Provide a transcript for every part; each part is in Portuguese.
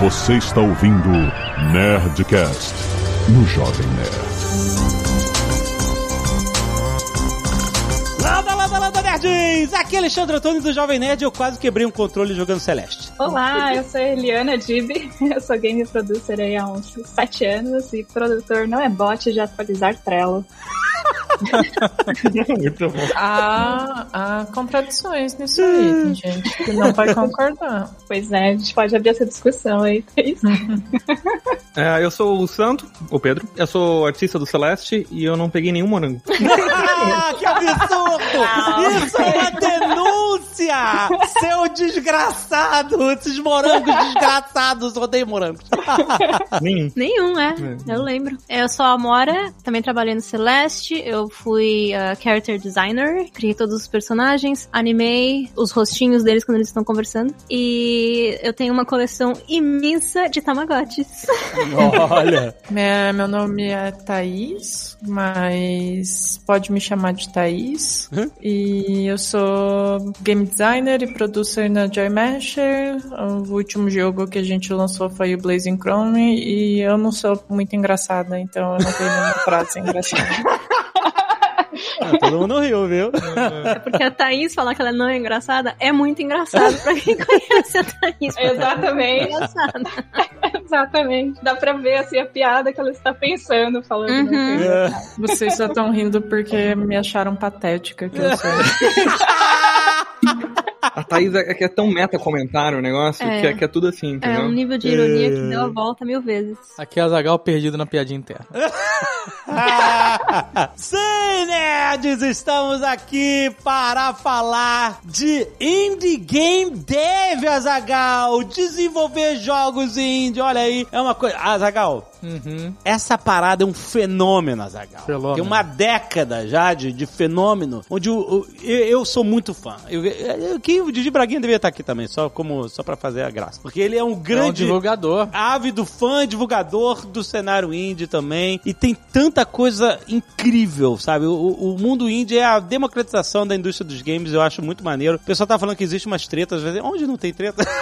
Você está ouvindo Nerdcast no Jovem Nerd. Landa, landa, landa, nerds! Aqui é Alexandre Antônio do Jovem Nerd eu quase quebrei um controle jogando Celeste. Olá, eu sou Eliana Dib, eu sou game producer aí há uns 7 anos e produtor não é bot de atualizar Trello. Muito bom. Há, há contradições nisso aí, tem gente que não vai concordar. Pois é, a gente pode abrir essa discussão aí. É, eu sou o Santo, o Pedro. Eu sou artista do Celeste e eu não peguei nenhum morango. ah, que absurdo! Isso é uma denúncia! Seu desgraçado! Esses morangos desgraçados! Odeio morangos. Nenhum. Nenhum, é. Eu lembro. Eu sou a Amora, também trabalhei no Celeste. Eu fui uh, character designer, criei todos os personagens, animei os rostinhos deles quando eles estão conversando. E eu tenho uma coleção imensa de Tamagotchis. Olha! Meu, meu nome é Thaís, mas pode me chamar de Thaís. E eu sou game designer e producer na Joy Masher. O último jogo que a gente lançou foi o Blazing Chrome e eu não sou muito engraçada, então eu não tenho nenhuma frase engraçada. Ah, todo mundo riu, viu? É porque a Thaís falar que ela não é engraçada é muito engraçado pra quem conhece a Thaís. Exatamente. É engraçada. Exatamente. Dá pra ver assim a piada que ela está pensando falando. Uhum. Uhum. É. Vocês só estão rindo porque me acharam patética que eu sou. A Thaís é, que é tão meta comentário o negócio É. que, é, que é tudo assim, É entendeu? um nível de ironia que deu a volta mil vezes. Aqui é a Zagal perdido na piadinha interna. Sim, nerds! Estamos aqui para falar de Indie Game Dev, Azagal! Desenvolver jogos indie, olha aí. É uma coisa... Azagal, Uhum. essa parada é um fenômeno, Azagal. Fenômeno. Tem uma década já de, de fenômeno, onde o- o- eu, eu sou muito fã. Eu, eu, que o Didi Braguinha devia estar aqui também, só, como, só pra fazer a graça. Porque ele é um É um grande divulgador. ávido fã, divulgador do cenário indie também. E tem tanta coisa incrível, sabe? O, o mundo indie é a democratização da indústria dos games, eu acho muito maneiro. O pessoal tá falando que existe umas tretas, às vezes. Onde não tem treta?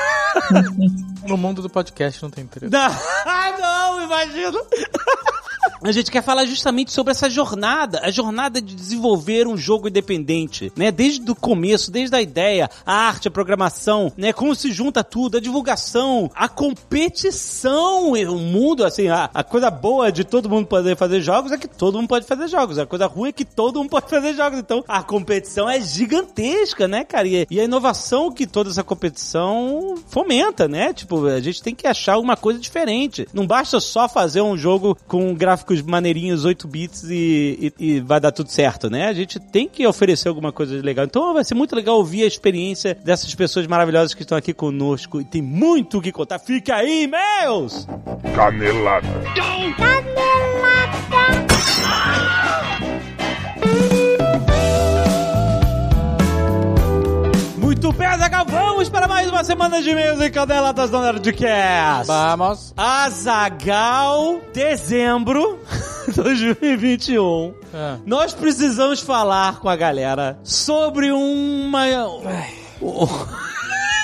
No mundo do podcast não tem treta. Não, ah, não, imagino. A gente quer falar justamente sobre essa jornada, a jornada de desenvolver um jogo independente, né? Desde o começo, desde a ideia, a arte, a programação, né? Como se junta tudo, a divulgação, a competição, o mundo, assim, a, a coisa boa de todo mundo poder fazer jogos é que todo mundo pode fazer jogos, a coisa ruim é que todo mundo pode fazer jogos, então a competição é gigantesca, né, cara? E, e a inovação que toda essa competição fomenta, né? Tipo, a gente tem que achar alguma coisa diferente. Não basta só fazer um jogo com gráficos maneirinhos, 8 bits e, e- e vai dar tudo certo, né? A gente tem que oferecer alguma coisa legal. Então vai ser muito legal ouvir a experiência dessas pessoas maravilhosas que estão aqui conosco e tem muito o que contar. Fica aí, meus! Canelada. Muito bem, Azaghal, vamos para mais uma semana de e-mails e caneladas do Nerdcast. Vamos. Azagal, dezembro 2021. É. Nós precisamos falar com a galera sobre uma.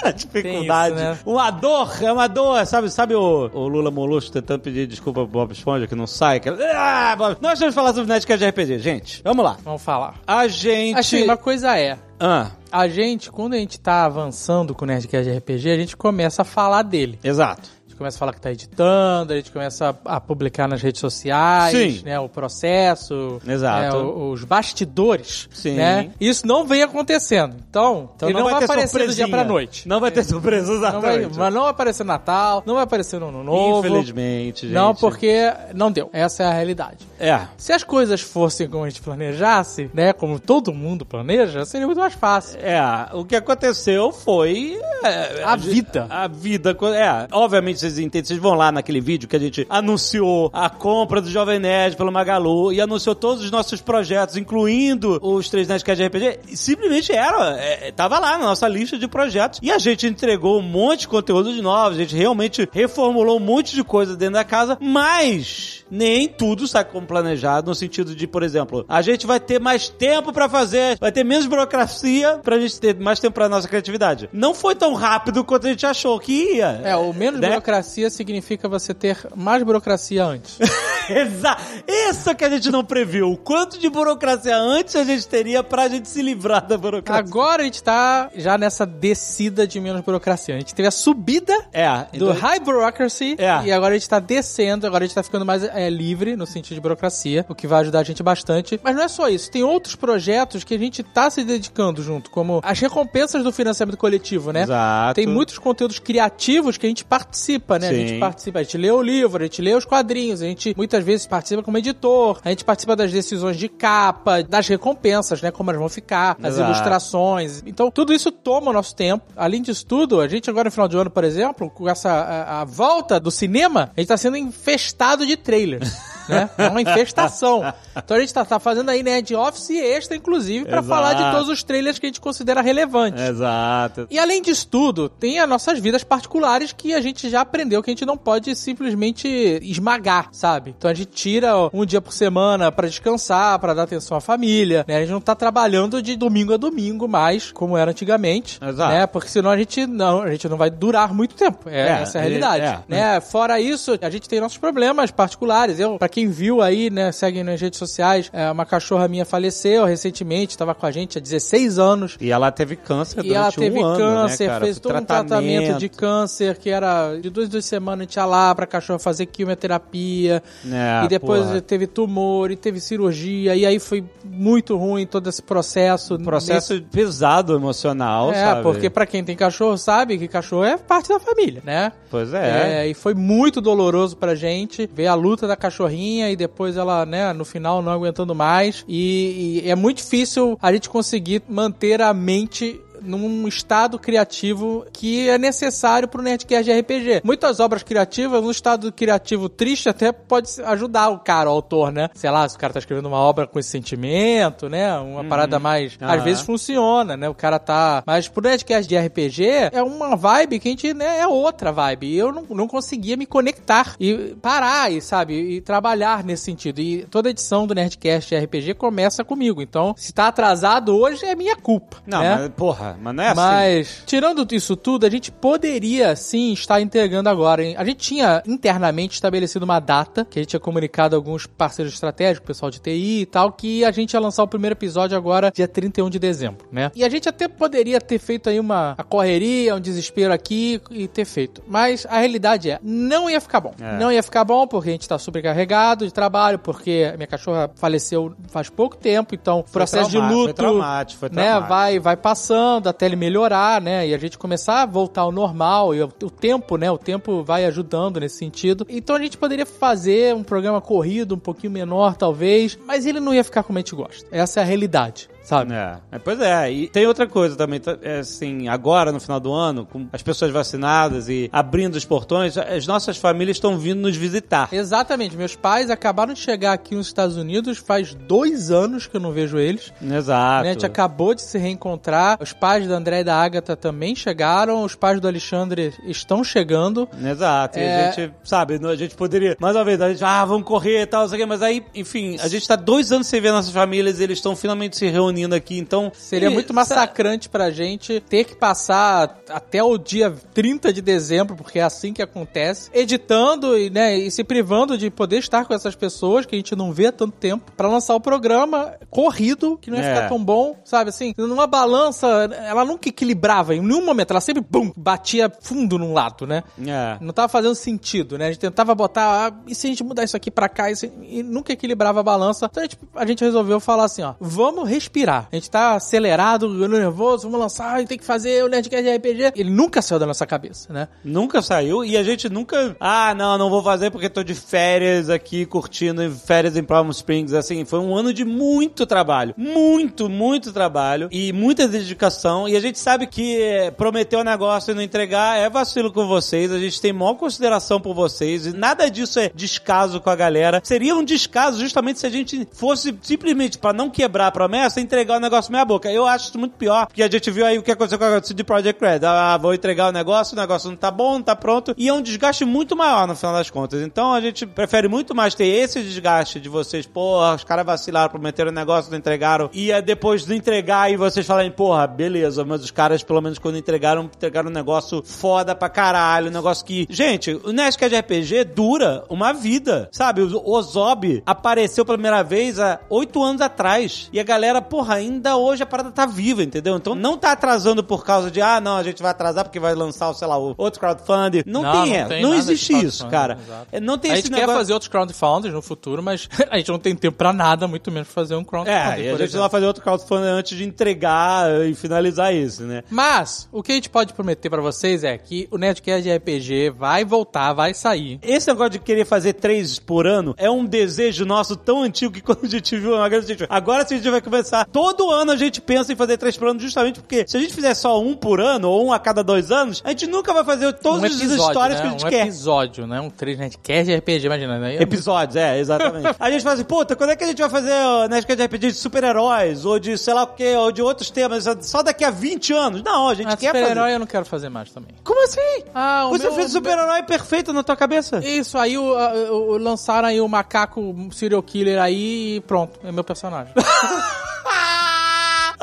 A dificuldade. Isso, né? Uma dor, é uma dor. Sabe, sabe o, o Lula Molusco tentando pedir desculpa pro Bob Esponja que não sai? Que... Ah, Bob. Nós vamos falar sobre Nerdcast de RPG. Gente, vamos lá. Vamos falar. A gente. Assim, uma coisa é, Ah, a gente, quando a gente tá avançando com o Nerdcast de RPG, a gente começa a falar dele. exato. A gente começa a falar que tá editando, a gente começa a, a publicar nas redes sociais, Sim. né, o processo, Exato. né, o- os bastidores, Sim. né? Isso não vem acontecendo. Então, Então ele não, vai, ter aparecer do dia pra noite. Não vai ter surpresa, Não vai, exatamente. mas não vai aparecer Natal, não vai aparecer no Ano Novo. Infelizmente, gente. Não, porque não deu. Essa é a realidade. É. Se as coisas fossem como a gente planejasse, né? Como todo mundo planeja, seria muito mais fácil. É, o que aconteceu foi. é, A gente- vida. A vida. É, obviamente vocês entendem, vocês vão lá naquele vídeo que a gente anunciou a compra do Jovem Nerd pelo Magalu e anunciou todos os nossos projetos, incluindo os três Nerdcast de RPG. E simplesmente era, é, tava lá na nossa lista de projetos. E a gente entregou um monte de conteúdo de novos, a gente realmente reformulou um monte de coisa dentro da casa, mas nem tudo sai como planejado, no sentido de, por exemplo, a gente vai ter mais tempo pra fazer, vai ter menos burocracia pra gente ter mais tempo pra nossa criatividade. Não foi tão tão rápido quanto a gente achou que ia. É, o menos Né? burocracia significa você ter mais burocracia antes. Exato. Isso que a gente não previu. O quanto de burocracia antes a gente teria pra gente se livrar da burocracia. Agora a gente tá já nessa descida de menos burocracia. A gente teve a subida É, do então- high bureaucracy É. e agora a gente tá descendo, agora a gente tá ficando mais é, livre no sentido de burocracia, o que vai ajudar a gente bastante. Mas não é só isso, tem outros projetos que a gente tá se dedicando junto, como as recompensas do financiamento coletivo, né? Exato. Tem muitos conteúdos criativos que a gente participa, né? A Sim. gente participa, a gente lê o livro, a gente lê os quadrinhos, a gente muitas vezes participa como editor, a gente participa das decisões de capa, das recompensas, né? Como elas vão ficar, as Exato. ilustrações. Então, tudo isso toma o nosso tempo. Além disso tudo, a gente agora no final de ano, por exemplo, com essa a, a volta do cinema, a gente tá sendo infestado de trailers. Né? É uma infestação. Então a gente tá, tá fazendo aí, né, de office extra, inclusive, pra Exato. falar de todos os trailers que a gente considera relevantes. Exato. E além disso tudo, tem as nossas vidas particulares que a gente já aprendeu que a gente não pode simplesmente esmagar, sabe? Então a gente tira um dia por semana pra descansar, pra dar atenção à família, né? A gente não tá trabalhando de domingo a domingo mais, como era antigamente, Exato. né? Porque senão a gente não, a gente não vai durar muito tempo. É, É, essa é a é, realidade, é. né? Fora isso, a gente tem nossos problemas particulares. Eu, pra quem viu aí, né, segue nas redes sociais, é, uma cachorra minha faleceu recentemente, tava com a gente há 16 anos. E ela teve câncer E ela durante teve um ano, câncer, né, cara? fez todo um tratamento de câncer que era de duas, duas semanas, a gente ia lá pra cachorro fazer quimioterapia. É, e depois porra. teve tumor e teve cirurgia. E aí foi muito ruim todo esse processo. Processo pesado emocional, é, sabe? porque pra quem tem cachorro sabe que cachorro é parte da família, né? Pois é. É, e foi muito doloroso pra gente ver a luta da cachorrinha e depois ela, né, no final não aguentando mais. E, e é muito difícil a gente conseguir manter a mente num estado criativo que é necessário pro Nerdcast de RPG. Muitas obras criativas, um estado criativo triste até pode ajudar o cara, o autor, né? Sei lá, se o cara tá escrevendo uma obra com esse sentimento, né? Uma parada mais... Às Aham. vezes funciona, né? O cara tá... Mas pro Nerdcast de RPG é uma vibe que a gente, né? É outra vibe. E eu não, não conseguia me conectar e parar, e sabe? E trabalhar nesse sentido. E toda edição do Nerdcast de RPG começa comigo. Então, se tá atrasado hoje, é minha culpa. Não, né? mas, porra, mas não é assim. Mas, tirando isso tudo, a gente poderia sim estar entregando agora. Hein? A gente tinha internamente estabelecido uma data, que a gente tinha comunicado a alguns parceiros estratégicos, pessoal de TI e tal, que a gente ia lançar o primeiro episódio agora, dia 31 de dezembro, né? E a gente até poderia ter feito aí uma correria, um desespero aqui e ter feito. Mas a realidade é, não ia ficar bom. É. Não ia ficar bom porque a gente tá sobrecarregado de trabalho, porque minha cachorra faleceu faz pouco tempo, então o processo de trauma- foi luto traumático, foi né, traumático. vai vai passando até ele melhorar, né, e a gente começar a voltar ao normal e o tempo, né, o tempo vai ajudando nesse sentido. Então a gente poderia fazer um programa corrido, um pouquinho menor talvez, mas ele não ia ficar como a gente gosta. Essa é a realidade. Sabe? É, é, pois é, e tem outra coisa também, tá, é, assim, agora no final do ano, com as pessoas vacinadas e abrindo os portões, as nossas famílias estão vindo nos visitar. Exatamente. Meus pais acabaram de chegar aqui nos Estados Unidos faz dois anos que eu não vejo eles. Exato. Né? A gente acabou de se reencontrar. Os pais da André e da Agatha também chegaram. Os pais do Alexandre estão chegando. Exato, e É. a gente, sabe, a gente poderia, mais uma vez, a gente, ah, vamos correr e tal, mas aí, enfim, a gente tá dois anos sem ver nossas famílias e eles estão finalmente se reunindo aqui, então... Seria e- muito massacrante pra gente ter que passar até o dia 30 de dezembro, porque é assim que acontece, editando e, né, e se privando de poder estar com essas pessoas que a gente não vê há tanto tempo, pra lançar o programa corrido, que não ia É. ficar tão bom, sabe? Assim, numa balança, ela nunca equilibrava em nenhum momento, ela sempre, bum, batia fundo num lado, né? É. Não tava fazendo sentido, né? A gente tentava botar, ah, e se a gente mudar isso aqui pra cá? E, se- e nunca equilibrava a balança. Então a gente, a gente resolveu falar assim, ó, vamos respirar. A gente tá acelerado, nervoso, vamos lançar, tem que fazer o Nerdcast RPG. Ele nunca saiu da nossa cabeça, né? Nunca saiu e a gente nunca. Ah, não, não vou fazer porque tô de férias aqui curtindo férias em Palm Springs. Assim, foi um ano de muito trabalho. Muito, muito trabalho e muita dedicação. E a gente sabe que eh, prometer um negócio e não entregar é vacilo com vocês. A gente tem maior consideração por vocês e nada disso é descaso com a galera. Seria um descaso justamente se a gente fosse simplesmente pra não quebrar a promessa, entregar entregar o negócio meia boca. Eu acho isso muito pior, porque a gente viu aí o que aconteceu com a CD Projekt Red. Ah, vou entregar o negócio, o negócio não tá bom, não tá pronto. E é um desgaste muito maior no final das contas. Então a gente prefere muito mais ter esse desgaste de vocês, porra, os caras vacilaram, prometeram o negócio, não entregaram. E é depois de entregar e vocês falarem, porra, beleza, mas os caras, pelo menos quando entregaram, entregaram um negócio foda pra caralho, um negócio que. Gente, o Nerdcast RPG dura uma vida, sabe? O Ozob apareceu pela primeira vez há oito anos atrás. E a galera, porra, ainda hoje a parada tá viva, entendeu? Então não tá atrasando por causa de, ah, não, a gente vai atrasar porque vai lançar, sei lá, outro crowdfunding. Não, Não, tem, não é. tem Não existe isso, cara. exato. Não tem a gente negócio... quer fazer outros crowdfunders no futuro, mas a gente não tem tempo pra nada, muito menos pra fazer um crowdfunding. É, e a gente vai fazer outro crowdfunding antes de entregar e finalizar isso, né? Mas, o que a gente pode prometer pra vocês é que o Nerdcast de RPG vai voltar, vai sair. Esse negócio de querer fazer três por ano é um desejo nosso tão antigo que quando a gente viu uma grande gente, agora a gente vai começar. Todo ano a gente pensa em fazer três por ano justamente porque se a gente fizer só um por ano ou um a cada dois anos, a gente nunca vai fazer todas um as episódio, histórias né? que a gente um quer. episódio, né? Um 3 Nerdcast de RPG, imagina, né? Episódios, é, exatamente. a gente fala assim, puta, quando é que a gente vai fazer o Nerdcast de RPG de super-heróis, ou de sei lá o que, ou de outros temas, só daqui a 20 anos? Não, a gente Ah, quer fazer. super-herói eu não quero fazer mais também. Como assim? Ah, o Você meu- fez o super-herói perfeito na tua cabeça? Isso, aí o, a- o- lançaram aí o macaco serial killer aí e pronto, é meu personagem.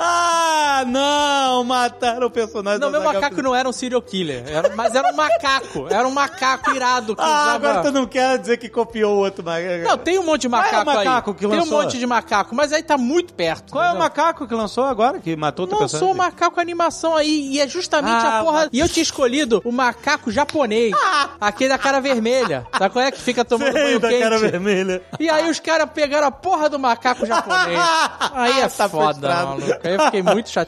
Ah, não! Mataram o personagem Não, meu macaco não era um serial killer, era- mas era um macaco, era um macaco irado que Ah, usava... agora tu não quer dizer que copiou o outro macaco. Não, tem um monte de Qual é o macaco, macaco aí. que tem um lançou? monte de macaco, mas aí tá muito perto. Qual é o macaco que lançou agora, que matou outro Não sou o personagem? macaco animação aí, e é justamente Ah, a porra. mas- E eu tinha escolhido o macaco japonês. Aquele da cara vermelha. Sabe qual é que fica tomando Sei, banho da quente? cara vermelha. E aí os caras pegaram a porra do macaco japonês. Aí é Tá foda, frustrado. maluco. Aí eu fiquei muito chateado.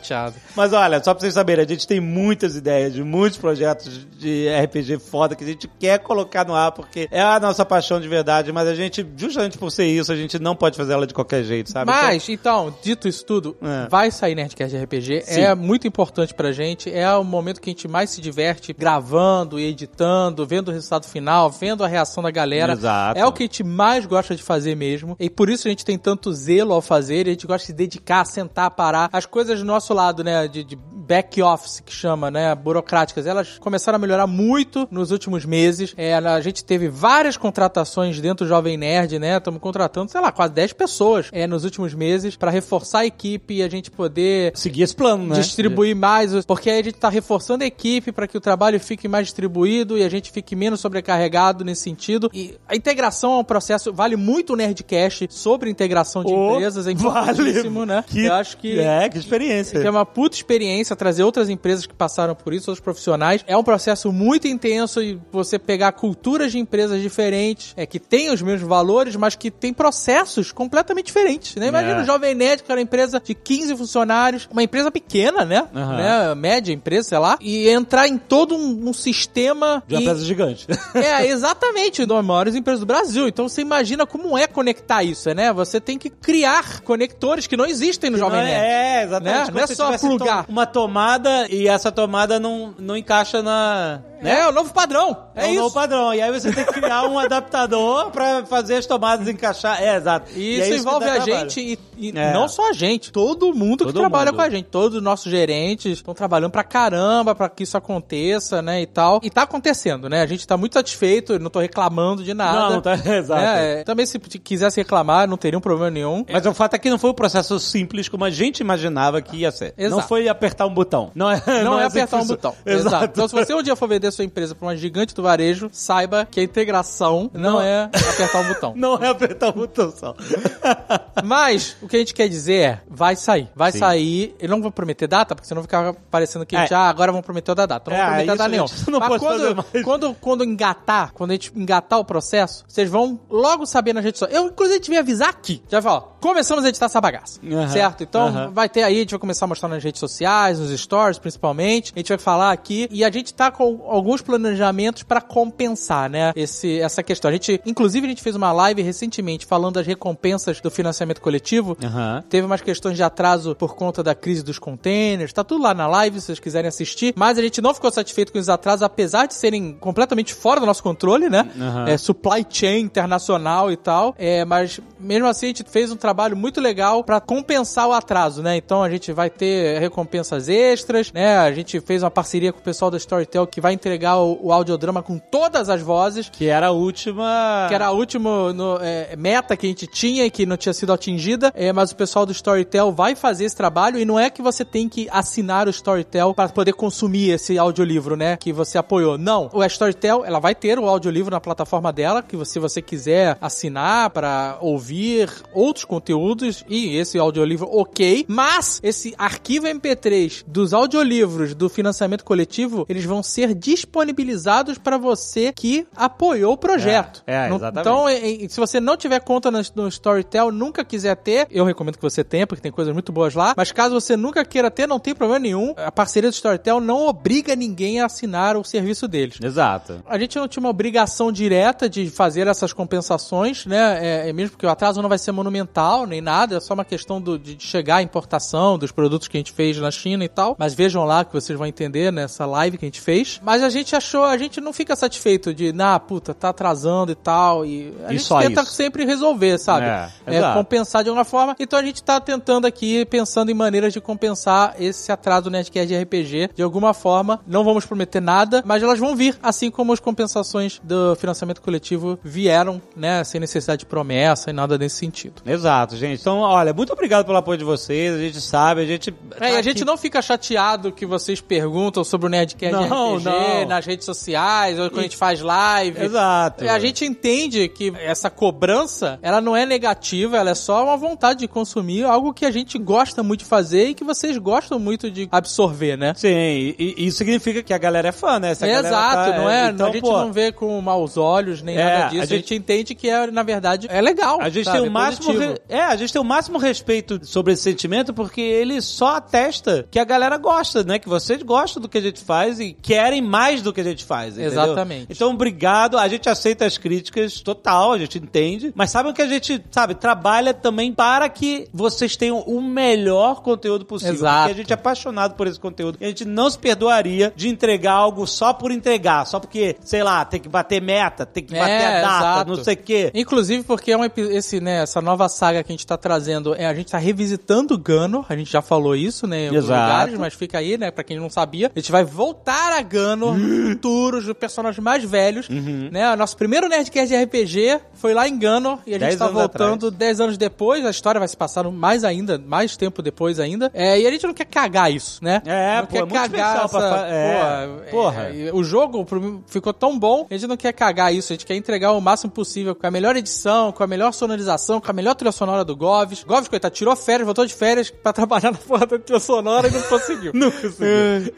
Mas olha, só pra vocês saberem, a gente tem muitas ideias de muitos projetos de RPG foda que a gente quer colocar no ar, porque é a nossa paixão de verdade, mas a gente, justamente por ser isso, a gente não pode fazer ela de qualquer jeito, sabe? Mas, então, dito isso tudo, É. vai sair Nerdcast de RPG. Sim. É muito importante pra gente. É o momento que a gente mais se diverte gravando e editando, vendo o resultado final, vendo a reação da galera. Exato. É o que a gente mais gosta de fazer mesmo. E por isso a gente tem tanto zelo ao fazer. A gente gosta de se dedicar, sentar, parar. As coisas do nosso lado, né, de, de back office, que chama, né, burocráticas, elas começaram a melhorar muito nos últimos meses. É, a gente teve várias contratações dentro do Jovem Nerd, né? Estamos contratando, sei lá, quase 10 pessoas é, nos últimos meses para reforçar a equipe e a gente poder Seguir esse plano, né? distribuir mais, os- porque aí a gente tá reforçando a equipe para que o trabalho fique mais distribuído e a gente fique menos sobrecarregado nesse sentido. E a integração é um processo, vale muito o Nerdcast sobre integração de Oh, empresas, é importantíssimo, né? Que, Eu acho que É, que experiência. que é uma puta experiência trazer outras empresas que passaram por isso, outros profissionais. É um processo muito intenso e você pegar culturas de empresas diferentes, é que tem os mesmos valores, mas que tem processos completamente diferentes, né? Imagina É. o Jovem Nerd, que era uma empresa de 15 funcionários, uma empresa pequena, né? Aham. né? Média empresa, sei lá, e entrar em todo um, um sistema De uma e- empresa gigante. é, exatamente, uma das maiores empresas do Brasil. Então você imagina como é conectar isso, né? Você tem que criar conectores que não existem no Jovem Não Nerd. é, é, exatamente. Né? Não é só tivesse plugar. uma tomada e essa tomada não, não encaixa na. Né? É, o novo padrão. É, um isso. novo padrão. E aí você tem que criar um adaptador pra fazer as tomadas encaixar. É, exato. E E é isso que envolve a trabalho. gente e, e É. não só a gente, todo mundo que Todo trabalha mundo. com a gente, todos os nossos gerentes estão trabalhando pra caramba pra que isso aconteça, né, e tal. E tá acontecendo, né? A gente tá muito satisfeito, não tô reclamando de nada. Não, não tá. Exato. É, é, também se quisesse reclamar, não teria um problema nenhum. Mas o fato é que não foi um processo simples como a gente imaginava que ia ser. Exato. Não foi apertar um botão. Não é, Não, é assim que apertar um botão. Exato. Exato. Então, se você um dia for vender sua empresa pra uma gigante do varejo, saiba que a integração não, Não. é apertar um botão. Não é apertar um botão só. Mas, o que a gente quer dizer é, vai sair. Vai Sim. sair. Eu não vou prometer data, porque senão fica parecendo que a gente, É. ah, agora vamos prometer outra data. Não É, vou prometer data a nenhuma. gente não Mas quando. Quando, quando engatar, quando a gente engatar o processo, vocês vão logo saber nas redes sociais. Eu, inclusive, devia avisar aqui. Já ó, começamos a editar essa bagaça. Aham, Certo? Então, aham. vai ter aí, a gente vai começar a mostrar nas redes sociais, nos stories, principalmente. A gente vai falar aqui. E a gente tá com alguns planejamentos pra compensar, né? Esse, essa questão. A gente, inclusive, a gente fez uma live recentemente falando das recompensas do financiamento coletivo. Aham. Teve umas questões de atraso por conta da crise dos containers. Tá tudo lá na live, se vocês quiserem assistir. Mas a gente não ficou satisfeito com os atrasos, apesar de serem completamente fora do nosso controle, né? Aham. É, supply chain internacional e tal. É, mas mesmo assim a gente fez um trabalho muito legal pra compensar o atraso, né? Então a gente vai ter recompensas extras, né? A gente fez uma parceria com o pessoal da Storytel que vai entregar o, o audiodrama com todas as vozes. Que era a última. Que era a última no- é, meta que a gente tinha e que não tinha sido atingida, é, mas o pessoal do Storytel vai fazer esse trabalho e não é que você tem que assinar o Storytel para poder consumir esse audiolivro, né? Que você apoiou. Não. O Storytel, ela vai ter o audiolivro na plataforma dela, que você- se você quiser assinar para ouvir outros conteúdos e esse audiolivro, ok. Mas esse arquivo MP3 dos audiolivros do financiamento coletivo, eles vão ser disponibilizados para você que apoiou o projeto. É, é, Não- exatamente. Então, se você não tiver conta no, no Storytel, nunca quiser ter, eu recomendo que você tenha, porque tem coisas muito boas lá. Mas caso você nunca queira ter, não tem problema nenhum. A parceria do Storytel não obriga ninguém a assinar o serviço deles. Exato. A gente não tinha uma obrigação direta de fazer essas compensações, né? É, é mesmo porque o atraso não vai ser monumental nem nada, é só uma questão do- de chegar a importação dos produtos que a gente fez na China e tal. Mas vejam lá que vocês vão entender nessa live que a gente fez. Mas a gente achou, a gente não fica satisfeito de, na puta, tá atrasando e tal. E a E gente tenta isso. sempre resolver, sabe? É, É, compensar de alguma forma. Então a gente tá tentando aqui, pensando em maneiras de compensar esse atraso do Nerdcast de RPG de alguma forma. Não vamos prometer nada, mas elas vão vir, assim como as compensações do financiamento coletivo vieram, né? Sem necessidade de promessa e nada nesse sentido. Exato, gente. Então, olha, muito obrigado pelo apoio de vocês. A gente sabe, a gente. É, tá a gente não fica chateado que vocês perguntam sobre o Nerdcast Não, RPG não. nas redes sociais, ou quando a gente faz live. Exato. É, A gente entende que essa cobrança, ela não é negativa, ela é só uma vontade de consumir algo que a gente gosta muito de fazer e que vocês gostam muito de absorver, né? Sim, e, e isso significa que a galera é fã, né? Se a galera Exato, tá- não é? Então, a gente pô, não vê com maus olhos nem É, nada disso. a A gente... gente- entende que é, na verdade, é legal. A gente sabe? tem o É máximo re- é, a gente tem o máximo respeito sobre esse sentimento porque ele só atesta que a galera gosta, né? Que vocês gostam do que a gente faz e querem mais do que a gente faz, entendeu? Exatamente. Então, obrigado. A gente aceita as críticas total, a gente entende, mas sabe que a gente, sabe, trabalha também para que vocês tenham o melhor conteúdo possível. Exato. Porque a gente é apaixonado por esse conteúdo. A gente não se perdoaria de entregar algo só por entregar, só porque, sei lá, tem que bater meta, tem que É, bater a data, exato. não sei o quê. Inclusive porque é um esse, né, essa nova saga que a gente tá trazendo, é, a gente tá revisitando Gano, a gente já falou isso, né, Exato. Lugares, mas fica aí, né, pra quem não sabia. A gente vai voltar a Gano, futuros, os personagens mais velhos, Uhum. né, o nosso primeiro Nerdcast de RPG foi lá em Gano, e a gente Dez tá voltando 10 anos depois, a história vai se passar mais ainda, mais tempo depois ainda, é, e a gente não quer cagar isso, né? É, não pô, quer é muito cagar pra essa, fa- é, porra, porra. é, o jogo ficou tão bom, a gente não quer cagar isso, a gente quer entregar o máximo possível com a melhor edição, com a melhor sonorização, com a melhor trilha sonora do Goves. Goves, coitado, tirou férias, voltou de férias pra trabalhar na porra da trilha sonora e não conseguiu. Não conseguiu.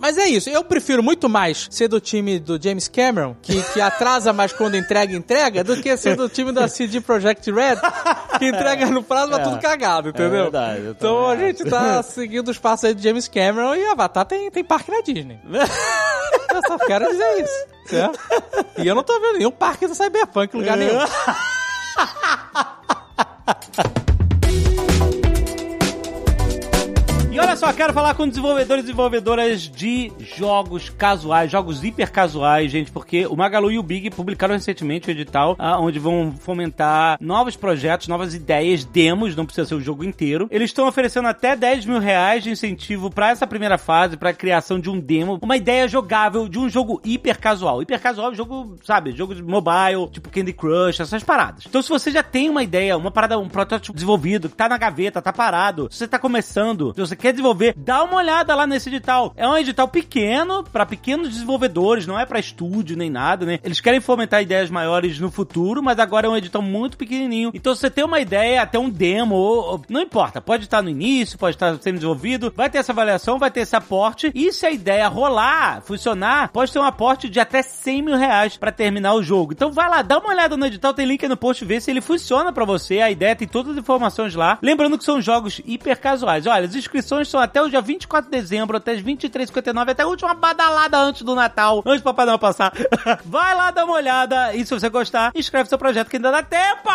Mas é isso, eu prefiro muito mais ser do time do James Cameron, que, que atrasa mais quando entrega, entrega, do que ser do time da CD Projekt Red, que entrega no prazo, mas É. tudo cagado, entendeu? verdade, eu então a gente tá seguindo os passos aí do James Cameron e Avatar tem, tem parque na Disney. Eu só quero dizer isso. Certo? E eu não tô vendo nenhum parque do Cyberpunk em lugar nenhum. olha só, quero falar com desenvolvedores e desenvolvedoras de jogos casuais, jogos hiper casuais, gente, porque o Magalu e o Big publicaram recentemente o edital ah, onde vão fomentar novos projetos, novas ideias, demos, não precisa ser o jogo inteiro. Eles estão oferecendo até 10 mil reais de incentivo para essa primeira fase, para a criação de um demo, uma ideia jogável de um jogo hiper casual. Hiper casual é um jogo, sabe, jogo de mobile, tipo Candy Crush, essas paradas. Então, se você já tem uma ideia, uma parada, um protótipo desenvolvido, que tá na gaveta, tá parado, se você tá começando, se você quer desenvolver, dá uma olhada lá nesse edital. É um edital pequeno, para pequenos desenvolvedores, não é para estúdio nem nada, né? Eles querem fomentar ideias maiores no futuro, mas agora é um edital muito pequenininho. Então, se você tem uma ideia, até um demo, ou, não importa, pode estar no início, pode estar sendo desenvolvido, vai ter essa avaliação, vai ter esse aporte, e se a ideia rolar, funcionar, pode ter um aporte de até 100 mil reais pra terminar o jogo. Então vai lá, dá uma olhada no edital, tem link aí no post, vê se ele funciona pra você, a ideia tem todas as informações lá. Lembrando que são jogos hiper casuais. Olha, as inscrições são até o dia 24 de dezembro, até as 23h59, até a última badalada antes do Natal, antes do Papai Noel passar. vai lá dar uma olhada, e se você gostar, inscreve seu projeto que ainda dá tempo!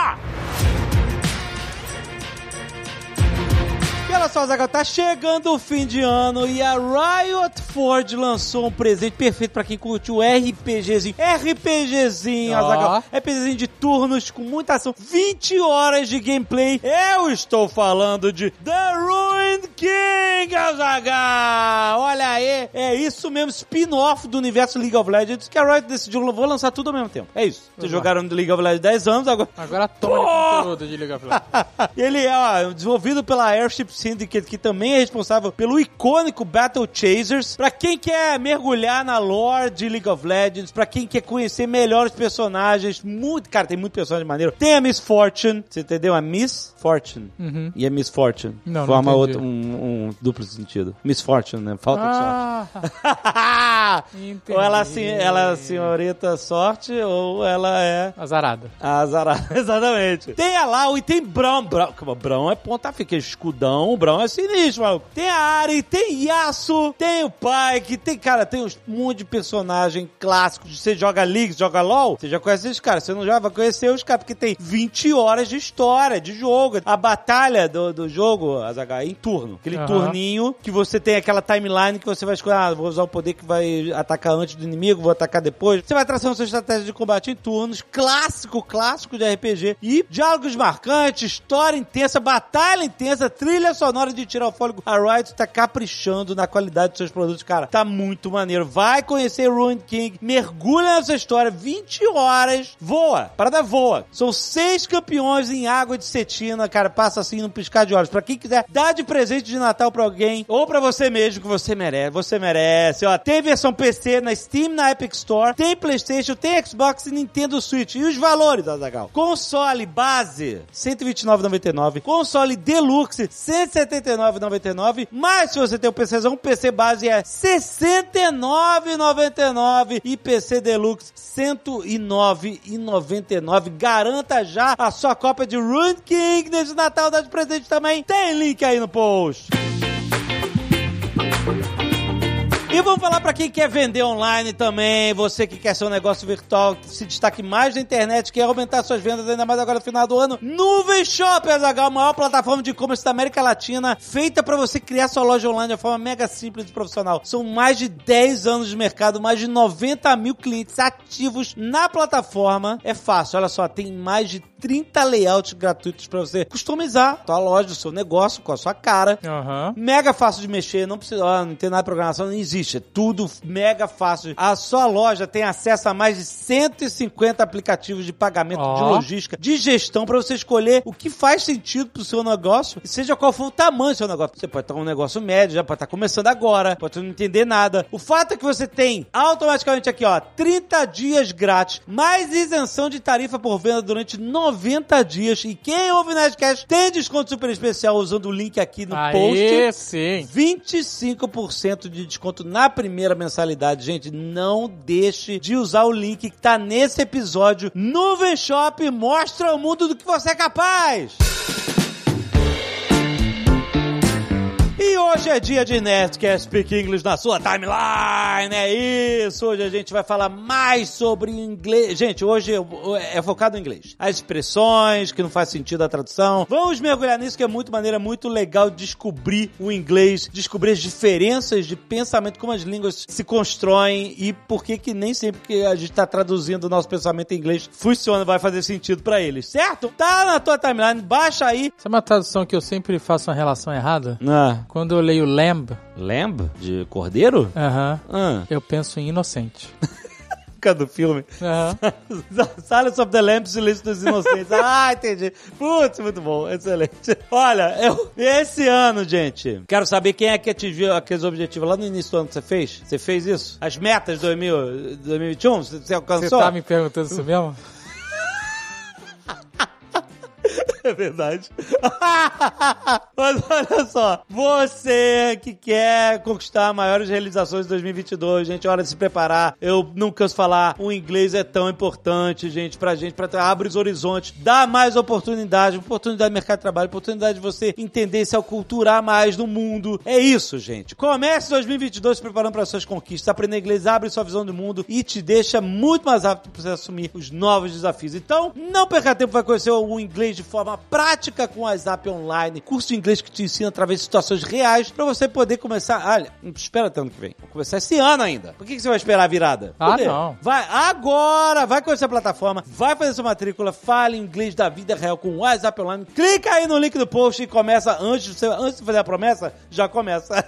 Olha só, Zagal, tá chegando o fim de ano e a Riot Forge lançou um presente perfeito pra quem curte o RPGzinho. RPGzinho. Azaghal. RPGzinho de turnos com muita ação. 20 horas de gameplay. Eu estou falando de The Ruined King, Azaghal. Olha aí, é isso mesmo, spin-off do universo League of Legends que a Riot decidiu, vou lançar tudo ao mesmo tempo. É isso. Vocês jogaram League of Legends 10 anos, agora Agora toma conteúdo de League of Legends. ele é ó, desenvolvido pela Airship Syndicate, que também é responsável pelo icônico Battle Chasers. Pra quem quer mergulhar na lore de League of Legends, pra quem quer conhecer melhor os personagens, muito, cara, tem muito personagem maneiro. Tem a Miss Fortune, você entendeu? A Miss Fortune Uhum. e a Miss Fortune. Não, não Forma entendi. outro, um, um duplo sentido. Miss Fortune, né? Falta de sorte. Ah, ou ela, é assim, ela é a senhorita sorte, ou ela é Azarada. a Zara, exatamente. Tem a Lau e tem Brão. Brão, calma, Brão é ponta fica, escudão, Brão é sinistro, maluco. Tem a Ari, tem Yasuo, tem o Pike, tem, cara, tem um monte de personagem clássico. Você joga League, joga LoL, você já conhece esses caras. Você não já vai conhecer os caras, porque tem 20 horas de história, de jogo. A batalha do, do jogo, Azaghal, é em turno. Aquele Aham. turninho que você tem aquela timeline que você vai escolher, ah, vou usar o poder que vai atacar antes do inimigo, vou atacar depois. Você vai traçando sua estratégia de combate em turnos, clássico, clássico de RPG. E diálogos marcantes, história intensa, batalha intensa, trilha sonora na hora de tirar o fôlego. A Riot tá caprichando na qualidade dos seus produtos, cara. Tá muito maneiro. Vai conhecer Ruined King, mergulha nessa história, 20 horas, voa, parada voa. São seis campeões em água de cetina, cara, passa assim num piscar de olhos. Pra quem quiser, dá de presente de Natal pra alguém ou pra você mesmo, que você merece, você merece. Ó, tem versão PC na Steam, na Epic Store, tem Playstation, tem Xbox e Nintendo Switch. E os valores, Azagal. Console base, 129,99. Console Deluxe, 179 79,99. Mas se você tem um PCzão, PC base é 69,99 e PC Deluxe 109,99. Garanta já a sua cópia de Rune King nesse Natal dá de presente também. Tem link aí no post. E vamos falar pra quem quer vender online também, você que quer ser um negócio virtual que se destaque mais na internet, quer aumentar suas vendas ainda mais agora no final do ano. Nuvem Shop, Azaghal, a maior plataforma de e-commerce da América Latina, feita pra você criar sua loja online de forma mega simples e profissional. São mais de 10 anos de mercado, mais de 90 mil clientes ativos na plataforma. É fácil, olha só, tem mais de 30 layouts gratuitos pra você customizar a sua loja, o seu negócio com a sua cara. Aham. Mega fácil de mexer, não precisa, ó, não tem nada de programação, não existe. É tudo mega fácil. A sua loja tem acesso a mais de 150 aplicativos de pagamento, Ó. de logística, de gestão, pra você escolher o que faz sentido pro seu negócio, e seja qual for o tamanho do seu negócio. Você pode estar um negócio médio, já pode estar começando agora, pode não entender nada. O fato é que você tem automaticamente aqui, ó, 30 dias grátis, mais isenção de tarifa por venda durante 90 dias. E quem ouve o Nerdcast tem desconto super especial usando o link aqui no post. Aê, sim. 25% de desconto na primeira mensalidade. Gente, não deixe de usar o link que tá nesse episódio. Nuvem Shop mostra ao mundo do que você é capaz. E hoje é dia de Nerdcast Speak English na sua timeline, é isso! Hoje a gente vai falar mais sobre inglês. Gente, hoje é focado em inglês. As expressões que não faz sentido a tradução. Vamos mergulhar nisso que é muito maneira, muito legal descobrir o inglês, descobrir as diferenças de pensamento, como as línguas se constroem e por que que nem sempre que a gente tá traduzindo o nosso pensamento em inglês funciona, vai fazer sentido pra eles, certo? Tá na tua timeline, baixa aí. Sabe uma tradução que eu sempre faço uma relação errada? Ah, Quando eu leio lamb, lamb? De cordeiro? aham, Ah. eu penso em inocente. do filme. Aham. Silence of the Lambs, Silêncio dos Inocentes. ah, entendi. Putz, muito bom. Excelente. Olha, eu, esse ano, gente, quero saber quem é que atingiu aqueles objetivos lá no início do ano que você fez. Você fez isso? As metas de 2000, 2021? Você você Você alcançou? tá me perguntando isso mesmo? É verdade. Mas olha só, você que quer conquistar maiores realizações de 2022, gente, hora de se preparar. Eu não canso falar, o inglês é tão importante, gente, pra gente, pra abre os horizontes, dá mais oportunidade, oportunidade de mercado de trabalho, oportunidade de você entender, se aculturar mais no mundo. É isso, gente. Comece 2022 se preparando para suas conquistas. Aprender inglês abre sua visão do mundo e te deixa muito mais apto para você assumir os novos desafios. Então, não perca tempo, vai conhecer o inglês de forma forma prática com o WhatsApp Online, curso de inglês que te ensina através de situações reais para você poder começar. Olha, não espera até ano que vem. Vou começar esse ano ainda. Por que, que você vai esperar a virada? Ah, quê? não. Vai agora, vai conhecer a plataforma, vai fazer sua matrícula, fale inglês da vida real com o WhatsApp Online. Clica aí no link do post e começa antes de, você, antes de fazer a promessa, já começa.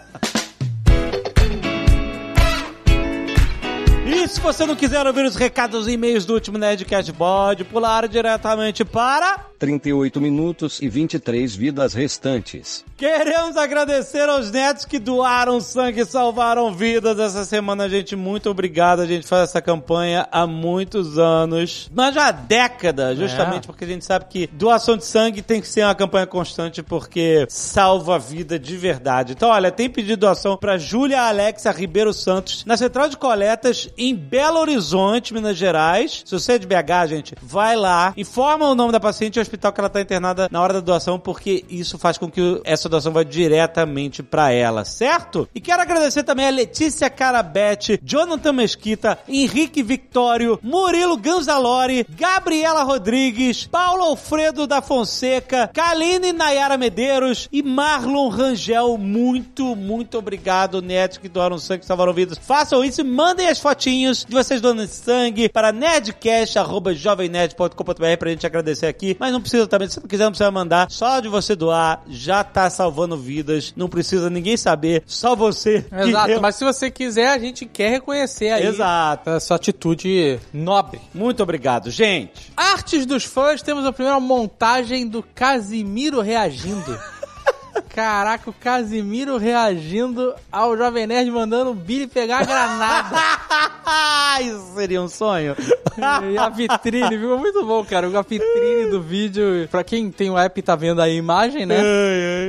E se você não quiser ouvir os recados e e-mails do último Nerdcast, pode pular diretamente para 38 minutos e 23 vidas restantes. Queremos agradecer aos netos que doaram sangue e salvaram vidas essa semana, gente. Muito obrigado. A gente faz essa campanha há muitos anos, mas já há décadas, justamente porque a gente sabe que doação de sangue tem que ser uma campanha constante porque salva a vida de verdade. Então, olha, tem pedido doação para Júlia Alexa Ribeiro Santos na Central de Coletas em Belo Horizonte, Minas Gerais. Se você é de BH, gente, vai lá, informa o nome da paciente e hospital que ela está internada na hora da doação, porque isso faz com que essa doação vá diretamente para ela, certo? E quero agradecer também a Letícia Carabete, Jonathan Mesquita, Henrique Victório, Murilo Ganzalori, Gabriela Rodrigues, Paulo Alfredo da Fonseca, Kaline Nayara Medeiros e Marlon Rangel. Muito, muito obrigado, netos que doaram sangue e salvaram vidas. Façam isso e mandem as fotinhos de vocês doando sangue para nerdcast.jovemnerd.com.br pra gente agradecer aqui. Mas não precisa também, se não quiser, não precisa mandar. Só de você doar, já tá salvando vidas. Não precisa ninguém saber, só você. Exato, deu. mas se você quiser, a gente quer reconhecer aí Exato. essa atitude nobre. Muito obrigado, gente. Artes dos fãs, temos a primeira montagem do Casimiro reagindo. Caraca, o Casimiro reagindo ao Jovem Nerd mandando o Billy pegar a granada. Isso seria um sonho. e a vitrine, ficou muito bom, cara. A vitrine do vídeo. Pra quem tem o app tá vendo aí a imagem, né?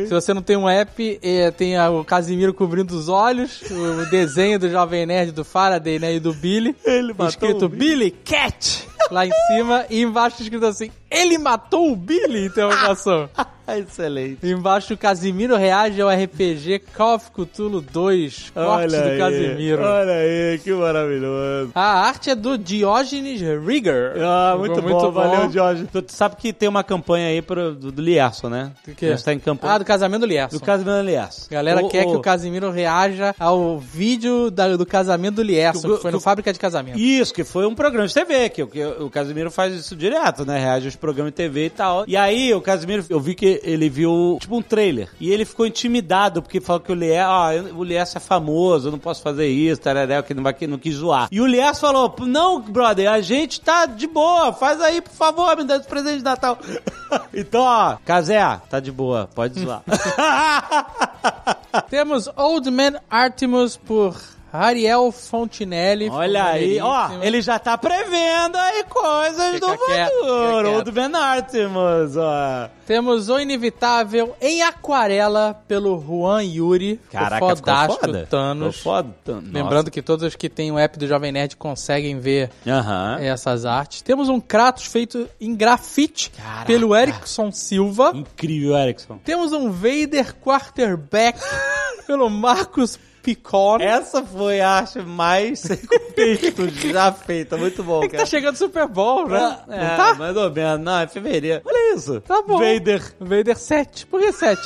Se você não tem um app, é, tem o Casimiro cobrindo os olhos, o desenho do Jovem Nerd do Faraday, né? E do Billy. Ele escrito Billy Cat lá em cima e embaixo escrito assim: Ele matou o Billy? Interrogação. Excelente. Embaixo o Casimiro reage ao RPG Call of Cthulhu 2, corte do aí, Casimiro. Olha aí, que maravilhoso. A arte é do Diógenes Rigger. Ah, muito, Ficou bom, valeu, Jorge. Tu sabe que tem uma campanha aí pro, do, do Lierson, né? Do gente tá em campanha. Ah, do casamento do Lierson. do casamento do Lierson. A galera O- quer o- que o Casimiro reaja ao vídeo da- do casamento do Lierson, Que que foi que no Fábrica de Casamento. Isso, que foi um programa de TV, que, o- que o Casimiro faz isso direto, né? Reage aos programas de TV e tal. E aí, o Casimiro, eu vi que ele viu, tipo, um trailer. E ele ficou intimidado, porque falou que o Lier, eu- o Lierson é famoso, eu não posso fazer isso, tararé, que não, vai, que não quis zoar. E o Lierson falou, não, brother, a gente tá de boa, faz aí, por favor, me dá esse presente de Natal. então, ó, Casé, tá de boa, pode zoar. Temos Old Man Artemus por Ariel Fontinelli. Olha aí, ó, ele já tá prevendo aí coisas Fica do quieto, futuro. quieto. O do Ben Artemus, ó. Temos O Inevitável em aquarela pelo Juan Yuri. Caraca, o fodástico foda. Thanos. Ficou foda. Tan- Lembrando que todos os que têm o app do Jovem Nerd conseguem ver. Aham. essas artes. Temos um Kratos feito em grafite Caraca. pelo Erickson Silva. Incrível, Erickson. Temos um Vader quarterback pelo Marcos Picon. Essa foi a arte mais sem contexto já feita. Muito bom, É que tá chegando Super Bowl, né? É, Não tá? mais ou menos. Não, é fevereiro. Olha isso. Tá bom. Vader. Vader 7. Por que 7?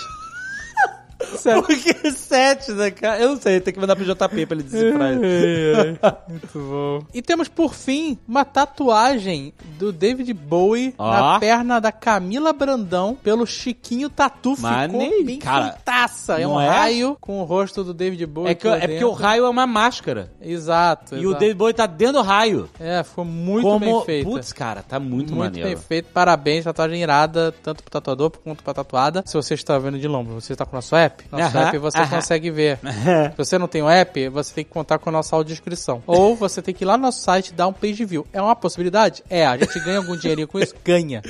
7. Por que sete, né, cara? Eu não sei, tem que mandar pro JP pra ele decifrar isso. Muito bom. E temos, por fim, uma tatuagem do David Bowie Ó. na perna da Camila Brandão pelo Chiquinho Tatu. Ficou Maneiro, bem cara. É um é? raio com o rosto do David Bowie É, que, é porque o raio é uma máscara. Exato. E o exato. David Bowie tá dentro do raio. É, ficou muito Como... bem feita. Putz, cara, tá muito, Muito maneiro. bem feito, parabéns, tatuagem irada, tanto pro tatuador quanto pra tatuada. Se você está vendo de longe, você está com o nosso app, nosso Aham, app você aham. consegue ver. Se você não tem o app, você tem que contar com a nossa audiodescrição. Ou você tem que ir lá no nosso site dar um page view. É uma possibilidade? É, a gente ganha algum dinheirinho com isso? Ganha.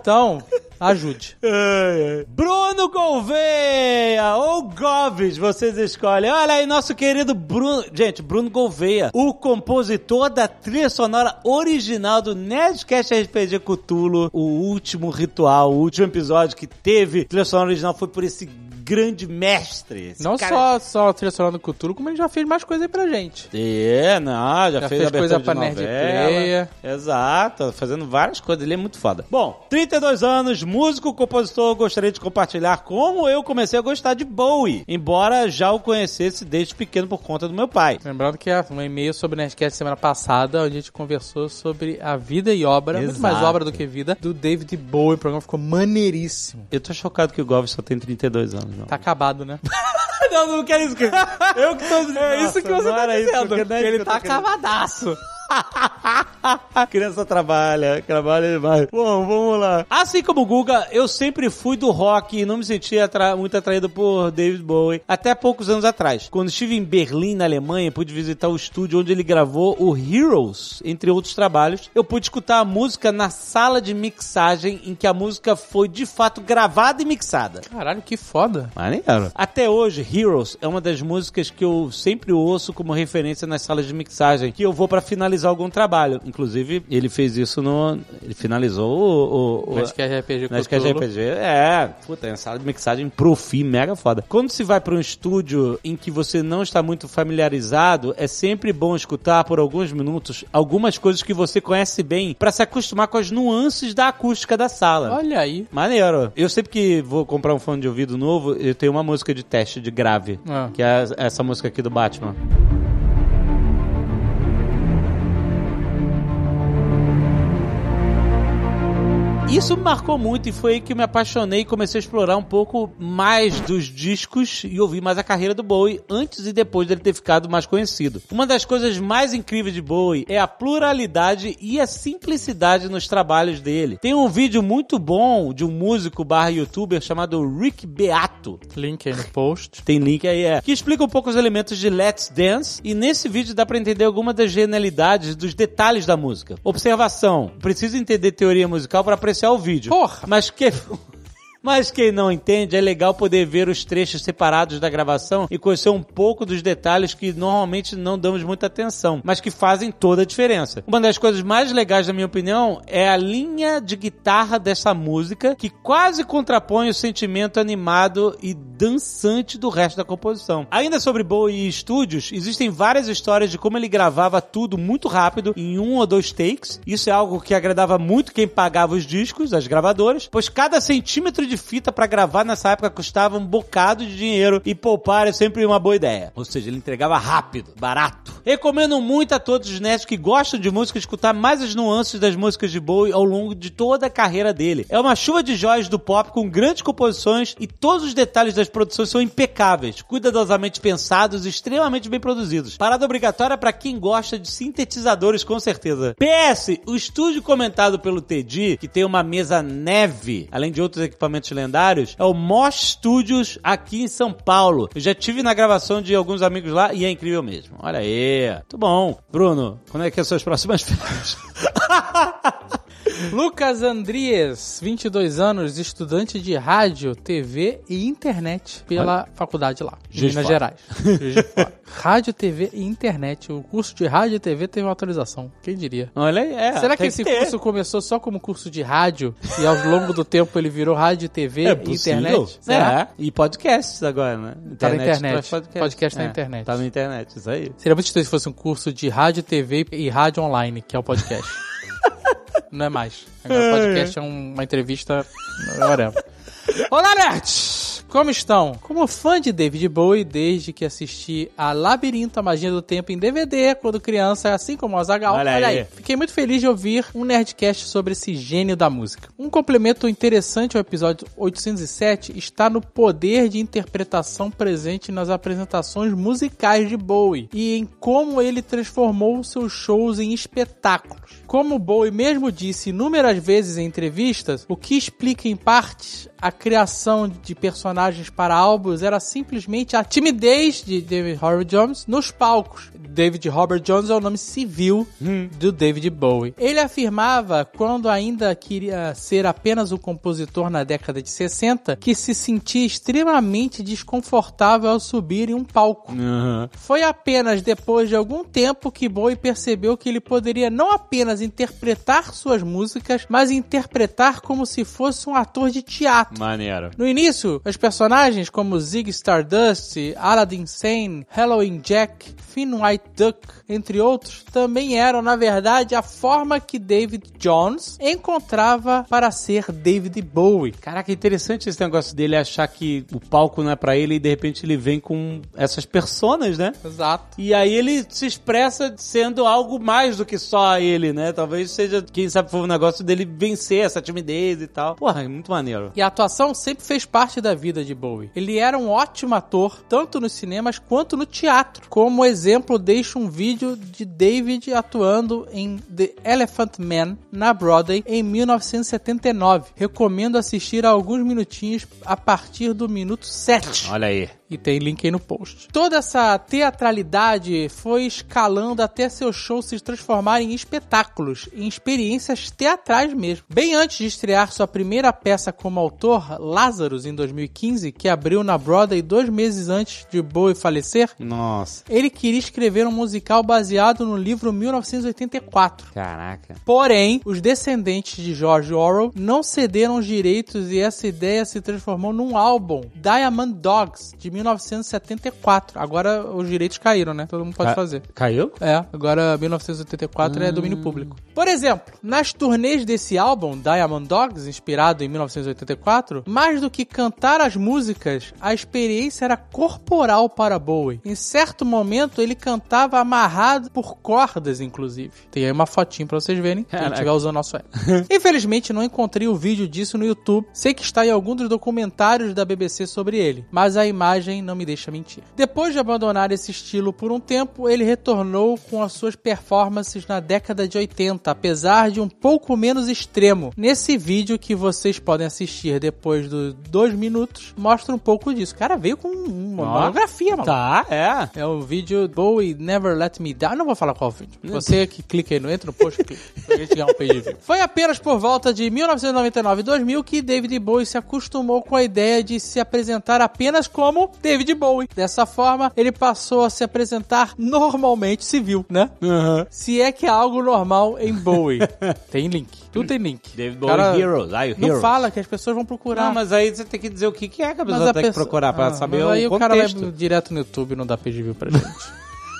Então, ajude. Bruno Gouveia ou Goves, vocês escolhem. Olha aí, nosso querido Bruno. Gente, Bruno Gouveia, o compositor da trilha sonora original do Nerdcast RPG Cthulhu, o último ritual, o último episódio que teve trilha sonora original foi por esse grande mestre. Esse Não cara- só, só trilha sonora do Cthulhu, como ele já fez mais coisa aí pra gente. É, não, já, Já fez, fez coisa pra Nerd novela. Player. Exato, fazendo várias coisas, ele é muito foda. Bom, 32 anos, músico, compositor, gostaria de compartilhar como eu comecei a gostar de Bowie, embora já o conhecesse desde pequeno por conta do meu pai. Lembrando que é um e-mail sobre o Nerdcast semana passada, onde a gente conversou sobre a vida e obra, muito mais Exato. obra do que vida, do David Bowie. O programa ficou maneiríssimo. Eu tô chocado que o Gomes só tem 32 anos, não. Tá acabado, né? não, não quero isso. Eu que tô. É isso que você tá dizendo, porque que ele tá acabadaço. A criança trabalha, trabalha demais. Bom, vamos lá. Assim como o Guga, eu sempre fui do rock e não me sentia atra- muito atraído por David Bowie até poucos anos atrás. Quando estive em Berlim, na Alemanha, pude visitar o estúdio onde ele gravou o Heroes, entre outros trabalhos. Eu pude escutar a música na sala de mixagem em que a música foi de fato gravada e mixada. Caralho, que foda. Maneiro. Até hoje, Heroes é uma das músicas que eu sempre ouço como referência nas salas de mixagem, que eu vou pra finalizar algum trabalho. Inclusive, ele fez isso no... Ele finalizou o... o, o Nerdcast RPG com Nerdcast RPG. É, puta, é uma sala de mixagem pro fim, mega foda. Quando se vai pra um estúdio em que você não está muito familiarizado, é sempre bom escutar por alguns minutos algumas coisas que você conhece bem pra se acostumar com as nuances da acústica da sala. Olha aí. Maneiro. Eu sempre que vou comprar um fone de ouvido novo, eu tenho uma música de teste de grave. Ah. Que é essa música aqui do Batman. Isso me marcou muito e foi aí que eu me apaixonei e comecei a explorar um pouco mais dos discos e ouvir mais a carreira do Bowie antes e depois dele ter ficado mais conhecido. Uma das coisas mais incríveis de Bowie é a pluralidade e a simplicidade nos trabalhos dele. Tem um vídeo muito bom de um músico barra youtuber chamado Rick Beato. Link aí no post. Tem link aí, é. Que explica um pouco os elementos de Let's Dance. E nesse vídeo dá pra entender algumas das genialidades dos detalhes da música. Observação. Preciso entender teoria musical pra apreciar o vídeo. Porra! Mas que... Mas quem não entende, é legal poder ver os trechos separados da gravação e conhecer um pouco dos detalhes que normalmente não damos muita atenção, mas que fazem toda a diferença. Uma das coisas mais legais, na minha opinião, é a linha de guitarra dessa música, que quase contrapõe o sentimento animado e dançante do resto da composição. Ainda sobre Bowie e estúdios, existem várias histórias de como ele gravava tudo muito rápido, em um ou dois takes. Isso é algo que agradava muito quem pagava os discos, as gravadoras, pois cada centímetro de fita pra gravar nessa época custava um bocado de dinheiro e poupar é sempre uma boa ideia. Ou seja, ele entregava rápido, barato. Recomendo muito a todos os nerds que gostam de música escutar mais as nuances das músicas de Bowie ao longo de toda a carreira dele. É uma chuva de joias do pop com grandes composições e todos os detalhes das produções são impecáveis, cuidadosamente pensados e extremamente bem produzidos. Parada obrigatória pra quem gosta de sintetizadores, com certeza. PS, o estúdio comentado pelo Teddy, que tem uma mesa neve, além de outros equipamentos lendários, é o Mosh Studios aqui em São Paulo. Eu já tive na gravação de alguns amigos lá e é incrível mesmo. Olha aí. Muito bom. Bruno, quando é que são as próximas férias? Lucas Andries, 22 anos, estudante de rádio, TV e internet pela faculdade lá, Juiz de Minas Fora. Gerais. Rádio, TV e internet. O curso de rádio e TV teve uma atualização. Quem diria? Olha aí. É, Será que esse ter. curso começou só como curso de rádio e ao longo do tempo ele virou rádio, TV é e internet? Será? É. E podcasts agora, né? Tá na internet. Podcast, Podcast na É, internet. Tá na internet, isso aí. Seria muito estranho se fosse um curso de rádio, TV e rádio online, que é o podcast. Não é mais. Agora o podcast é um- uma entrevista. Whatever. Olá, nerds! Como estão? Como fã de David Bowie, desde que assisti a Labirinto, a Magia do Tempo em DVD, quando criança, assim como o Azaghal. Olha aí. Fiquei muito feliz de ouvir um Nerdcast sobre esse gênio da música. Um complemento interessante ao episódio 807 está no poder de interpretação presente nas apresentações musicais de Bowie e em como ele transformou seus shows em espetáculos. Como Bowie mesmo disse inúmeras vezes em entrevistas, o que explica em partes a criação de personagens para álbuns era simplesmente a timidez de David Robert Jones nos palcos. David Robert Jones é o nome civil do David Bowie. Ele afirmava, quando ainda queria ser apenas um compositor na década de 60, que se sentia extremamente desconfortável ao subir em um palco. Foi apenas depois de algum tempo que Bowie percebeu que ele poderia não apenas interpretar suas músicas, mas interpretar como se fosse um ator de teatro. Maneiro. No início, os personagens como Zig Stardust, Aladdin Sane, Halloween Jack, Finn White Duck, entre outros, também eram, na verdade, a forma que David Jones encontrava para ser David Bowie. Caraca, é interessante esse negócio dele achar que o palco não é pra ele e de repente ele vem com essas personas, né? Exato. E aí ele se expressa sendo algo mais do que só ele, né? Talvez seja, quem sabe, foi um negócio dele vencer essa timidez e tal. Porra, é muito maneiro. E a atuação sempre fez parte da vida de Bowie. Ele era um ótimo ator, tanto nos cinemas quanto no teatro. Como exemplo, deixo um vídeo de David atuando em The Elephant Man na Broadway em 1979. Recomendo assistir a alguns minutinhos a partir do minuto 7. Olha aí. E tem link aí no post. Toda essa teatralidade foi escalando até seus shows se transformarem em espetáculos, em experiências teatrais mesmo. Bem antes de estrear sua primeira peça como autor, Lazarus, em 2015, que abriu na Broadway dois meses antes de Bowie falecer, Nossa. ele queria escrever um musical baseado no livro 1984. Caraca. Porém, os descendentes de George Orwell não cederam os direitos e essa ideia se transformou num álbum, Diamond Dogs, de 1974. Agora os direitos caíram, né? Todo mundo pode Ca- fazer. Caiu? É, agora 1984 é domínio público. Por exemplo, nas turnês desse álbum, Diamond Dogs, inspirado em 1984, mais do que cantar as músicas, a experiência era corporal para Bowie. Em certo momento, ele cantava amarrado por cordas, inclusive. Tem aí uma fotinho pra vocês verem, Caraca. estiver usando nosso app. Infelizmente, não encontrei o vídeo disso no YouTube. Sei que está em algum dos documentários da BBC sobre ele, mas a imagem não me deixa mentir. Depois de abandonar esse estilo por um tempo, ele retornou com as suas performances na década de 80, apesar de um pouco menos extremo. Nesse vídeo que vocês podem assistir depois dos dois minutos, mostra um pouco disso. O cara veio com uma Ó. monografia, mano. Tá, é. É o vídeo Bowie Never Let Me Down. Eu não vou falar qual vídeo. Você que clica aí, não entra no post, clica. Pra gente ganhar um page view. Foi apenas por volta de 1999 e 2000 que David Bowie se acostumou com a ideia de se apresentar apenas como David Bowie. Dessa forma, ele passou a se apresentar normalmente civil, né? Se é que há algo normal em Bowie. tem link. Tudo tem link. David O cara Bowie Heroes. Ah, o Não Heroes. fala que as pessoas vão procurar. Não, mas aí você tem que dizer o que, que é que a Mas pessoa a tem que procurar pra Ah, saber mas aí o o cara vai contexto. direto no YouTube e não dá page view pra gente.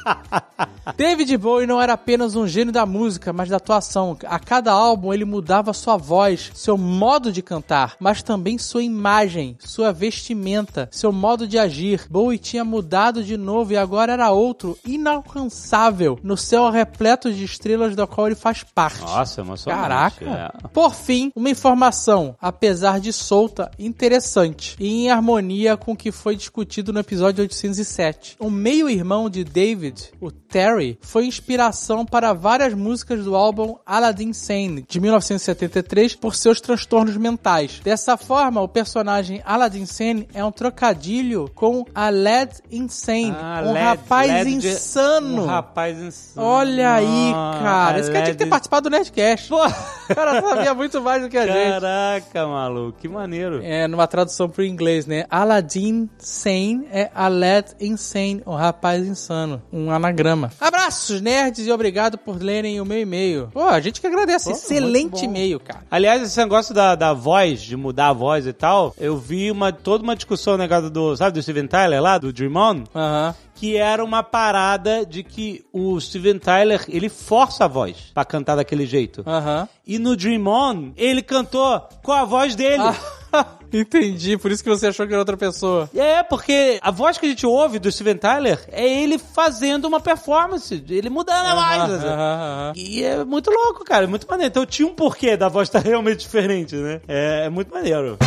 David Bowie não era apenas um gênio da música, mas da atuação. A cada álbum ele mudava sua voz, seu modo de cantar, mas também sua imagem, sua vestimenta, seu modo de agir. Bowie tinha mudado de novo e agora era outro, inalcançável, no céu repleto de estrelas da qual ele faz parte. Nossa, emocionante. Caraca. é. Por fim, uma informação, apesar de solta, interessante e em harmonia com o que foi discutido no episódio 807. O meio-irmão de David, o Terry, foi inspiração para várias músicas do álbum Aladdin Sane, de 1973, por seus transtornos mentais. Dessa forma, o personagem Aladdin Sane é um trocadilho com a Led Insane, Ah, um LED, rapaz LED insano. Um rapaz insano. Olha aí, cara. Esse cara tinha que ter LED. participado do Nerdcast. Pô, O cara sabia muito mais do que a gente. Caraca, maluco, que maneiro. É, numa tradução pro inglês, né? Aladdin Sane é Aled Insane, o rapaz insano. Um anagrama. Abraços, nerds, e obrigado por lerem o meu e-mail. Pô, a gente que agradece. Pô, Excelente e-mail, cara. Aliás, esse negócio da, da voz, de mudar a voz e tal, eu vi uma, toda uma discussão negócio do, sabe, do Steven Tyler lá, do Dream On, Aham. que era uma parada de que o Steven Tyler, ele força a voz pra cantar daquele jeito. Aham. E no Dream On, ele cantou com a voz dele. Ah, entendi. Por isso que você achou que era outra pessoa. É, porque a voz que a gente ouve do Steven Tyler é ele fazendo uma performance, ele mudando a voz. Assim. aham, aham. E é muito louco, cara, é muito maneiro. Então tinha um porquê da voz estar realmente diferente, né? É, é muito maneiro.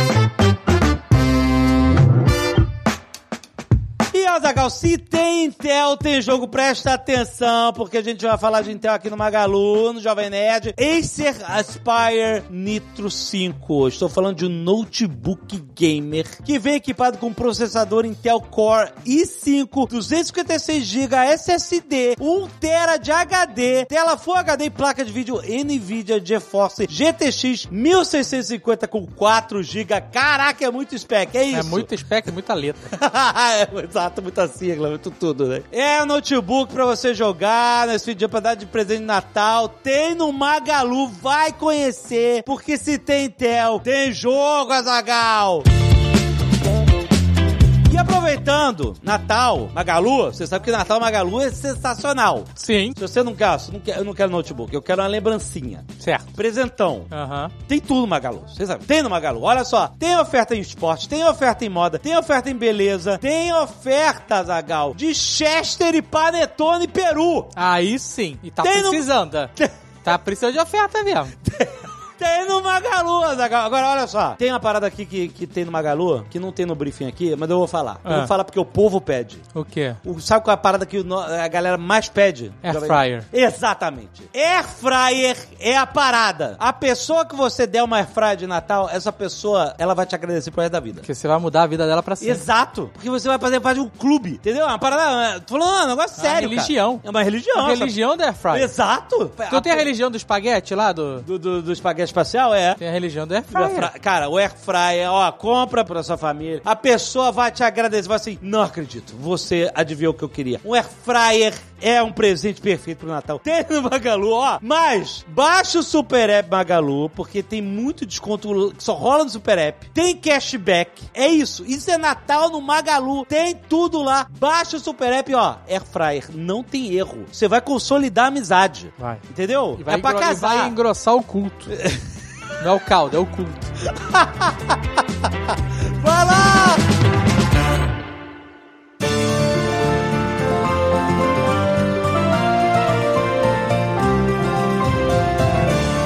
E Azagal, se tem Intel, tem jogo, presta atenção, porque a gente vai falar de Intel aqui no Magalu, no Jovem Nerd. Acer Aspire Nitro 5. Estou falando de um notebook gamer que vem equipado com processador Intel Core i5, 256GB SSD, 1TB de HD, tela Full HD e placa de vídeo NVIDIA GeForce GTX 1650 com 4GB. Caraca, é muito spec, é isso? É muito spec, muita letra. é, exato, muita sigla, muito tudo, né? É um notebook pra você jogar nesse dia pra dar de presente de Natal. Tem no Magalu, vai conhecer, porque se tem Intel, tem jogo, Azagal. E aproveitando, Natal, Magalu, você sabe que Natal Magalu é sensacional. Sim. Se você não quer, eu não quero, eu não quero notebook, eu quero uma lembrancinha. Certo. Presentão. Aham. Tem tudo no Magalu, você sabe. Tem no Magalu. Olha só, tem oferta em esporte, tem oferta em moda, tem oferta em beleza, tem oferta, Zagal, de Chester e Panetone Peru. Aí sim. E tá Tem no- precisando. Tá precisando de oferta mesmo. Tem no Magalu, Zagal. Agora, olha só. Tem uma parada aqui que, que tem no Magalu, que não tem no briefing aqui, mas eu vou falar. Eu Ah. vou falar porque o povo pede. O quê? O- sabe qual é a parada que o a galera mais pede? Air fryer. Exatamente. Air fryer é a parada. A pessoa que você der uma air fryer de Natal, essa pessoa, ela vai te agradecer pro resto da vida. Porque você vai mudar a vida dela pra sempre. Exato. Porque você vai fazer parte de um clube, entendeu? É uma parada... Tô falando, é um negócio sério, cara. religião. É uma religião. A religião da Air fryer. Exato. Tu tem a religião do espaguete lá? Do... Do, do, do espaguete espacial, é. Tem a religião do Air Do air fryer. fry- Cara, o air fryer, ó, compra pra sua família. A pessoa vai te agradecer, vai assim, não acredito, você adivinhou o que eu queria. Um air fryer é um presente perfeito pro Natal. Tem no Magalu, ó. Mas, baixa o Super App Magalu, porque tem muito desconto que só rola no Super App. Tem cashback. É isso. Isso é Natal no Magalu. Tem tudo lá. Baixa o Super App, ó. Air fryer, não tem erro. Você vai consolidar a amizade. Vai. Entendeu? E vai, é pra casar. vai engrossar o culto. Não é o caldo, é o culto. Vai lá!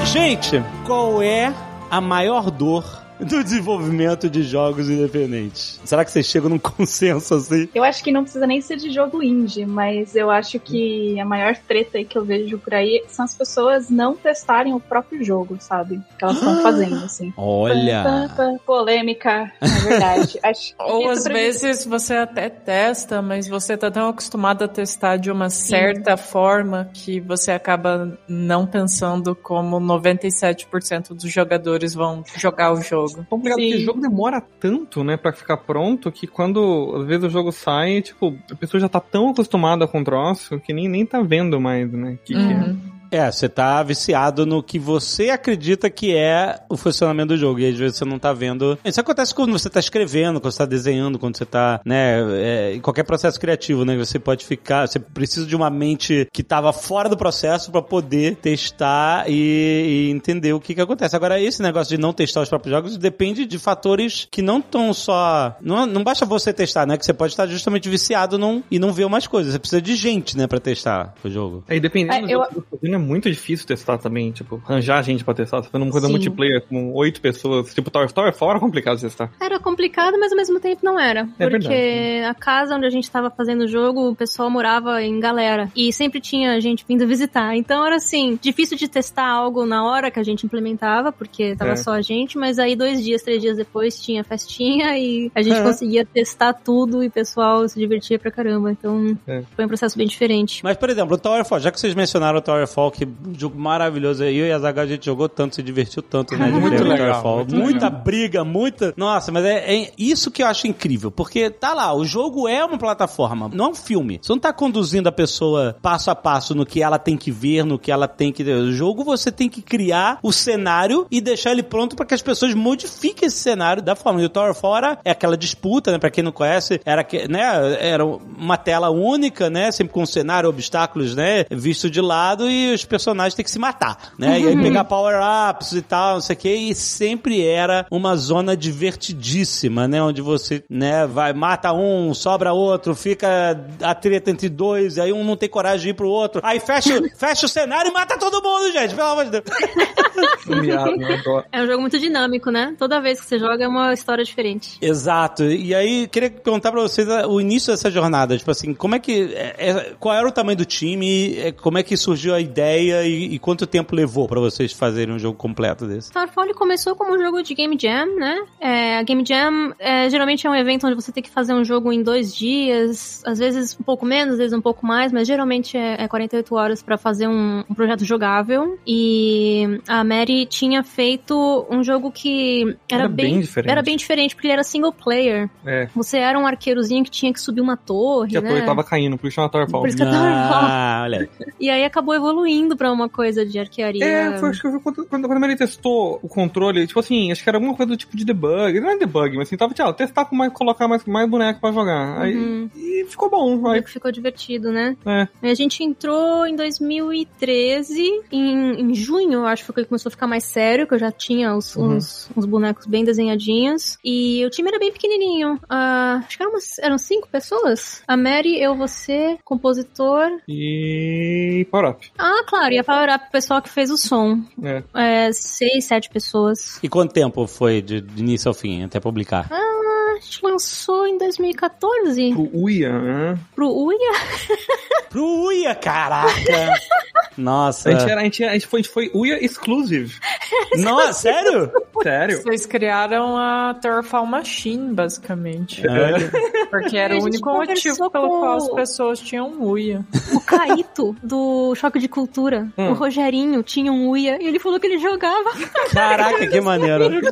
Gente, qual é a maior dor do desenvolvimento de jogos independentes? Será que vocês chegam num consenso assim? Eu acho que não precisa nem ser de jogo indie, mas eu acho que a maior treta aí que eu vejo por aí são as pessoas não testarem o próprio jogo, sabe? Que elas estão fazendo, assim. Olha! Pã, pã, pã. Polêmica, na verdade. Acho que Ou às vezes você até testa, mas você tá tão acostumado a testar de uma certa forma que você acaba não pensando como 97% dos jogadores vão jogar o jogo. É complicado, porque o Sim. jogo demora tanto, né, pra ficar pronto, que quando, às vezes, o jogo sai, tipo, a pessoa já tá tão acostumada com o troço que nem, nem tá vendo mais, né, que, que é. É, você tá viciado no que você acredita que é o funcionamento do jogo. E às vezes você não tá vendo. Isso acontece quando você tá escrevendo, quando você tá desenhando, quando você tá, né, é, em qualquer processo criativo, né? Você pode ficar. Você precisa de uma mente que tava fora do processo pra poder testar e, e entender o que que acontece. Agora, esse negócio de não testar os próprios jogos depende de fatores que não estão só. Não, não basta você testar, né? Que você pode estar justamente viciado num, e não ver mais coisas. Você precisa de gente, né, pra testar o jogo. Aí dependendo É, do eu- jogo muito difícil testar também, tipo, arranjar gente pra testar. Você tá fazendo uma coisa Sim. multiplayer com oito pessoas, tipo, Tower Tower fora é complicado de testar. Era complicado, mas ao mesmo tempo não era. É porque verdade. a casa onde a gente tava fazendo o jogo, o pessoal morava em galera. E sempre tinha gente vindo visitar. Então era assim, difícil de testar algo na hora que a gente implementava, porque tava É. só a gente, mas aí dois dias, três dias depois tinha festinha e a gente É. conseguia testar tudo e o pessoal se divertia pra caramba. Então É. foi um processo bem diferente. Mas, por exemplo, o Towerfall, já que vocês mencionaram o Towerfall, que jogo maravilhoso, eu e a Zaga a gente jogou tanto, se divertiu tanto, né? De Muito legal, muito muita legal. briga, muita. Nossa, mas é, é isso que eu acho incrível, porque tá lá, o jogo é uma plataforma, não é um filme. Você não tá conduzindo a pessoa passo a passo no que ela tem que ver, no que ela tem que. O jogo você tem que criar o cenário e deixar ele pronto para que as pessoas modifiquem esse cenário da forma. E o Towerfall era é aquela disputa, né? Pra quem não conhece, era, que, né, era uma tela única, né? Sempre com um cenário, obstáculos, né? Visto de lado e os personagens têm que se matar, né? E aí pegar power-ups e tal, não sei o que. E sempre era uma zona divertidíssima, né? Onde você, né, vai, mata um, sobra outro, fica a treta entre dois, aí um não tem coragem de ir pro outro. Aí fecha, fecha o cenário e mata todo mundo, gente, pelo amor de Deus. Adoro. É um jogo muito dinâmico, né? Toda vez que você joga é uma história diferente. Exato. E aí, queria perguntar pra vocês ah, o início dessa jornada. Tipo assim, como é que. é- é- qual era o tamanho do time? é, Como é que surgiu a ideia e, e quanto tempo levou pra vocês fazerem um jogo completo desse? Starfall começou como um jogo de Game Jam, né? É, a Game Jam é, geralmente é um evento onde você tem que fazer um jogo em dois dias, às vezes um pouco menos, às vezes um pouco mais, mas geralmente é, é 48 horas pra fazer um, um projeto jogável. E a Mary tinha feito um jogo que era, Era bem diferente. Era bem diferente, porque ele era single player. É, Você era um arqueirozinho que tinha que subir uma torre, que a né? torre tava caindo, por isso chama Towerfall. Por isso que é. Ah, olha. aí. E aí acabou evoluindo pra uma coisa de arquearia. É, foi, acho que foi quando, quando, quando ele testou o controle, tipo assim, acho que era alguma coisa do tipo de debug. Não é debug, bug, mas assim, tava, tchau, testar com mais, colocar mais, mais boneco pra jogar. Aí, Uhum. E ficou bom. Aí, Ficou divertido, né? é. A gente entrou em 2013, em, em junho, eu acho que foi que começou a ficar mais sério, que eu já tinha os, Uhum. uns, uns bonecos bem desenhadinhos. E o time era bem pequenininho. Ah, acho que eram, umas- eram cinco pessoas. A Mary, eu, você, compositor. E. Power up. Ah, claro, e a Power Up, o pessoal que fez o som. É. É, seis, sete pessoas. E quanto tempo foi de, de início ao fim, até publicar? A gente lançou em 2014 Pro Uia, né? pro Uia. Pro Uia, caraca! Nossa. A gente, era, a, gente, a, gente foi, a gente foi Uia Exclusive. Nossa, sério? Sério? Vocês criaram a Terrafall Machine, basicamente. É. Porque era o único motivo pelo com qual as pessoas tinham Uia. O Caíto, do Choque de Cultura. Hum. O Rogerinho tinha um Uia e ele falou que ele jogava. Caraca, que maneiro.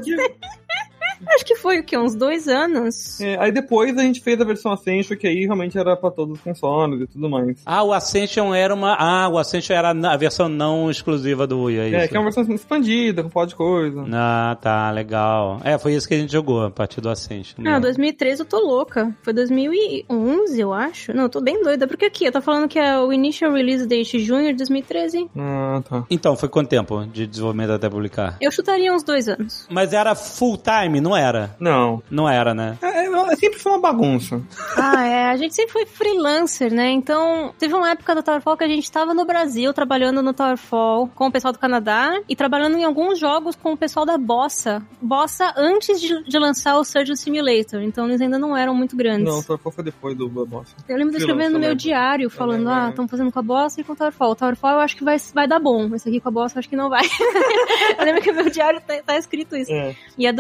Acho que foi o quê? Uns dois anos? É, aí depois a gente fez a versão Ascension, que aí realmente era pra todos os consoles e tudo mais. Ah, o Ascension era uma. Ah, o Ascension era a versão não exclusiva do Wii, é isso? É, que é uma versão expandida, com pó de coisa. Ah, tá, legal. É, foi isso que a gente jogou, a partir do Ascension. Ah, 2013 eu tô louca. Foi 2011, eu acho. Não, eu tô bem doida. Porque aqui, eu tô falando que é o initial release date junho de 2013. Ah, tá. Então, foi quanto tempo de desenvolvimento até publicar? Eu chutaria uns dois anos. Mas era full time, não era? Não. Não era, né? É, é, sempre foi uma bagunça. Ah, é. A gente sempre foi freelancer, né? Então, teve uma época do Towerfall que a gente tava no Brasil, trabalhando no Towerfall com o pessoal do Canadá e trabalhando em alguns jogos com o pessoal da Bossa. Bossa antes de, de lançar o Surgeon Simulator. Então, eles ainda não eram muito grandes. Não, só foi depois do Boss. Eu lembro de escrevendo no meu diário, falando, lembro, ah, é. estão fazendo com a Bossa e com o Towerfall. O Towerfall eu acho que vai, vai dar bom. Esse aqui com a Bossa eu acho que não vai. eu lembro que no meu diário tá, tá escrito isso. É. E é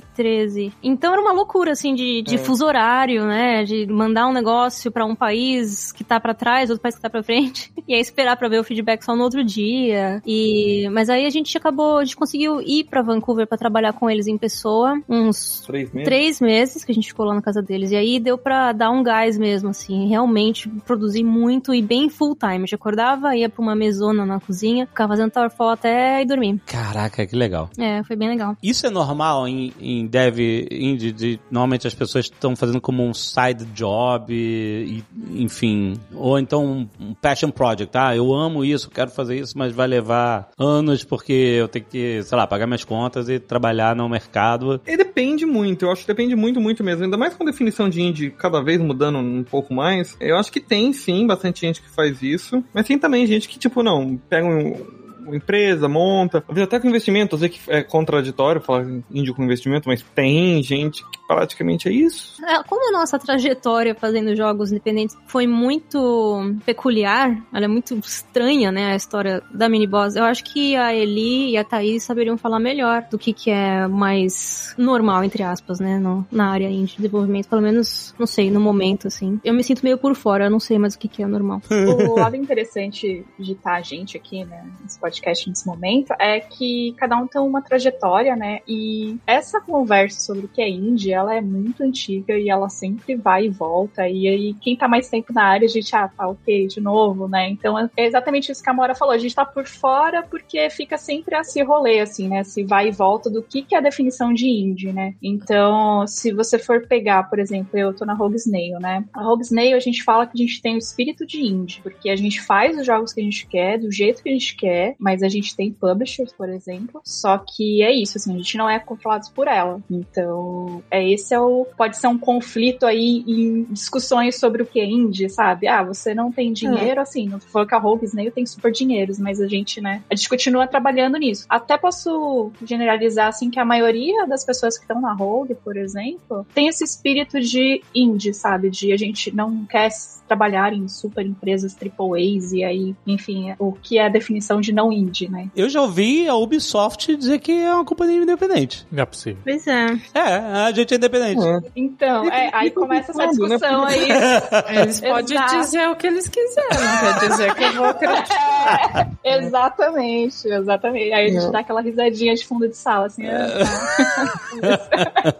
2013. Então era uma loucura, assim, de, de É. fuso horário, né? De mandar um negócio pra um país que tá pra trás, outro país que tá pra frente. E aí esperar pra ver o feedback só no outro dia. E... Mas aí a gente acabou, a gente conseguiu ir pra Vancouver pra trabalhar com eles em pessoa. Uns Três meses. três meses que a gente ficou lá na casa deles. E aí deu pra dar um gás mesmo, assim. Realmente produzir muito e bem full time. A gente acordava, ia pra uma mesona na cozinha, ficava fazendo Towerfall até e dormir. Caraca, que legal. É, foi bem legal. Isso é normal em, em dev indie? De, normalmente as pessoas estão fazendo como um side job, e, enfim. Ou então um, passion project. Ah, eu amo isso, quero fazer isso, mas vai levar anos porque eu tenho que, sei lá, pagar minhas contas e trabalhar no mercado. E depende muito, eu acho que depende muito, muito mesmo. Ainda mais com a definição de indie cada vez mudando um pouco mais. Eu acho que tem sim bastante gente que faz isso. Mas tem também gente que, tipo, não, pega um. Uma empresa, monta. Às vezes até com investimento, eu sei que é contraditório falar índio com investimento, mas tem gente que praticamente é isso. É, como a nossa trajetória fazendo jogos independentes foi muito peculiar, ela é muito estranha, né, a história da mini boss, eu acho que a Eli e a Thaís saberiam falar melhor do que que é mais normal, entre aspas, né, no, na área indie de desenvolvimento, pelo menos, não sei, no momento, assim. Eu me sinto meio por fora, eu não sei mais o que que é normal. O lado interessante de estar a gente aqui, né, nesse podcast nesse momento, é que cada um tem uma trajetória, né? E essa conversa sobre o que é indie, ela é muito antiga e ela sempre vai e volta. E aí, quem tá mais tempo na área, a gente, ah, tá ok, de novo, né? Então é exatamente isso que a Mora falou. A gente tá por fora porque fica sempre esse rolê, assim, né? Se vai e volta do que, que é a definição de indie, né? Então, se você for pegar, por exemplo, eu tô na Rogue Snail, né? A Rogue Snail, a gente fala que a gente tem o espírito de indie, porque a gente faz os jogos que a gente quer, do jeito que a gente quer, mas a gente tem publishers, por exemplo. Só que é isso, assim, a gente não é controlados por ela. Então, é esse é o. Pode ser um conflito aí em discussões sobre o que é indie, sabe? Ah, você não tem dinheiro, assim, não foi que a Rogue Snail tem super dinheiros, mas a gente, né, a gente continua trabalhando nisso. Até posso generalizar, assim, que a maioria das pessoas que estão na Rogue, por exemplo, tem esse espírito de indie, sabe? De a gente não quer trabalhar em super empresas AAAs e aí, enfim, o que é a definição de não indie, né? Eu já ouvi a Ubisoft dizer que é uma companhia independente. Não é possível. Pois é. É, a gente é independente. Então, é, aí começa essa discussão aí. Eles podem Exato. dizer o que eles quiserem, quer dizer que eu vou acreditar. Exatamente, exatamente. Aí a gente dá aquela risadinha de fundo de sala, assim.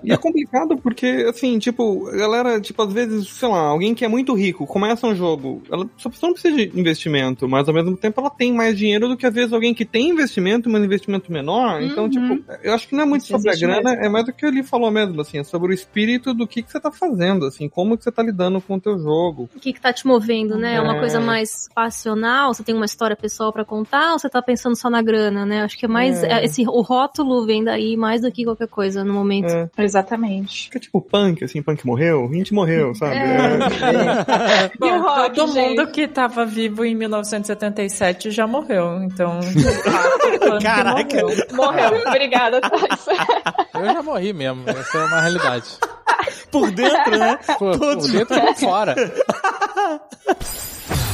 E é complicado porque, assim, tipo, a galera, tipo, às vezes, sei lá, alguém que é muito rico começa um jogo, ela só não precisa de investimento, mas ao mesmo tempo ela tem mais dinheiro do que às vezes alguém que tem investimento, mas investimento menor. Então, tipo, eu acho que não é muito Isso sobre a grana, mesmo. é mais do que ele falou mesmo, assim, é sobre o espírito do que, que você tá fazendo, assim, como que você tá lidando com o teu jogo. O que que tá te movendo, né? É uma É. coisa mais passional, você tem uma história pessoal pra contar, ou você tá pensando só na grana, né? Acho que é mais É. é, esse o rótulo vem daí mais do que qualquer coisa no momento. É. Exatamente. Fica tipo punk, assim, punk morreu, a gente morreu, sabe? É. E o Bom, rock, todo gente? mundo que tava vivo em 1977 já morreu, então... Caraca. morreu. Morreu. Obrigada, Thais. Eu já morri mesmo, essa é uma realidade. Por dentro, né? Por, Todos por dentro e por fora.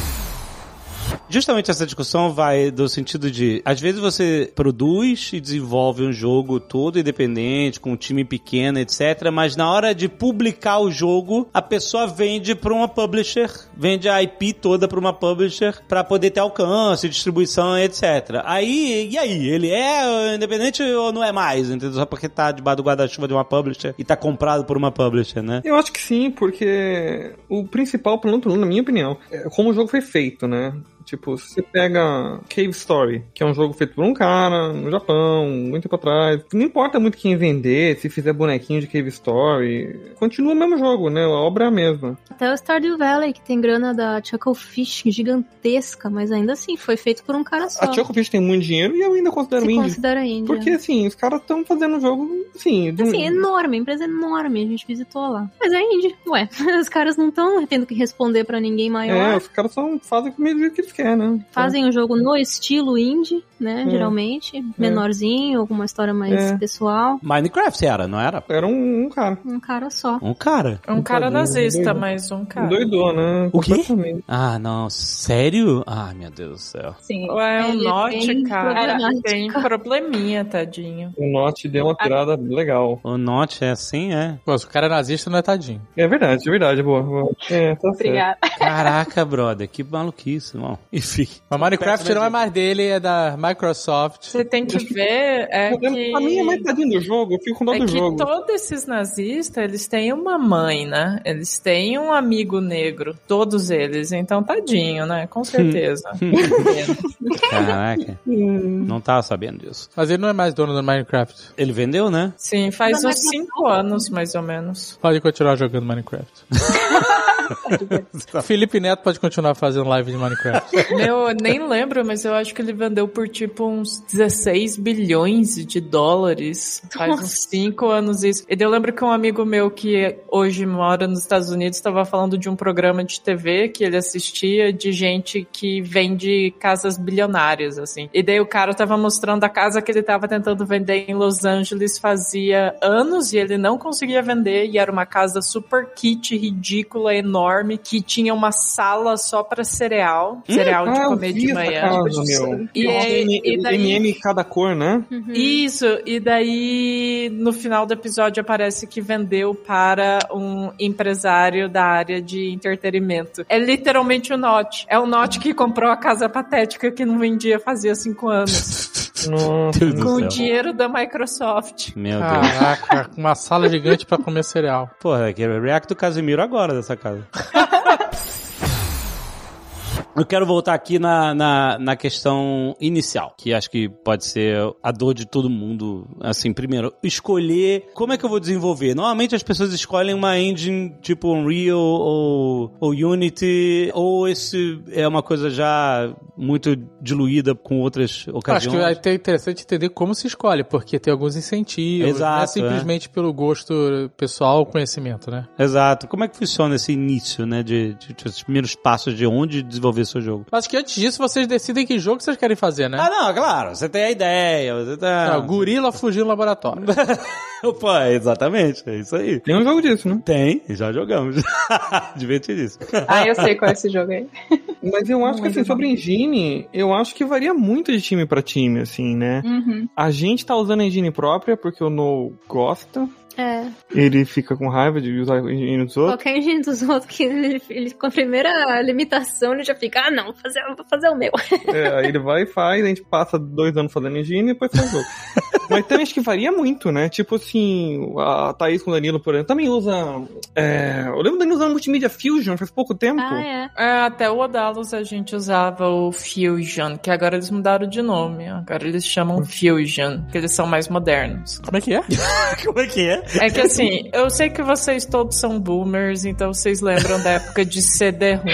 Justamente essa discussão vai do sentido de, às vezes você produz e desenvolve um jogo todo independente, com um time pequeno, etc, mas na hora de publicar o jogo, a pessoa vende para uma publisher, vende a IP toda para uma publisher para poder ter alcance, distribuição, etc. Aí, e aí, ele é independente ou não é mais, entendeu? Só porque tá debaixo do guarda-chuva de uma publisher e tá comprado por uma publisher, né? Eu acho que sim, porque o principal, menos na minha opinião, é como o jogo foi feito, né? Tipo, se você pega Cave Story, que é um jogo feito por um cara no Japão, muito tempo atrás. Não importa muito quem vender, se fizer bonequinho de Cave Story. Continua o mesmo jogo, né? A obra é a mesma. Até o Stardew Valley, que tem grana da Chucklefish gigantesca, mas ainda assim, foi feito por um cara só. A Chocofish tem muito dinheiro e eu ainda considero Se indie. considera indie. Porque, assim, os caras estão fazendo um jogo, assim... de Assim, enorme, empresa é enorme, a gente visitou lá. Mas é indie, ué. Os caras não estão tendo que responder pra ninguém É, maior. os caras só fazem o mesmo jeito que eles né? Fazem o jogo no estilo indie, né? É. Geralmente. Menorzinho, com uma história mais É. pessoal. Minecraft era, não era? Era um, um cara. Um cara só. Um cara. Um cara Tadinho, nazista, doido. mas um cara. Doidou, né? O quê? Ah, não, sério? Ah, meu Deus do céu. Sim. Ué, o é bem cara, tem probleminha, tadinho. O Note deu uma tirada legal. O Note é assim, é? Pô, se o cara é nazista, não é tadinho. É verdade, é verdade, boa. boa. É, tá certo. Obrigada. Caraca, brother, que maluquice, irmão. Enfim. Mas Minecraft não é mais dele, é da Microsoft. Você tem que ver é que... Pra mim é mais tadinho do jogo, eu fico com dó É do que jogo. todos esses nazistas, eles têm uma mãe, né? Eles têm um amigo negro. Todos eles. Então, tadinho, né? Com certeza. Caraca. não tava sabendo disso. Mas ele não é mais dono do Minecraft. Ele vendeu, né? Sim, faz Não, uns mas não- cinco anos, mais ou menos. Pode continuar jogando Minecraft. Felipe Neto pode continuar fazendo live de Minecraft. Meu, eu nem lembro, mas eu acho que ele vendeu por tipo uns 16 bilhões de dólares. Faz uns 5 anos isso. E daí eu lembro que um amigo meu que hoje mora nos Estados Unidos estava falando de um programa de TV que ele assistia de gente que vende casas bilionárias, assim. E daí o cara tava mostrando a casa que ele tava tentando vender em Los Angeles fazia anos e ele não conseguia vender e era uma casa super kit, ridícula, enorme, que tinha uma sala só pra cereal, cereal de Ah, eu comer de manhã. casa, meu. E M- e daí- MM cada cor, né? Isso, e daí no final do episódio aparece que vendeu para um empresário da área de entretenimento. É literalmente o Note. É o Note que comprou a casa patética que não vendia fazia cinco anos. Nossa. Com o dinheiro da Microsoft. Meu Deus. Caraca, uma sala gigante pra comer cereal. Porra, que é o react do Casimiro agora dessa casa. 哈哈哈哈 Eu quero voltar aqui na, na, na questão inicial, que acho que pode ser a dor de todo mundo. Assim, primeiro, escolher como é que eu vou desenvolver. Normalmente as pessoas escolhem uma engine tipo Unreal ou, ou Unity, ou esse é uma coisa já muito diluída com outras Acho que ocasiões. vai ter interessante entender como se escolhe, porque tem alguns incentivos. Exato, não é simplesmente pelo gosto pessoal ou conhecimento, né? Exato. Como é que funciona esse início, né? De, de, de os primeiros passos de onde desenvolver seu jogo. Mas que antes disso vocês decidem que jogo vocês querem fazer, né? Ah, não, claro. Você tem a ideia, você tá... Ah, o gorila fugiu no laboratório. Opa, exatamente, é isso aí. Tem um jogo disso, né? Tem, já jogamos. Divertidíssimo. Ah, eu sei qual é esse jogo aí. Mas eu acho que, assim, sobre engine, eu acho que varia muito de time pra time, assim, né? Uhum. A gente tá usando a engine própria porque o No gosta. É. Ele fica com raiva de usar a engine dos outros. Qualquer gente dos outros que ele, ele- com a primeira limitação ele já fica, ah não, vou fazer, vou fazer o meu. É, aí ele vai e faz, a gente passa dois anos fazendo engine e depois faz o jogo. Mas também acho que varia muito, né? Tipo assim, a Thaís com o Danilo, por exemplo, também usa. É, eu lembro do Danilo usando Multimedia Fusion faz pouco tempo. Ah, é. É, até o Odalos a gente usava o Fusion, que agora eles mudaram de nome. Agora eles chamam Fusion, que eles são mais modernos. Como é que é? Como é que é? É que assim, eu sei que vocês todos são boomers, então vocês lembram da época de CD-ROM.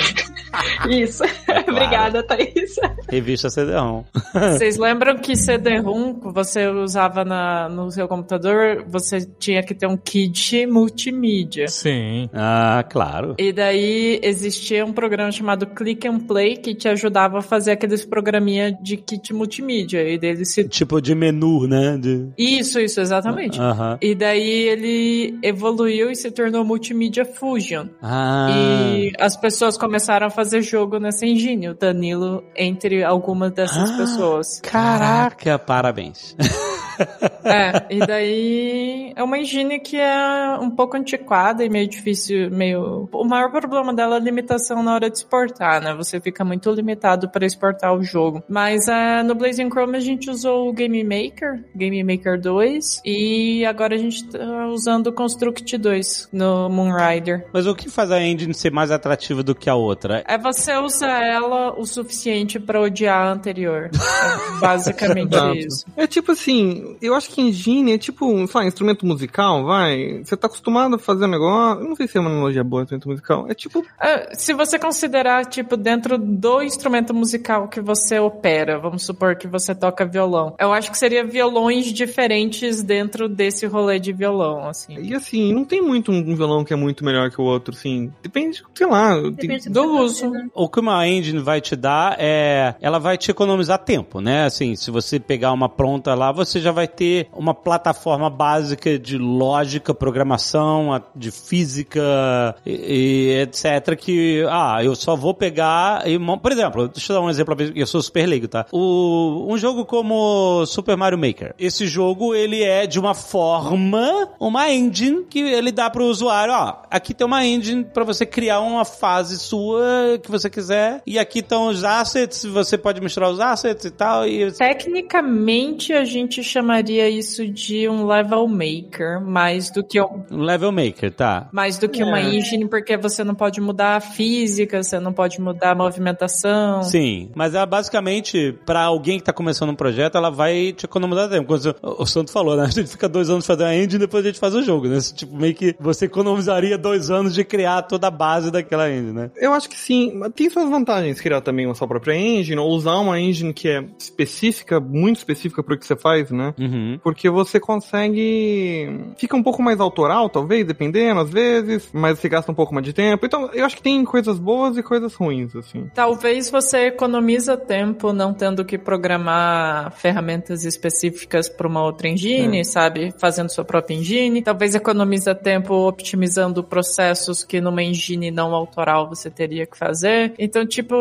Isso. Obrigada, Thaís. Revista CD-ROM. Vocês lembram que CD-ROM você usava na, no seu computador, você tinha que ter um kit multimídia. Sim. Ah, claro. E daí existia um programa chamado Click and Play que te ajudava a fazer aqueles programinha de kit multimídia. E dele se. Tipo de menu, né? De... Isso, isso, exatamente. Aham. E daí ele evoluiu e se tornou Multimedia Fusion. Ah. E as pessoas começaram a fazer jogo nessa engine, o Danilo entre algumas dessas Ah. pessoas. Caraca, parabéns. É, e daí é uma engine que é um pouco antiquada e meio difícil, meio... O maior problema dela é a limitação na hora de exportar, né? Você fica muito limitado para exportar o jogo. Mas é, no Blazing Chrome a gente usou o Game Maker, Game Maker 2, e agora a gente tá usando o Construct 2 no Moonrider. Mas o que faz a engine ser mais atrativa do que a outra? É você usar ela o suficiente pra odiar a anterior. É basicamente Exato. isso. É tipo assim, eu acho que engine é tipo, sei lá, instrumento musical, vai. Você tá acostumado a fazer um negócio. Eu não sei se é uma analogia boa, instrumento musical. É tipo. É, Se você considerar, tipo, dentro do instrumento musical que você opera, vamos supor que você toca violão, eu acho que seria violões diferentes dentro desse rolê de violão, assim. E assim, não tem muito um violão que é muito melhor que o outro, assim. Depende, sei lá. tem- Depende Do que você tá uso. O que uma engine vai te dar é. Ela vai te economizar tempo, né? Assim, se você pegar uma pronta lá, você já vai ter uma plataforma básica de lógica, programação, de física e, e etc. Que, ah, eu só vou pegar. E, por exemplo, deixa eu dar um exemplo, eu sou super leigo, tá? O, um jogo como Super Mario Maker. Esse jogo, ele é de uma forma, uma engine que ele dá pro usuário, ó, aqui tem uma engine pra você criar uma fase sua que você quiser, e aqui estão os assets, você pode misturar os assets e tal, e Tecnicamente, a gente chamaria isso de um level maker, mais do que um, um level maker, tá? mais do que uma É. engine, porque você não pode mudar a física, você não pode mudar a movimentação. Sim, mas ela basicamente, pra alguém que tá começando um projeto, ela vai te economizar tempo. Quando o o Santo falou, né? A gente fica dois anos fazendo a engine e depois a gente faz o jogo, né? Tipo, meio que você economizaria dois anos de criar toda a base daquela engine, né? Eu acho que sim. Mas Tem suas vantagens criar também uma sua própria engine, ou usar uma engine que é específica, muito específica pro que você faz, né? Uhum. Porque você consegue. Fica um pouco mais autoral, talvez, dependendo, às vezes, mas você gasta um pouco mais de tempo. Então, eu acho que tem coisas boas e coisas ruins, assim. Talvez você economiza tempo não tendo que programar ferramentas específicas para uma outra engine, sabe? Fazendo sua própria engine. Talvez economiza tempo otimizando processos que numa engine não autoral você teria que fazer. Então, tipo,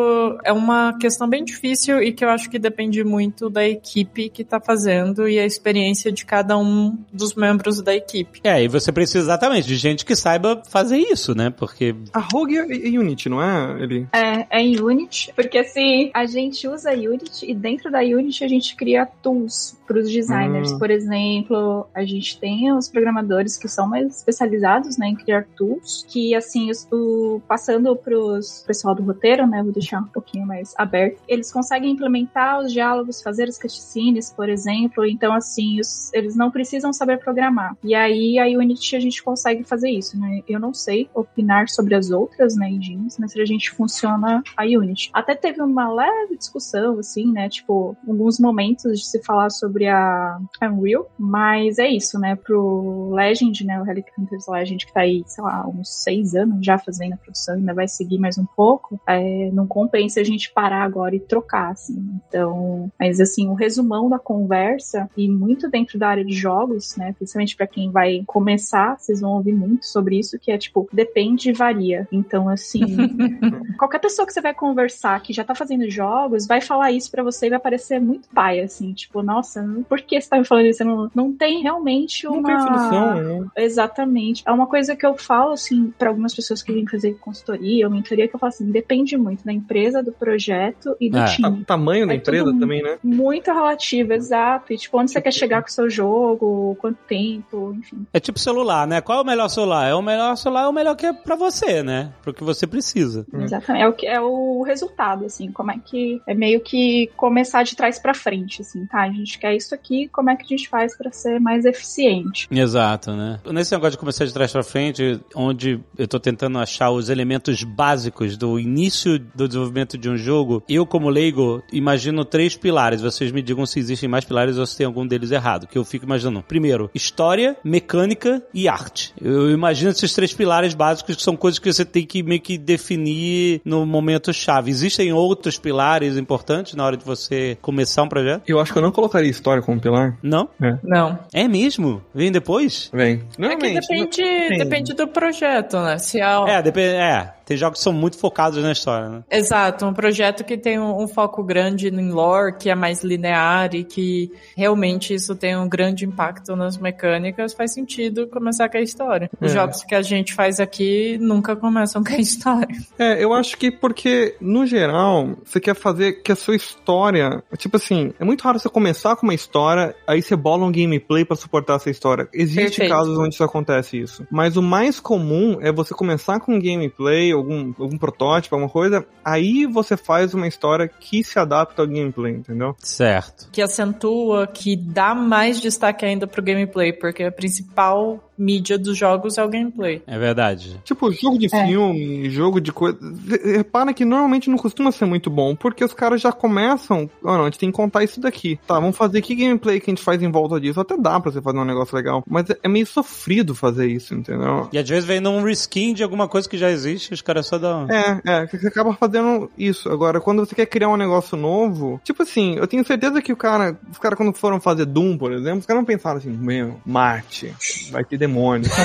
é uma questão bem difícil e que eu acho que depende muito da equipe que tá fazendo e a experiência de cada um dos membros da equipe. É, e você precisa exatamente de gente que saiba fazer isso, né? Porque. A Rogue é Unity, não é? Ele. É, é em Unity, porque assim, a gente usa Unity e dentro da Unity a gente cria tools para os designers. Hum. Por exemplo, a gente tem os programadores que são mais especializados né, em criar tools, que assim, o, passando para os pessoal do roteiro, né, vou deixar um pouquinho mais aberto, eles conseguem implementar os diálogos, fazer as cutscenes, por exemplo, então assim, os- eles não precisam saber programar. E aí a Unity a gente consegue fazer isso, né? Eu não sei opinar sobre as outras, né, engines, mas a gente funciona a Unity. Até teve uma leve discussão, assim, né, tipo, alguns momentos de se falar sobre a Unreal, mas é isso, né, pro Legend, né, o Relic Hunters Legend, que tá aí, sei lá, uns seis anos já fazendo a produção, ainda vai seguir mais um pouco, é, não compensa a gente parar agora e trocar, assim. Então, mas assim, o resumão da conversa, e muito dentro da área de jogos, né, principalmente para quem vai começar, vocês vão ouvir muito sobre isso, que é tipo, depende e varia. Então, assim, qualquer pessoa que você vai conversar que já tá fazendo jogos, vai falar isso pra você e vai parecer muito pai, assim, tipo, nossa, por que você tá me falando isso? Não, não tem realmente uma. Não tem solução, né? Exatamente. É uma coisa que eu falo, assim, pra algumas pessoas que vêm fazer consultoria ou mentoria, que eu falo assim, depende muito da empresa, do projeto e do É. time. O tamanho da É empresa tudo também, né? Muito relativo, exato. E, tipo, onde você quer chegar com o seu jogo, quanto tempo, enfim. É tipo celular, né? Qual é o melhor celular? É o melhor celular, é o melhor que é pra você, né? Pro que você precisa. Exatamente. É o, que, é o resultado, assim, como é que. É meio que começar de trás pra frente, assim, tá? A gente quer isso aqui, como é que a gente faz pra ser mais eficiente? Exato, né? Nesse negócio de começar de trás pra frente, onde eu tô tentando achar os elementos básicos do início do desenvolvimento de um jogo, eu, como leigo, imagino três pilares. Vocês me digam se existem mais pilares ou se tem algum deles errado. Que eu fico imaginando. Primeiro, história, mecânica e arte. Eu imagino esses três pilares básicos que são coisas que você tem que meio que definir no momento chave. Existem outros pilares importantes na hora de você começar um projeto? Eu acho que eu não colocaria história como pilar. Não? Não. É mesmo? Vem depois? Vem. É que Normalmente. depende, Sim. depende do projeto, né? Se é, É, depende. É, tem jogos que são muito focados na história, né? Exato, um projeto que tem um, um foco grande em lore, que é mais linear e que realmente isso tem um grande impacto nas mecânicas, faz sentido começar com a história. Os É. jogos que a gente faz aqui nunca começam com a história. É, eu acho que porque, no geral, você quer fazer que a sua história. Tipo assim, é muito raro você começar com uma história, aí você bola um gameplay pra suportar essa história. Existe Perfeito. casos onde isso acontece isso. Mas o mais comum é você começar com um gameplay, algum, algum protótipo, alguma coisa, aí você faz uma história que se adapta ao gameplay, entendeu? Certo. Que acentua, que dá mais destaque ainda pro gameplay, porque a principal mídia dos jogos é o gameplay. É verdade. Tipo, jogo de É. filme, jogo de coisa. Repara que normalmente não costuma ser muito bom, porque os caras já começam. Ah, não, a gente tem que contar isso daqui. Tá, vamos fazer que gameplay que a gente faz em volta disso. Até dá pra você fazer um negócio legal. Mas é- meio sofrido fazer isso, entendeu? E às vezes vem num reskin de alguma coisa que já existe, os caras só dão. É, é, que você acaba fazendo isso. Agora, quando você quer criar um negócio novo, tipo assim, eu tenho certeza que o cara, os caras quando foram fazer Doom, por exemplo, os caras não pensaram assim, meu, Marte, vai ter demônio.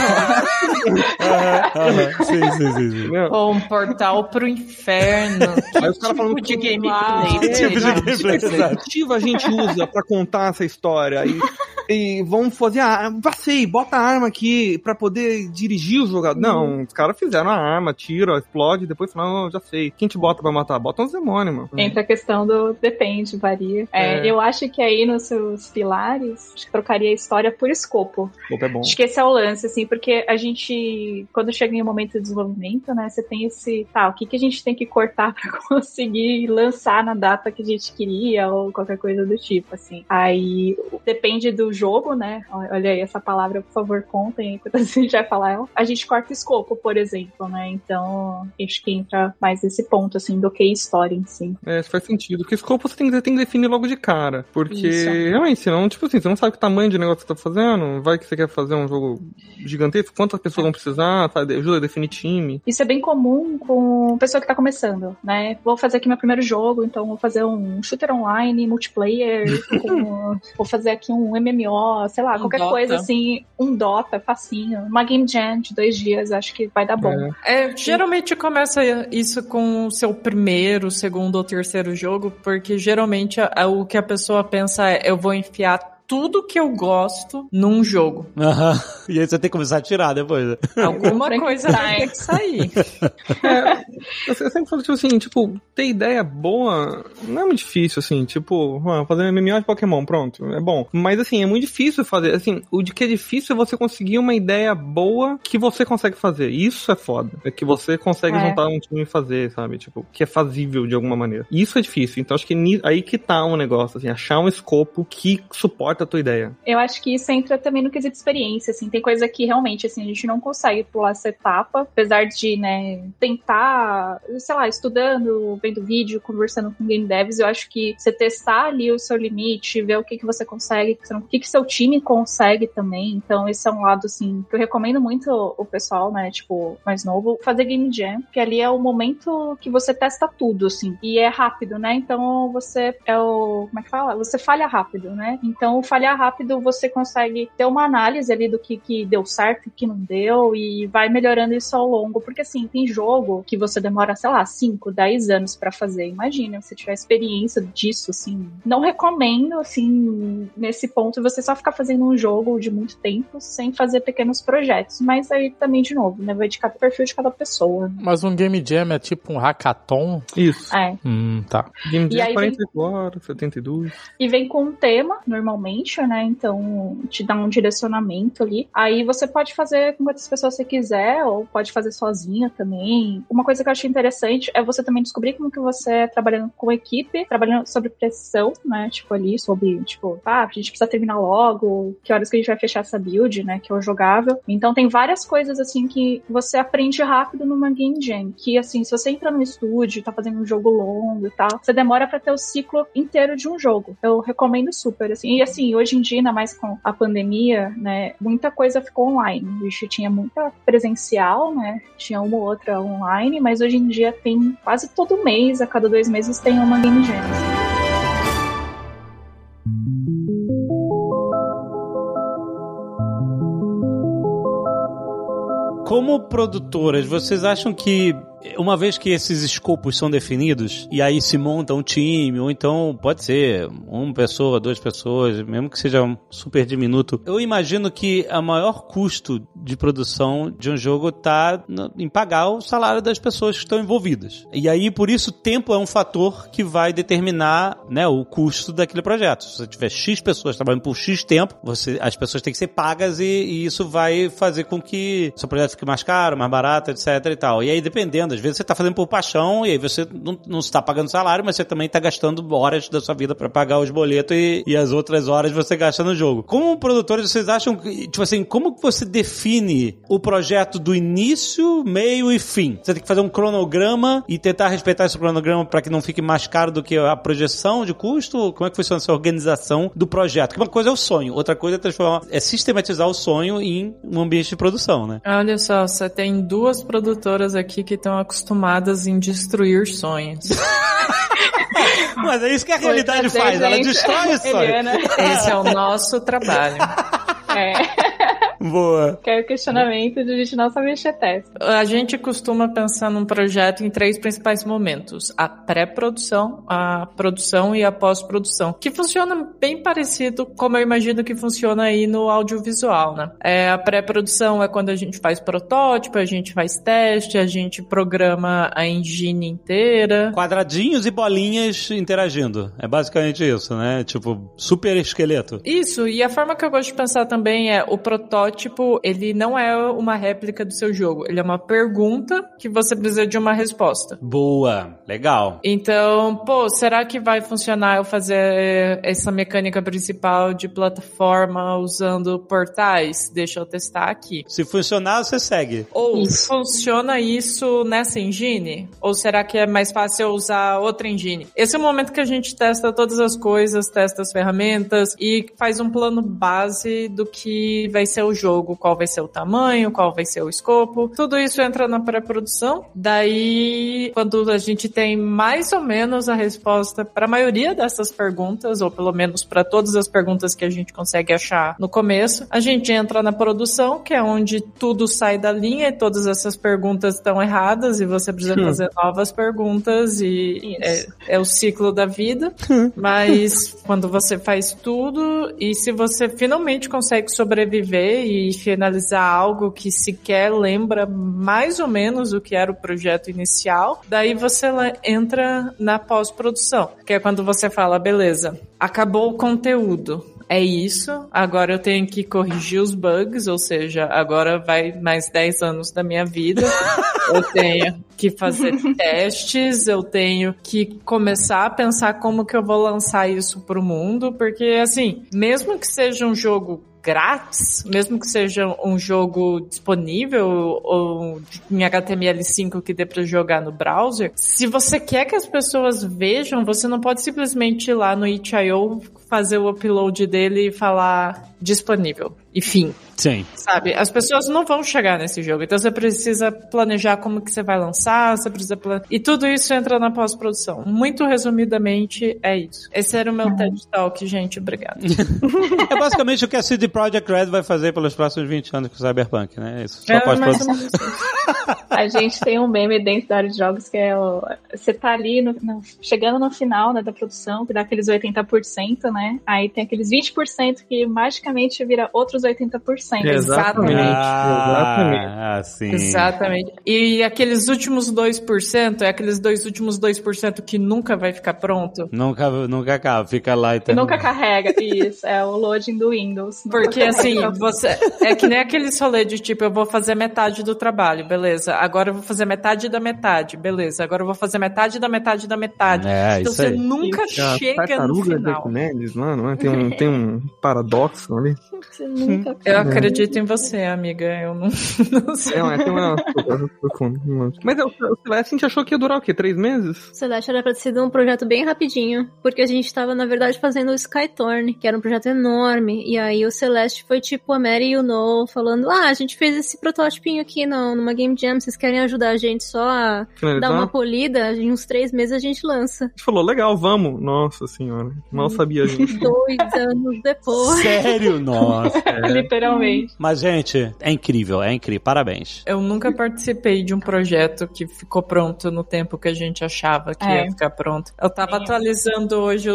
Sim, sim, sim, sim. Ou um portal pro inferno. Aí os caras falam tipo de que- gameplay. É, Tipo de não, gameplay, que exato. perspectiva a gente usa pra contar essa história? E, e vamos fazer a já sei, bota a arma aqui pra poder dirigir o jogador. Não, os caras fizeram a arma, tira, explode, depois falam, não, já sei. Quem te bota pra matar? Bota uns demônios, mano. Entra a questão do depende, varia. É, É. Eu acho que aí nos seus pilares, acho que trocaria a história por escopo. Opa, é bom. Acho que esse é o lance, assim, porque a gente, quando chega em um momento de desenvolvimento, né, você tem esse, tá, o que, que a gente tem que cortar pra conseguir lançar na data que a gente queria, ou qualquer coisa do tipo, assim. Aí, depende do jogo, né, olha aí essa palavra, por favor, contem enquanto a gente vai falar ela. A gente corta o escopo, por exemplo, né, então acho que entra mais nesse ponto, assim, do que história em si. É, isso faz sentido. Porque escopo você tem que, tem que definir logo de cara. Porque, Isso. realmente, senão, tipo assim, você não sabe que tamanho de negócio que você tá fazendo. Vai que você quer fazer um jogo gigantesco, quantas pessoas vão precisar, sabe? Ajuda a definir time. Isso é bem comum com pessoa que tá começando, né? Vou fazer aqui meu primeiro jogo, então vou fazer um shooter online, multiplayer, com- vou fazer aqui um MMO, sei lá, Um qualquer Dota. coisa assim, um Dota, facinho, uma Game Jam de dois dias, acho que vai dar bom. É. É, geralmente começa isso com o seu primeiro, segundo ou terceiro jogo, porque geralmente o que a pessoa pensa é eu vou enfiar tudo que eu gosto num jogo. Aham. E aí você tem que começar a tirar depois. né? Alguma coisa vai ter que sair. É, eu sempre falo, tipo assim, tipo, ter ideia boa não é muito difícil, assim, tipo, ah, fazer um MMO de Pokémon, pronto, é bom. Mas, assim, é muito difícil fazer, assim, o de que é difícil é você conseguir uma ideia boa que você consegue fazer. Isso é foda. É que você consegue É. juntar um time e fazer, sabe? Tipo, que é fazível de alguma maneira. Isso é difícil. Então, acho que aí que tá um negócio, assim, achar um escopo que suporta a tua ideia. Eu acho que isso entra também no quesito experiência, assim, tem coisa que realmente, assim, a gente não consegue pular essa etapa, apesar de, né, tentar, sei lá, estudando, vendo vídeo, conversando com game devs, eu acho que você testar ali o seu limite, ver o que que você consegue, o que que seu time consegue também, então esse é um lado, assim, que eu recomendo muito o pessoal, né, tipo, mais novo, fazer game jam, que ali é o momento que você testa tudo, assim, e é rápido, né, então você é o, como é que fala? Você falha rápido, né, então falhar rápido você consegue ter uma análise ali do que, que deu certo e o que não deu e vai melhorando isso ao longo, porque assim, tem jogo que você demora, sei lá, 5, 10 anos pra fazer, imagina, se tiver experiência disso, assim, não recomendo, assim, nesse ponto, você só ficar fazendo um jogo de muito tempo sem fazer pequenos projetos, mas aí também, de novo, né, vai de cada perfil de cada pessoa? Mas um Game Jam é tipo um hackathon? Isso. É, Hum, tá. Game E Jam aí 48 horas, 72. e vem com um tema, normalmente, né? Então te dá um direcionamento ali. Aí você pode fazer com quantas pessoas você quiser, ou pode fazer sozinha também. Uma coisa que eu achei interessante é você também descobrir como que você é trabalhando com equipe, trabalhando sobre pressão, né? Tipo ali, sobre, tipo, ah, a gente precisa terminar logo, que horas que a gente vai fechar essa build, né? Que é o jogável. Então tem várias coisas assim que você aprende rápido numa game jam. Que assim, se você entra no estúdio, tá fazendo um jogo longo e tal, você demora para ter o ciclo inteiro de um jogo. Eu recomendo super, assim. E assim, hoje em dia, ainda mais com a pandemia, né? Muita coisa ficou online. A gente tinha muita presencial, né? Tinha uma ou outra online, mas hoje em dia tem quase todo mês, a cada dois meses tem uma game jam. assim. Como produtoras, vocês acham que uma vez que esses escopos são definidos e aí se monta um time, ou então pode ser uma pessoa, duas pessoas, mesmo que seja um super diminuto, eu imagino que a maior custo de produção de um jogo tá no- em pagar o salário das pessoas que estão envolvidas. E aí, por isso, tempo é um fator que vai determinar né, o custo daquele projeto. Se você tiver X pessoas trabalhando por X tempo, você, as pessoas têm que ser pagas e, e isso vai fazer com que seu projeto fique mais caro, mais barato, etc e tal. E aí, dependendo, às vezes você está fazendo por paixão e aí você não, está pagando salário, mas você também está gastando horas da sua vida para pagar os boletos e, e as outras horas você gasta no jogo. Como produtores, vocês acham tipo assim, como que você define o projeto do início, meio e fim? Você tem que fazer um cronograma e tentar respeitar esse cronograma para que não fique mais caro do que a projeção de custo? Como é que funciona essa organização do projeto? Porque uma coisa é o sonho, outra coisa é transformar, é sistematizar o sonho em um ambiente de produção, né? Olha só, você tem duas produtoras aqui que estão acostumadas em destruir sonhos. Mas é isso que a realidade é, faz, ela destrói o sonho. Eliana. Esse é o nosso trabalho. É. Boa. Que é o questionamento de a gente não saber mexer teste. A gente costuma pensar num projeto em três principais momentos: a pré-produção, a produção e a pós-produção, que funciona bem parecido como eu imagino que funciona aí no audiovisual, né? É, a pré-produção é quando a gente faz protótipo, a gente faz teste, a gente programa a engine inteira. Quadradinhos e bolinhas interagindo. É basicamente isso, né? Tipo, super esqueleto. Isso, e a forma que eu gosto de pensar também é o protótipo, ele não é uma réplica do seu jogo, ele é uma pergunta que você precisa de uma resposta. Boa. Legal. Então, pô, será que vai funcionar eu fazer essa mecânica principal de plataforma usando portais? Deixa eu testar aqui. Se funcionar, você segue. Ou Isso. funciona isso nessa engine? Ou será que é mais fácil eu usar outra engine? Esse é o momento que a gente testa todas as coisas, testa as ferramentas e faz um plano base do que vai ser o jogo, qual vai ser o tamanho, qual vai ser o escopo. Tudo isso entra na pré-produção. Daí, quando a gente tem mais ou menos a resposta para a maioria dessas perguntas, ou pelo menos para todas as perguntas que a gente consegue achar no começo, a gente entra na produção, que é onde tudo sai da linha e todas essas perguntas estão erradas e você precisa fazer novas perguntas e é, é o ciclo da vida. Mas quando você faz tudo e se você finalmente consegue sobreviver e finalizar algo que sequer lembra mais ou menos o que era o projeto inicial, daí você entra na pós-produção, que é quando você fala, beleza, acabou o conteúdo. É isso, agora eu tenho que corrigir os bugs, ou seja, agora vai mais 10 anos da minha vida. eu tenho que fazer testes, eu tenho que começar a pensar como que eu vou lançar isso pro mundo, porque assim, mesmo que seja um jogo grátis, mesmo que seja um jogo disponível ou em HTML5 que dê para jogar no browser, se você quer que as pessoas vejam, você não pode simplesmente ir lá no itch.io fazer o upload dele e falar disponível. E fim. Sim. Sabe? As pessoas não vão chegar nesse jogo. Então você precisa planejar como que você vai lançar, você precisa plan... E tudo isso entra na pós-produção. Muito resumidamente, é isso. Esse era o meu TED Talk, gente. Obrigada. É basicamente o que a CD Projekt Red vai fazer pelos próximos 20 anos com o Cyberpunk, né? Isso. Só É, pós A gente tem um meme dentro da área de jogos que é o, você tá ali no- no- chegando no final né, da produção, que dá aqueles 80%, né? Aí tem aqueles 20% que magicamente vira outros 80%. Exatamente. Exatamente. Ah, sim. Exatamente. E aqueles últimos 2%, é aqueles dois últimos 2% que nunca vai ficar pronto. Nunca, nunca acaba, fica lá e Que nunca carrega. Isso, é o loading do Windows. Porque assim, você é que nem aquele rolê de tipo, eu vou fazer metade do trabalho, beleza. Agora eu vou fazer metade da metade, beleza. Agora eu vou fazer metade da metade da metade. É, então isso você aí. nunca A chega no tartaruga de final. Arquimedes, mano, né? tem, um, tem um paradoxo ali. Você nunca Eu acredito em você, amiga. Eu não, não sei. É, mas tem uma profundo. Mas é, o o Celeste a gente achou que ia durar o quê? Três meses? Celeste era pra ter sido um projeto bem rapidinho, porque a gente tava, na verdade, fazendo o Skytorn, que era um projeto enorme, e aí o Celeste foi tipo a Mary e o Noel falando, ah, a gente fez esse prototipinho aqui no, numa Game Jam, vocês querem ajudar a gente só a Finalizar? dar uma polida? Em uns três meses a gente lança. A gente falou, legal, vamos. Nossa senhora, mal sabia a gente. Dois anos depois. Sério? Nossa. Literalmente. Mas, gente, é incrível, é incrível. Parabéns. Eu nunca participei de um projeto que ficou pronto no tempo que a gente achava que É. ia ficar pronto. Eu tava Sim. atualizando hoje,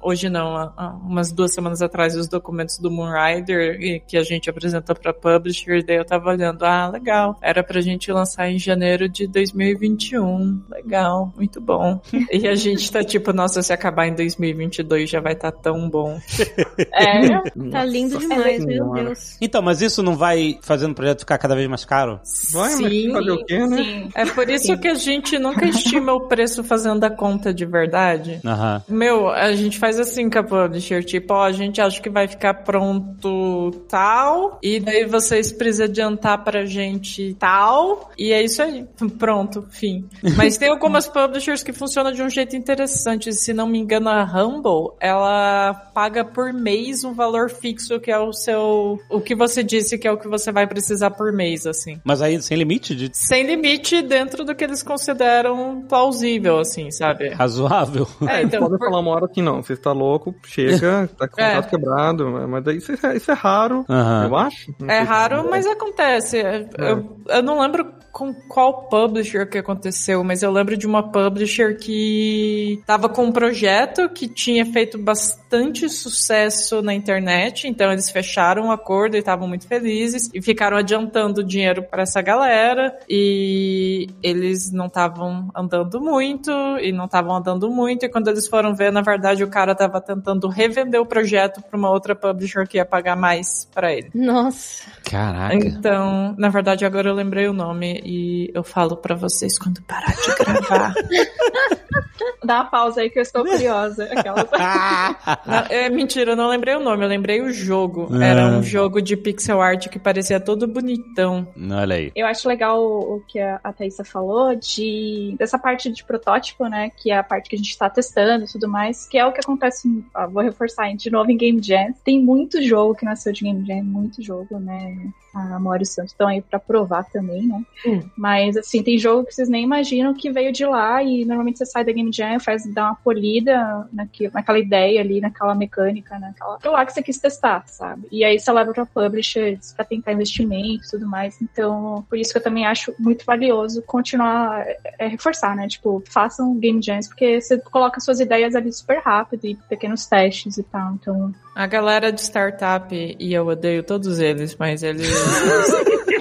hoje não, umas duas semanas atrás, os documentos do Moonrider que a gente apresentou pra publisher, daí eu tava olhando, ah, legal. Era pra gente lançar em janeiro de 2021. Legal, muito bom. e a gente tá tipo, nossa, se acabar em 2022 já vai estar tão bom. É. Tá lindo demais, meu. Deus. Então, mas isso não vai fazendo o projeto ficar cada vez mais caro? Vai, mas Sim. fazer o quê, né? Sim. É por isso que a gente nunca estima o preço fazendo a conta de verdade. Aham. Meu, a gente faz assim com a publisher, tipo, ó, a gente acha que vai ficar pronto tal, e daí vocês precisam adiantar pra gente tal, e é isso aí. Pronto, fim. Mas tem algumas publishers que funcionam de um jeito interessante. Se não me engano, a Humble, ela paga por mês um valor fixo que é o seu. O que você disse que é o que você vai precisar por mês, assim. Mas aí, sem limite de Sem limite dentro do que eles consideram plausível, assim, sabe? razoável. É, então, Pode por- falar uma hora que não, você está louco, chega, tá com o É. quebrado, mas daí isso é, isso é raro, eu acho. Não É raro, mas acontece. É, Eu, eu não lembro com qual publisher que aconteceu, mas eu lembro de uma publisher que tava com um projeto que tinha feito bastante sucesso na internet, então eles fecharam o acordo e estavam muito felizes e ficaram adiantando dinheiro para essa galera e eles não estavam andando muito e não estavam andando muito e quando eles foram ver, na verdade o cara tava tentando revender o projeto para uma outra publisher que ia pagar mais para ele. Nossa. Caraca. Então, na verdade, agora eu lembrei o nome e eu falo pra vocês quando parar de gravar. Dá uma pausa aí que eu estou curiosa. Aquela... Não, é mentira, eu não lembrei o nome, eu lembrei o jogo. É. Era um jogo de pixel art que parecia todo bonitão. Olha aí. Eu acho legal o o que a a Thaisa falou de dessa parte de protótipo, né? Que é a parte que a gente tá testando e tudo mais, que é o que acontece, ó, vou reforçar de novo em Game Jam. Tem muito jogo que nasceu de Game Jam, muito jogo, né? A Mori e Santos estão aí pra provar também, né? Hum. Mas assim, tem jogo que vocês nem imaginam que veio de lá e normalmente você sai da Game Jam, faz dar uma polida naque, naquela ideia ali, naquela mecânica, naquela lá que você quis testar, sabe? E aí você leva pra publishers pra tentar investimento e tudo mais. Então, por isso que eu também acho muito valioso continuar é, é, reforçar, né? Tipo, façam game jams, porque você coloca suas ideias ali super rápido e pequenos testes e tal. Então, A galera de startup, e eu odeio todos eles, mas eles.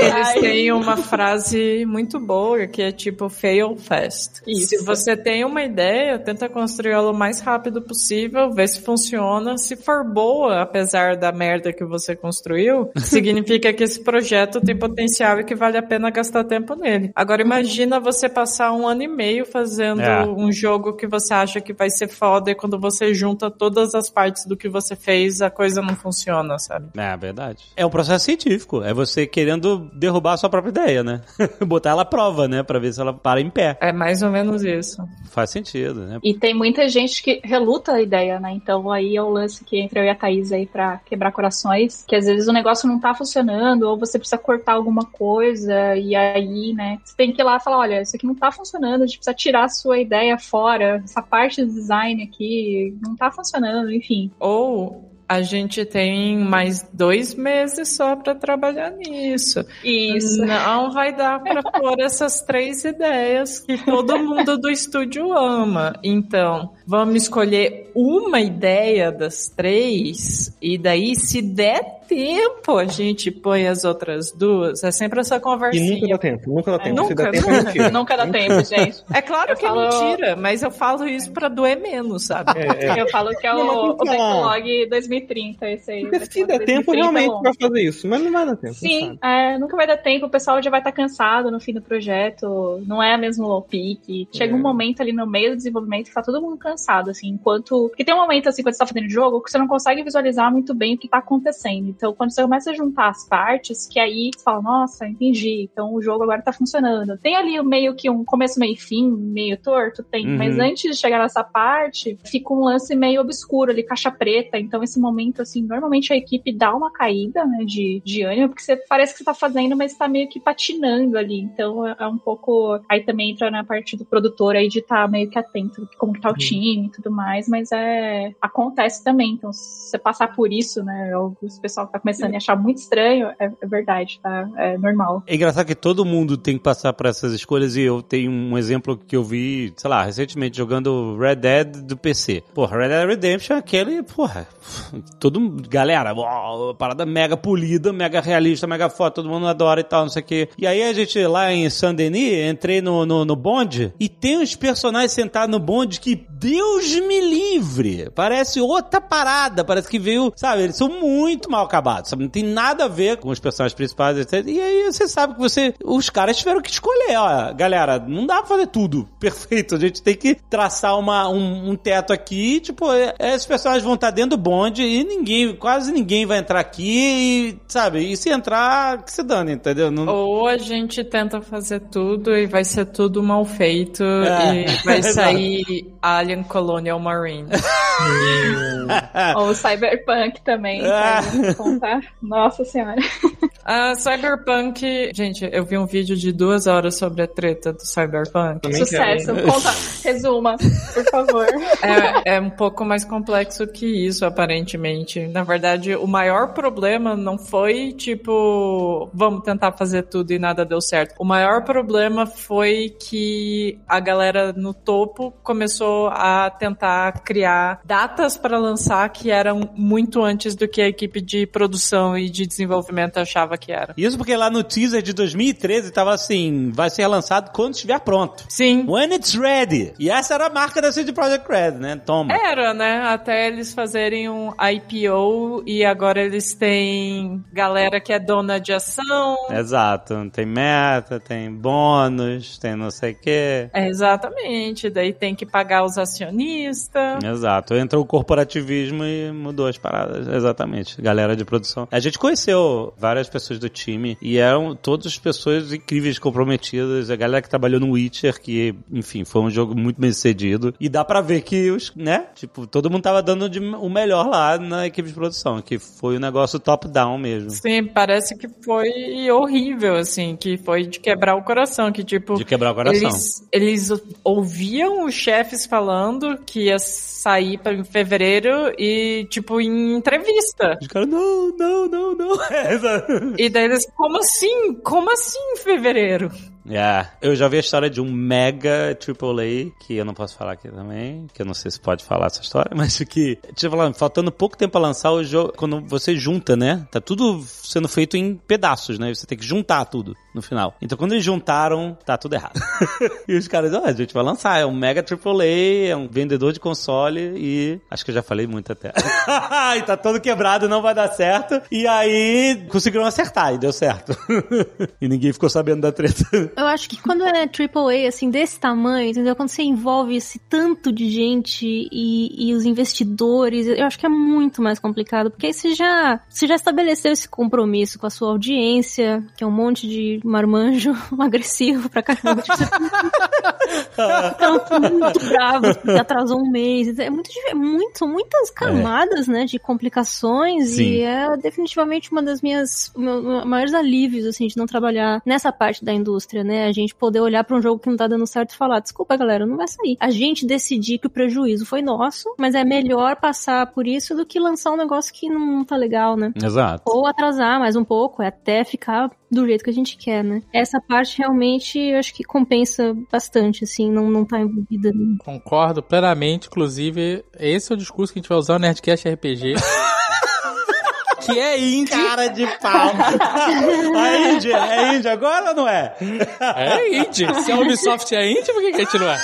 Eles Ai. têm uma frase muito boa que é tipo fail fast. Isso. Se você tem uma ideia, tenta construí-la o mais rápido possível, vê se funciona. Se for boa, apesar da merda que você construiu, significa que esse projeto tem potencial e que vale a pena gastar tempo nele. Agora imagina você passar um ano e meio fazendo É. um jogo que você acha que vai ser foda e quando você junta todas as partes do que você fez, a coisa não funciona, sabe? É verdade. É um processo científico. É você querendo derrubar a sua própria ideia, né? Botar ela à prova, né? Pra ver se ela para em pé. É mais ou menos isso. Faz sentido, né? e tem muita gente que reluta a ideia, né? Então aí é o lance que entra eu e a Thaís aí pra quebrar corações, que às vezes o negócio não tá funcionando, ou você precisa cortar alguma coisa, e aí, né, você tem que ir lá e falar, olha, isso aqui não tá funcionando, a gente precisa tirar a sua ideia fora, essa parte do design aqui não tá funcionando, enfim. Ou A gente tem mais dois meses só pra trabalhar nisso. Isso. Não vai dar pra pôr essas três ideias que todo mundo do estúdio ama. Então, vamos escolher uma ideia das três e daí, se der tempo, a gente põe as outras duas. É sempre essa E conversinha. nunca dá tempo, nunca dá tempo. Se Nunca, dá tempo, é nunca. Nunca dá tempo, gente. É claro Eu que falo- é mentira, mas eu falo isso pra doer menos, sabe? É, é. Eu falo que é Não, o, o Backlog 2030, esse aí. Porque se der tempo, 2030 é realmente vai fazer isso. Mas não vai dar tempo. Sim, é, nunca vai dar tempo, o pessoal já vai estar cansado no fim do projeto, não é mesmo low peak. Chega É. um momento ali no meio do desenvolvimento que tá todo mundo cansado, assim, enquanto. Porque tem um momento, assim, quando você tá fazendo jogo, que você não consegue visualizar muito bem o que tá acontecendo. Então, quando você começa a juntar as partes, que aí você fala, nossa, entendi, então o jogo agora tá funcionando. Tem ali meio que um começo, meio fim, meio torto, tem, Uhum. mas antes de chegar nessa parte, fica um lance meio obscuro ali, caixa preta. Então, esse momento, assim, normalmente a equipe dá uma caída, né, de, de ânimo, porque você parece que você tá fazendo, mas tá meio que patinando ali. Então, é, é um pouco. Aí também entra na parte do produtor aí de estar meio que atento como que tá o time e tudo mais, mas é. Acontece também. Então, se você passar por isso, né, o pessoal que tá começando a achar muito estranho, é, é verdade, tá? É normal. É engraçado que todo mundo tem que passar por essas escolhas e eu tenho um exemplo que eu vi, sei lá, recentemente jogando Red Dead do PC. Porra, Red Dead Redemption é aquele, porra, todo galera, parada mega polida, mega realista, mega foto, todo mundo adora e tal, não sei o quê. E aí a gente lá em Saint-Denis, entrei no, no, no bonde e tem uns personagens sentados no bonde que, Deus me livre, parece outra parada, parece que veio, sabe, eles são muito mal acabados, sabe, não tem nada a ver com os personagens principais, etc. E aí você sabe que você, os caras tiveram que escolher, ó, galera, não dá pra fazer tudo perfeito, a gente tem que traçar uma, um, um teto aqui, tipo, é, esses personagens vão estar dentro do bonde e ninguém, quase ninguém vai entrar aqui, e, sabe, e se entrar, que se dane, entendeu? Não, Ou a gente tenta fazer tudo e vai ser tudo mal feito É. e vai sair Alien Colonial Marine. Ou o Cyberpunk também, Ah. pode contar. Nossa senhora. A Cyberpunk, gente, eu vi um vídeo de duas horas sobre a treta do Cyberpunk. Também Sucesso. quero? Conta, resuma, por favor. É, é um pouco mais complexo que isso, aparentemente. Na verdade, o maior problema não foi tipo, vamos tentar fazer tudo e nada deu certo. O maior problema foi que a galera no topo começou a tentar criar datas para lançar que eram muito antes do que a equipe de produção e de desenvolvimento achava que era. Isso porque lá no teaser de 2013 tava assim, vai ser lançado quando estiver pronto. Sim. When it's ready. E essa era a marca da CD Projekt Red, né? Toma. Era, né? Até eles fazerem um IPO e agora eles têm galera que é dona de ação. Exato. Tem meta, tem bônus, tem não sei o quê. É, exatamente. Daí tem que pagar os acionistas. Exato. Entrou o corporativismo e mudou as paradas. Exatamente. Galera de produção. A gente conheceu várias pessoas do time e eram todas pessoas incríveis, comprometidas. A galera que trabalhou no Witcher, que, enfim, foi um jogo muito bem sucedido. E dá pra ver que os, né? Tipo, todo mundo tava dando de- o melhor lá na equipe de produção, que foi um negócio top-down mesmo. Sim, parece que foi horrível, assim, que foi de quebrar o coração, que tipo... De quebrar o coração. Eles, eles ouviam os chefes falando que ia sair em fevereiro e, tipo, em entrevista. Os caras, não, não, não, não. É. E daí eles, como assim? Como assim em fevereiro? É, eu já vi a história de um mega AAA, que eu não posso falar aqui também, que eu não sei se pode falar essa história, mas que, deixa eu falar, faltando pouco tempo pra lançar o jogo, quando você junta, né? Tá tudo sendo feito em pedaços, né? Você tem que juntar tudo no final. Então quando eles juntaram, tá tudo errado. e os caras, ó, a gente vai lançar, é um mega AAA, é um vendedor de console e acho que eu já falei muito até. e tá todo quebrado, não vai dar certo. E aí conseguiram acertar e deu certo. e ninguém ficou sabendo da treta. Eu acho que quando é AAA, assim, desse tamanho, entendeu? Quando você envolve esse tanto de gente e, e os investidores, eu acho que é muito mais complicado, porque aí você já, você já estabeleceu esse compromisso com a sua audiência, que é um monte de marmanjo agressivo pra caramba. Tipo, você Então, muito bravo, atrasou um mês. É muito, dif- é muito, são muitas camadas, né, de complicações Sim. e é definitivamente uma das minhas maiores alívios, assim, de não trabalhar nessa parte da indústria, né? A gente poder olhar pra um jogo que não tá dando certo e falar, desculpa, galera, não vai sair. A gente decidir que o prejuízo foi nosso, mas é melhor passar por isso do que lançar um negócio que não tá legal, né? Exato. Ou atrasar mais um pouco, é até ficar do jeito que a gente quer, né? Essa parte realmente eu acho que compensa bastante, assim, não, não tá envolvida. Concordo plenamente, inclusive, esse é o discurso que a gente vai usar no Nerdcast RPG. que é indie. Cara de pau. A Índia, é Índia agora ou não é? É indie. Se a Ubisoft é indie, por que, que a gente não é?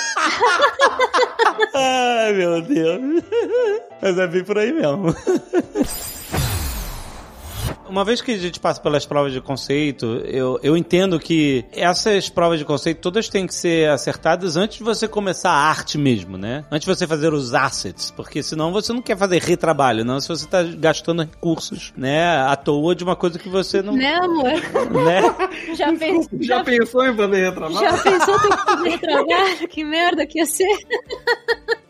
Ai, meu Deus. Mas é bem por aí mesmo. Uma vez que a gente passa pelas provas de conceito, eu, eu entendo que essas provas de conceito todas têm que ser acertadas antes de você começar a arte mesmo, né? Antes de você fazer os assets, porque senão você não quer fazer retrabalho, não, se você está gastando recursos, né, à toa de uma coisa que você não... Né, amor? Né? Já, Já, já, pensou em fazer retrabalho? já pensou que fazer trabalho? Que merda que ia ser?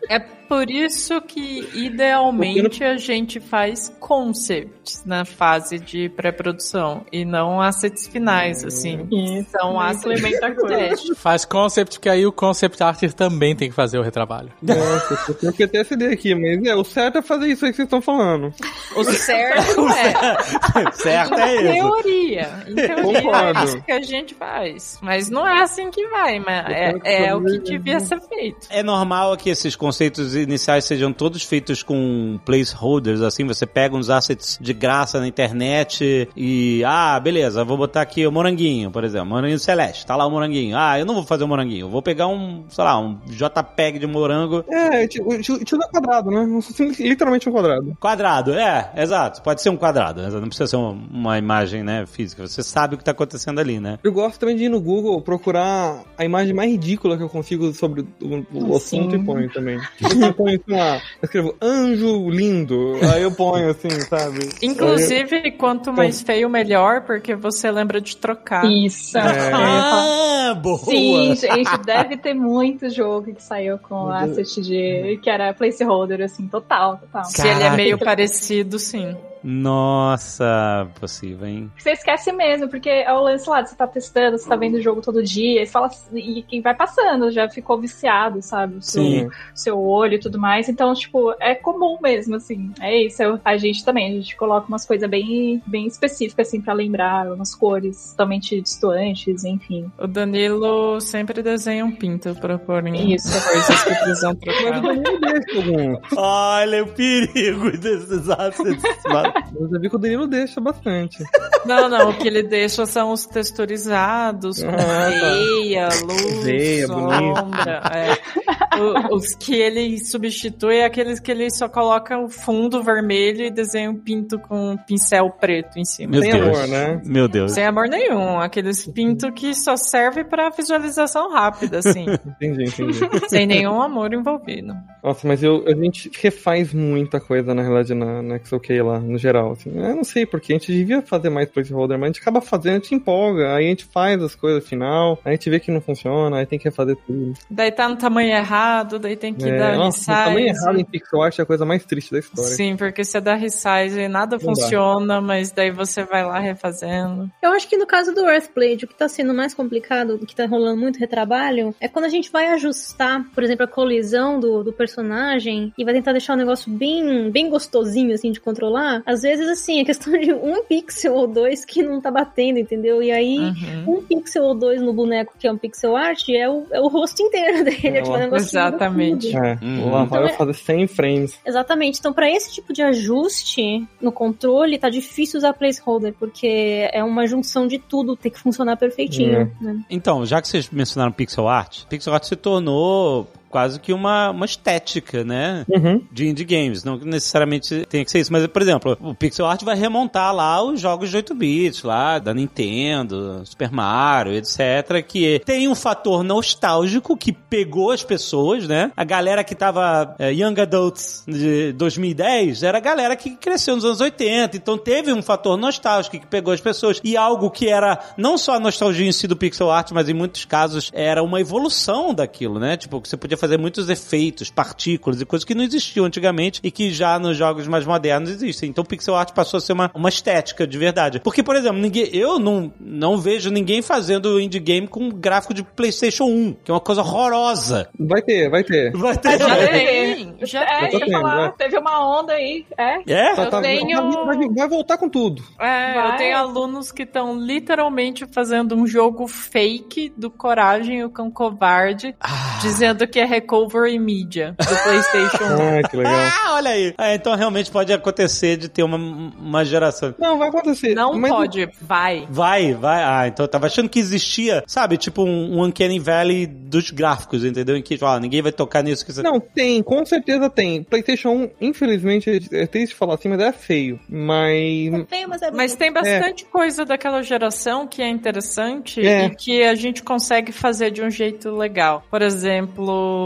É por isso que, idealmente, a gente faz concepts na fase de pré-produção e não assets finais, assim. São assets implementa de teste. Faz concept, que aí o concept artist também tem que fazer o retrabalho. Nossa, eu tenho que ter essa ideia aqui, mas é, o certo é fazer isso aí que vocês estão falando. O certo é. certo Em é isso. teoria. Em teoria Concordo. é isso que a gente faz. Mas não é assim que vai, mas é, é o que devia ser feito. É normal que esses conceitos iniciais sejam todos feitos com placeholders, assim, você pega uns assets de graça na internet e, ah, beleza, vou botar aqui o moranguinho, por exemplo, moranguinho celeste, tá lá o moranguinho. Ah, eu não vou fazer o moranguinho, vou pegar um, sei lá, um JPEG de morango É, te te- te dá quadrado, né? Literalmente um quadrado. quadrado. É, exato, pode ser um quadrado, não precisa ser uma, uma imagem, né, física, você sabe o que tá acontecendo ali, né? Eu gosto também de ir no Google procurar a imagem mais ridícula que eu consigo sobre o, o assunto e ponho também. Eu ponho, sei lá, eu escrevo anjo lindo, aí eu ponho assim, sabe? Inclusive, quanto mais feio, melhor, porque você lembra de trocar. Isso. É. Ah, boa! Sim, gente, deve ter muito jogo que saiu com asset de. que era placeholder, assim, total, total. Se ele é Caraca. meio parecido, sim. Nossa, possível, hein? Você esquece mesmo, porque é o lance lá, você tá testando, você tá vendo o jogo todo dia, e fala e quem vai passando, já ficou viciado, sabe? O seu, Sim. seu olho e tudo mais. Então, tipo, é comum mesmo, assim. É isso. eu- a gente também, a gente coloca umas coisas bem, bem específicas, assim, pra lembrar, umas cores totalmente distantes, enfim. O Danilo sempre desenha um pinto pra pôr em Isso. coisas que precisam trocar. Danilo deixa algum. Olha o perigo desses assets. Eu já vi que o Danilo deixa bastante. Não, não, o que ele deixa são os texturizados, com Ah, tá. veia, luz, Veia, sombra. é. O- os que ele substitui é aqueles que ele só coloca o fundo vermelho e desenha um pinto com um pincel preto em cima. Meu Sem Deus. amor, né? Meu Deus. Sem amor nenhum. Aqueles pinto que só serve pra visualização rápida, assim. Entendi, entendi. sem nenhum amor envolvido. Nossa, mas eu, a gente refaz muita coisa, na realidade, na, na XOK lá, no geral. Assim. Eu não sei, porque a gente devia fazer mais placeholder, mas a gente acaba fazendo, a gente empolga, aí a gente faz as coisas final, aí a gente vê que não funciona, aí tem que refazer tudo. Daí tá no tamanho errado, daí tem que É, dar nossa, resize. o tamanho errado em pixel art é a coisa mais triste da história. Sim, porque você dá resize e nada Não dá. funciona, mas daí você vai lá refazendo. Eu acho que no caso do Earthblade, o que tá sendo mais complicado, o que tá rolando muito retrabalho, é quando a gente vai ajustar, por exemplo, a colisão do, do personagem e vai tentar deixar o negócio bem, bem gostosinho, assim, de controlar. Às vezes, assim, é questão de um pixel ou dois que não tá batendo, entendeu? E aí, Uhum. um pixel ou dois no boneco, que é um pixel art, é o, é o rosto inteiro dele. É, tipo, um negócio Exatamente. É, Uhum. vai Então é- fazer 100 frames. Exatamente. Então, pra esse tipo de ajuste no controle, tá difícil usar placeholder, porque é uma junção de tudo, tem que funcionar perfeitinho. Né? Então, já que vocês mencionaram pixel art, pixel art se tornou quase que uma, uma estética, né? Uhum. De indie games. Não necessariamente tem que ser isso. Mas, por exemplo, o pixel art vai remontar lá os jogos de 8 bits, lá da Nintendo, Super Mario, etc. Que tem um fator nostálgico que pegou as pessoas, né? A galera que tava é, Young Adults de 2010 era a galera que cresceu nos anos 80. Então teve um fator nostálgico que pegou as pessoas. E algo que era não só a nostalgia em si do pixel art, mas em muitos casos era uma evolução daquilo, né? Tipo, que você podia fazer muitos efeitos, partículas e coisas que não existiam antigamente e que já nos jogos mais modernos existem. Então o pixel art passou a ser uma, uma estética de verdade. Porque, por exemplo, ninguém, eu não, não vejo ninguém fazendo indie game com gráfico de PlayStation 1, que é uma coisa horrorosa. Vai ter, vai ter. Vai ter. Já tem, já É, tendo, falar, é. teve uma onda aí, é. É? Tá- tá- tenho- vai, vai voltar com tudo. É, Vai. eu tenho alunos que estão literalmente fazendo um jogo fake do Coragem e o Cão Covarde, Ah. dizendo que é recovery media do PlayStation 1. Ah, que legal. Ah, olha aí. Ah, então realmente pode acontecer de ter uma, uma geração. Não, vai acontecer. Não Mas pode, vai. Vai, vai. Ah, então eu tava achando que existia, sabe, tipo um, um Uncanny Valley dos gráficos, entendeu? Em que, ó, ninguém vai tocar nisso que você... Não, tem, com certeza tem. PlayStation 1, infelizmente, é triste falar assim, mas é feio. Mas. Feio, mas é Mas tem bastante coisa daquela geração que é interessante É. e que a gente consegue fazer de um jeito legal. Por exemplo,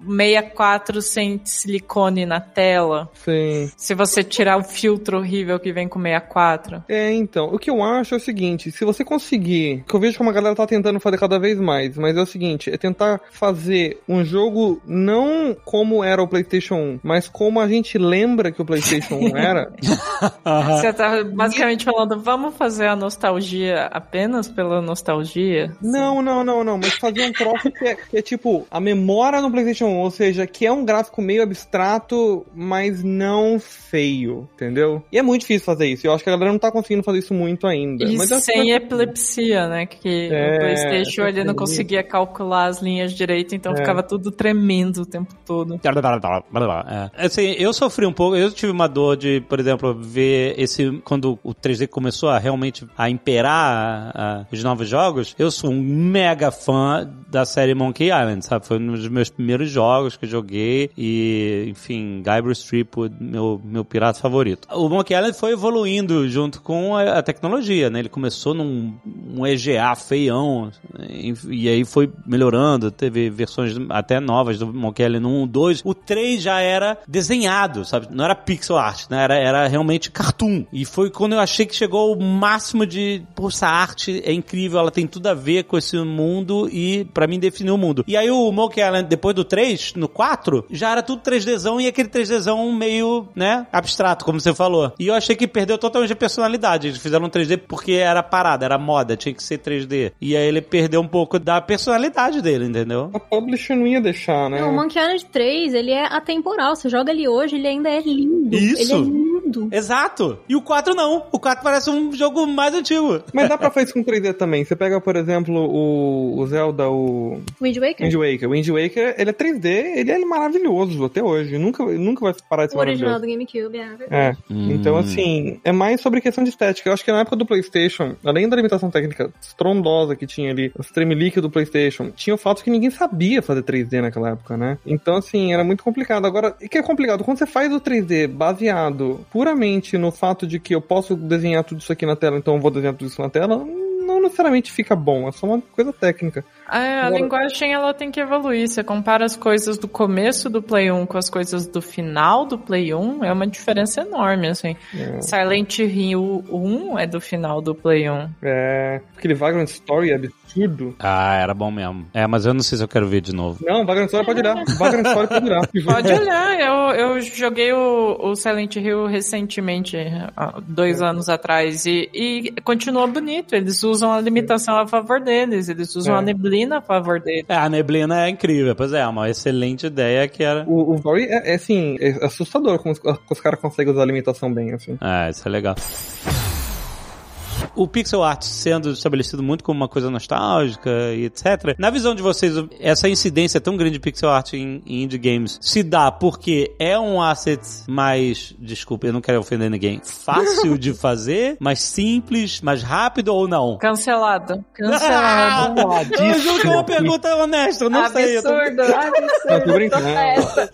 64 sem silicone na tela. Sim. Se você tirar o filtro horrível que vem com 64. É, então, o que eu acho é o seguinte, se você conseguir, que eu vejo como a galera tá tentando fazer cada vez mais, mas é o seguinte, é tentar fazer um jogo não como era o PlayStation 1, mas como a gente lembra que o PlayStation 1 era. Você tá basicamente falando, vamos fazer a nostalgia apenas pela nostalgia? Não, não, não, não, mas fazer um troço que é, que é tipo a memória no PlayStation 1, ou seja, que é um gráfico meio abstrato, mas não feio, entendeu? E é muito difícil fazer isso, eu acho que a galera não tá conseguindo fazer isso muito ainda. E sem que- epilepsia, né? Que É, o Playstation ele não conseguia calcular as linhas direito, então É. ficava tudo tremendo o tempo todo. É. Assim, eu sofri um pouco, eu tive uma dor de, por exemplo, ver esse. Quando o 3D começou a realmente a imperar a- a- os novos jogos, eu sou um mega fã da série Monkey Island, sabe? Foi um dos meus primeiros jogos que eu joguei e, enfim, Guybrush Threepwood, meu, meu pirata favorito. O Monkey Island foi evoluindo junto com a, a tecnologia, né? Ele começou num um EGA feião e, e aí foi melhorando, teve versões até novas do Monkey Island 1, 2. O 3 já era desenhado, sabe? Não era pixel art, né? Era, era realmente cartoon. E foi quando eu achei que chegou ao máximo de, pô, essa arte é incrível, ela tem tudo a ver com esse mundo e pra mim definiu o mundo. E aí o Monkey Island, depois do 3, no 4, já era tudo 3Dzão e aquele 3Dzão meio, né, abstrato, como você falou. E eu achei que perdeu totalmente a personalidade. Eles fizeram um 3D porque era parada, era moda, tinha que ser 3D. E aí ele perdeu um pouco da personalidade dele, entendeu? A publisher não ia deixar, né? Não, o Monkey Island 3, ele é atemporal. Você joga ele hoje, ele ainda é lindo. Isso. Ele é lindo. Exato. E o 4 não. O 4 parece um jogo mais antigo. Mas dá pra fazer isso com 3D também. Você pega, por exemplo, o, o Zelda, o Wind Waker? Wind Waker. O Wind Waker, ele é 3D, ele é maravilhoso até hoje. Nunca, nunca vai parar de ser O original do GameCube, é verdade. É. Hum. Então, assim, é mais sobre questão de estética. Eu acho que na época do PlayStation, além da limitação técnica estrondosa que tinha ali, os tremelique do PlayStation, tinha o fato que ninguém sabia fazer 3D naquela época, né? Então, assim, era muito complicado. Agora, o que é complicado? Quando você faz o 3D baseado puramente no fato de que eu posso desenhar tudo isso aqui na tela, então eu vou desenhar tudo isso na tela, não necessariamente fica bom. É só uma coisa técnica. É, a Agora- linguagem ela tem que evoluir. Você compara as coisas do começo do Play 1 com as coisas do final do Play 1, é uma diferença enorme, assim. É. Silent Hill 1 é do final do Play 1. É, aquele Vagrant Story absurdo. Ah, era bom mesmo. É, mas eu não sei se eu quero ver de novo. Não, Vagrant Story pode olhar. Vagrant Story pode olhar. Pode olhar, eu, eu joguei o, o Silent Hill recentemente, dois anos atrás, e, e continua bonito. Eles usam a limitação a favor deles, eles usam É. a neblina a favor deles. É, a neblina é incrível, pois é, uma excelente ideia que era. O, o é, é, assim, é assustador como os, como os caras conseguem usar a limitação bem, assim. É, isso é legal. O pixel art sendo estabelecido muito como uma coisa nostálgica e etc. Na visão de vocês, essa incidência tão grande de pixel art em, em indie games se dá porque é um asset mais, desculpa, eu não quero ofender ninguém, fácil de fazer, mais simples, mais rápido ou não? Cancelado. Cancelado. Eu juro que é uma pergunta honesta, eu não sei. eu tô- Absurdo. Não, tô brincando. Essa.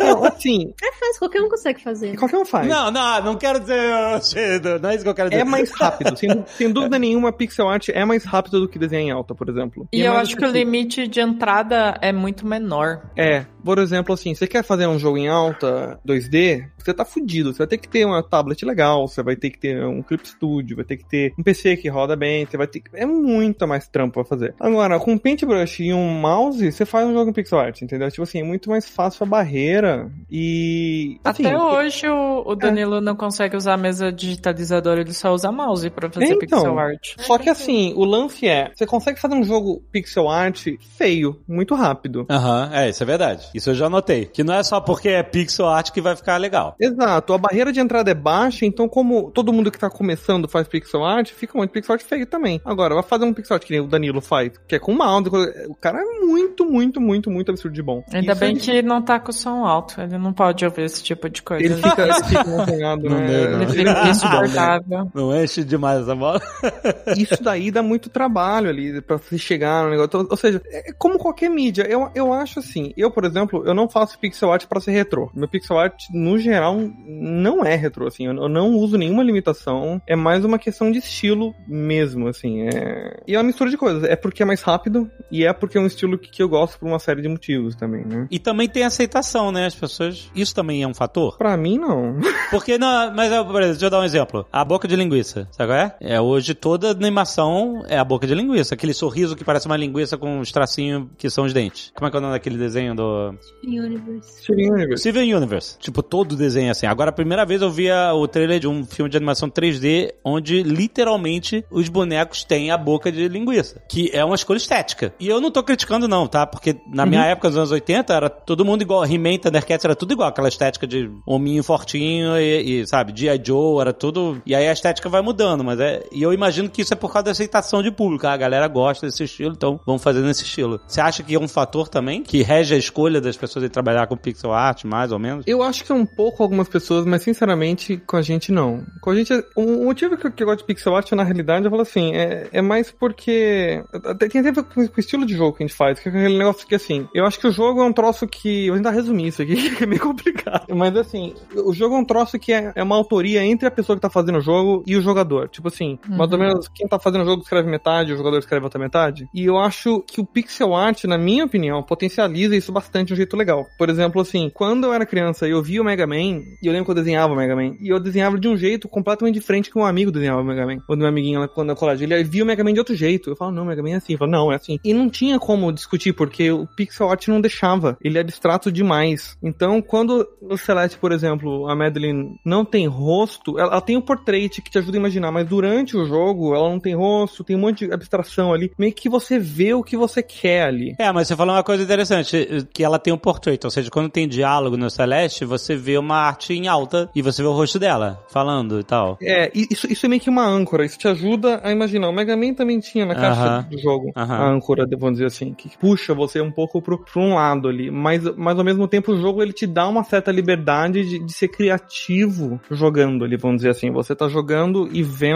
Não, assim, É fácil, qualquer um consegue fazer. qualquer um faz. Não, não, não quero dizer. Não é isso que eu quero dizer. É mais rápido. Sem, sem dúvida nenhuma, pixel art é mais rápido do que desenhar em alta, por exemplo. E é eu acho que o limite de entrada é muito menor. É, por exemplo, assim, você quer fazer um jogo em alta 2D, você tá fudido. Você vai ter que ter uma tablet legal, você vai ter que ter um Clip Studio, vai ter que ter um PC que roda bem, você vai ter que... É muito mais trampo pra fazer. Agora, com um paintbrush e um mouse, você faz um jogo em pixel art, entendeu? Tipo assim, é muito mais fácil a barreira e... Assim, Até hoje o, o Danilo não consegue usar a mesa digitalizadora, ele só usa mouse pra fazer Então, pixel art. Só que assim, o lance é, você consegue fazer um jogo pixel art feio, muito rápido. Aham, é, isso é verdade. Isso eu já notei. Que não é só porque é pixel art que vai ficar legal. Exato, a barreira de entrada é baixa, então como todo mundo que tá começando faz pixel art, fica muito pixel art feio também. Agora, vai fazer um pixel art que nem o Danilo faz, que é com mouse, o cara é muito, muito, muito, muito absurdo de bom. Ainda Isso bem ele- que ele não tá com som alto, ele não pode ouvir esse tipo de coisa. Ele fica, ele fica Não né? deu, não. Ele fica insuportável. Não enche demais essa bola. Isso daí dá muito trabalho ali pra se chegar no negócio. Ou seja, é como qualquer mídia. Eu, eu acho assim, eu, por exemplo, eu não faço pixel art pra ser retrô. Meu pixel art, no geral, não é retrô, assim. Eu, eu não uso nenhuma limitação. É mais uma questão de estilo mesmo, assim. É... E é uma mistura de coisas. É porque é mais rápido e é porque é um estilo que, que eu gosto por uma série de motivos também, né? E também tem aceitação, né? As pessoas. Isso também é um fator. Pra mim, não. Porque, não, mas, por exemplo, deixa eu dar um exemplo. A boca de linguiça, sabe qual é? É, hoje toda animação é a boca de linguiça. Aquele sorriso que parece uma linguiça com os tracinhos que são os dentes. Como é que é o nome daquele desenho do... Universe. Steven Universe. Steven Universe. Tipo, todo desenho é assim. Agora, a primeira vez eu vi a- o trailer de um filme de animação 3D onde, literalmente, os bonecos têm a boca de linguiça. Que é uma escolha estética. E eu não tô criticando não, tá? Porque na minha época, nos anos 80, era todo mundo igual. He-Man, Thundercats, era tudo igual. Aquela estética de hominho fortinho e, e, sabe, G.I. Joe, era tudo... E aí a estética vai mudando, mas é... E eu imagino que isso é por causa da aceitação de público. Ah, A galera gosta desse estilo, então vamos fazer nesse estilo. Você acha que é um fator também que rege a escolha das pessoas de trabalhar com pixel art, mais ou menos? Eu acho que é um pouco algumas pessoas, mas sinceramente, com a gente não. Com a gente, o motivo que eu, que eu gosto de pixel art, na realidade, eu falo assim, é, é mais porque. até Tem a ver com, com o estilo de jogo que a gente faz, que é aquele negócio que assim. Eu acho que o jogo é um troço que. Eu vou tentar resumir isso aqui, que é meio complicado. Mas assim, o jogo é um troço que é, é uma autoria entre a pessoa que tá fazendo o jogo e o jogador. Tipo assim, mais ou menos quem tá fazendo o jogo escreve metade, o jogador escreve outra metade. E eu acho que o pixel art, na minha opinião, potencializa isso bastante de um jeito legal. Por exemplo, assim, quando eu era criança e eu via o Mega Man, e eu lembro que eu desenhava o Mega Man, e eu desenhava de um jeito completamente diferente que um amigo desenhava o Mega Man. Quando meu amiguinho lá, quando eu colégio, ele via o Mega Man de outro jeito. Eu falo, não, o Mega Man é assim. Eu falo, não, é assim. E não tinha como discutir, porque o pixel art não deixava. Ele é abstrato demais. Então, quando no Celeste, por exemplo, a Madeline não tem rosto, ela, ela tem o portrait que te ajuda a imaginar, mas durante o jogo ela não tem rosto, tem um monte de abstração ali. Meio que você vê o que você quer ali. É, mas você falou uma coisa interessante, que ela tem um portrait, ou seja, quando tem diálogo no Celeste, você vê uma arte em alta e você vê o rosto dela falando e tal. É, isso, isso é meio que uma âncora, isso te ajuda a imaginar. O Mega Man também tinha na caixa Aham. do jogo Aham. a âncora, vamos dizer assim, que puxa você um pouco pro, pro um lado ali. Mas, mas ao mesmo tempo o jogo ele te dá uma certa liberdade de, de ser criativo jogando ali, vamos dizer assim. Você tá jogando e vendo,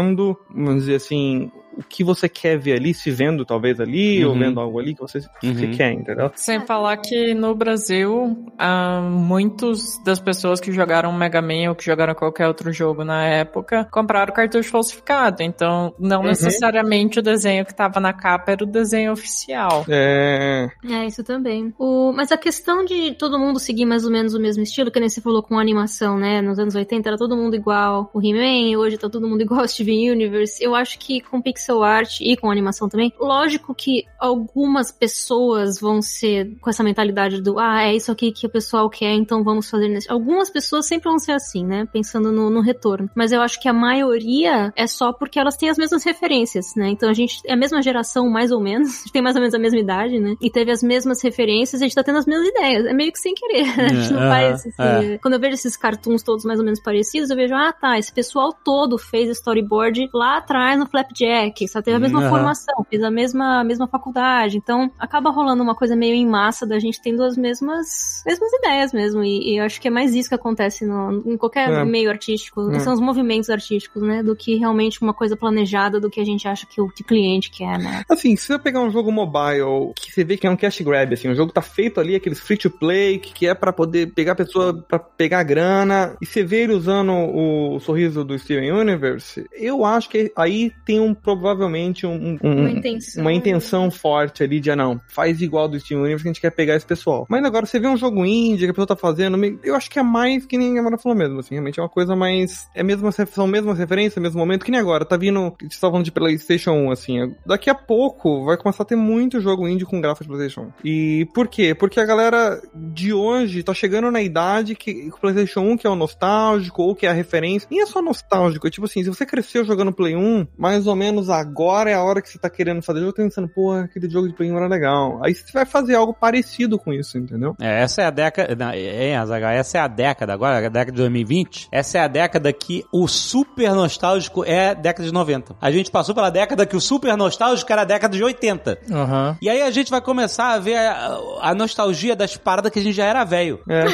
vamos dizer assim, o que você quer ver ali, se vendo talvez ali, ou Uhum. vendo algo ali que você, que Uhum. quer, entendeu? Sem falar que no Brasil, ah, muitos das pessoas que jogaram Mega Man ou que jogaram qualquer outro jogo na época compraram cartucho falsificado. Então, não Uhum. necessariamente o desenho que tava na capa era o desenho oficial. É. É, isso também. O, mas a questão de todo mundo seguir mais ou menos o mesmo estilo, que nem você falou com animação, né? Nos anos 80 era todo mundo igual o He-Man, hoje tá todo mundo igual ao Steven Universe. Eu acho que com pixel art e com animação também, lógico que algumas pessoas vão ser com essa mentalidade do ah, é isso aqui que o pessoal quer, então vamos fazer nesse. Algumas pessoas sempre vão ser assim, né? Pensando no, no retorno. Mas eu acho que a maioria é só porque elas têm as mesmas referências, né? Então a gente é a mesma geração, mais ou menos. A gente tem mais ou menos a mesma idade, né? E teve as mesmas referências, a gente tá tendo as mesmas ideias. É meio que sem querer. né? A gente não É, faz esse... é. Quando eu vejo esses cartoons todos mais ou menos parecidos, eu vejo, ah, tá, esse pessoal todo fez storyboard lá atrás no Flapjack. Moleque, só teve a mesma Aham. formação, fez a mesma, a mesma faculdade. Então, acaba rolando uma coisa meio em massa da gente tendo as mesmas, mesmas ideias mesmo. E, e eu acho que é mais isso que acontece no, em qualquer É. meio artístico. É. São os movimentos artísticos, né? Do que realmente uma coisa planejada, do que a gente acha que o que cliente quer, né? Assim, se você pegar um jogo mobile, que você vê que é um cash grab, assim, o jogo tá feito ali, aqueles free to play, que é pra poder pegar a pessoa pra pegar grana, e você vê ele usando o sorriso do Steven Universe, eu acho que aí tem um, provavelmente um, um- Uma intenção. uma intenção forte ali de, ah, não, faz igual do Steven Universe que a gente quer pegar esse pessoal. Mas agora, você vê um jogo indie que a pessoa tá fazendo, eu acho que é mais que nem a Mara falou mesmo, assim, realmente é uma coisa mais, é mesmo, são mesmas referências, mesmo momento, que nem agora, tá vindo, a gente tá falando de Playstation 1, assim, daqui a pouco vai começar a ter muito jogo indie com gráfico de Playstation 1. E por quê? Porque a galera de hoje tá chegando na idade que o Playstation 1 que é o nostálgico, ou que é a referência, nem é só nostálgico, é tipo assim, se você cresceu jogando Play 1, mais ou menos agora é a hora que você tá querendo fazer jogo, tá pensando, pô, aquele jogo de Play 1 era legal. Aí você vai fazer algo parecido com isso, entendeu? É, essa é a década. Não, é, Azaghal, essa é a década agora, a década de 2020. Essa é a década que o super nostálgico é a década de 90. A gente passou pela década que o super nostálgico era a década de 80. Aham. E aí a gente vai começar a ver a, a nostalgia das paradas que a gente já era velho. É,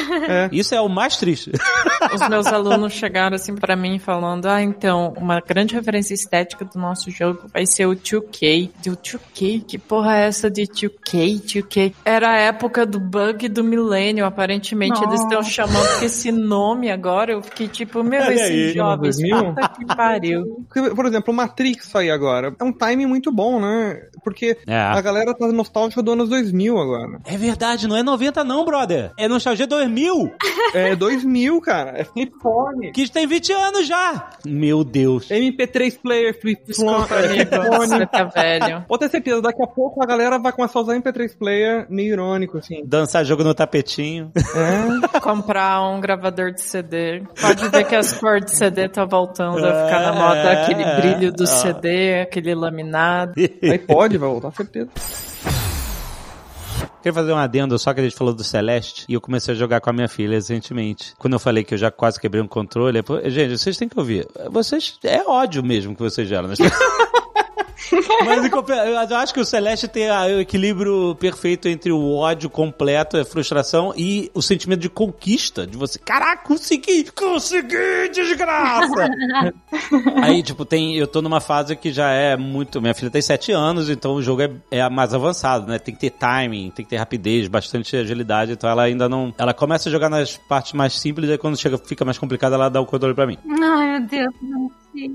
é. Isso é o mais triste. Os meus alunos chegaram assim pra mim falando: Ah, então, uma grande referência estética do nosso jogo vai ser o 2K. E o 2K? Que porra é essa de 2K? 2K? Era a época do bug do milênio, aparentemente. Eles estão chamando esse nome agora. Eu fiquei tipo, meu, Olha esses aí. jovens, 2000? puta que pariu. Por exemplo, o Matrix sair agora. É um timing muito bom, né? Porque É. a galera tá nostálgica do anos 2000 agora. É verdade, não é 90 não, brother. É nostalgia 2000. É 2000, cara. É flip phone. Que tem 20 anos já. Meu Deus. MP3 player, flip phone. Amigo, você tá velho. Pode ter certeza, daqui a pouco a galera vai começar a usar MP3 player meio irônico, assim. Dançar jogo no tapetinho. É. comprar um gravador de CD. Pode ver que as cores de CD tá voltando a ficar na moda, aquele brilho do CD, aquele laminado. Aí pode, vai voltar, certeza. Queria fazer um adendo só que a gente falou do Celeste e eu comecei a jogar com a minha filha recentemente. Quando eu falei que eu já quase quebrei um controle, gente, vocês têm que ouvir. Vocês é ódio mesmo que vocês geram. Mas eu acho que o Celeste tem o equilíbrio perfeito entre o ódio completo, a frustração e o sentimento de conquista. De você, caraca, consegui! Consegui, desgraça! Aí, tipo, tem. Eu tô numa fase que já é muito. Minha filha tem 7 anos, então o jogo é, é mais avançado, né? Tem que ter timing, tem que ter rapidez, bastante agilidade. Então ela ainda não. Ela começa a jogar nas partes mais simples, e quando chega, fica mais complicada, ela dá o controle pra mim. Ai, meu Deus. não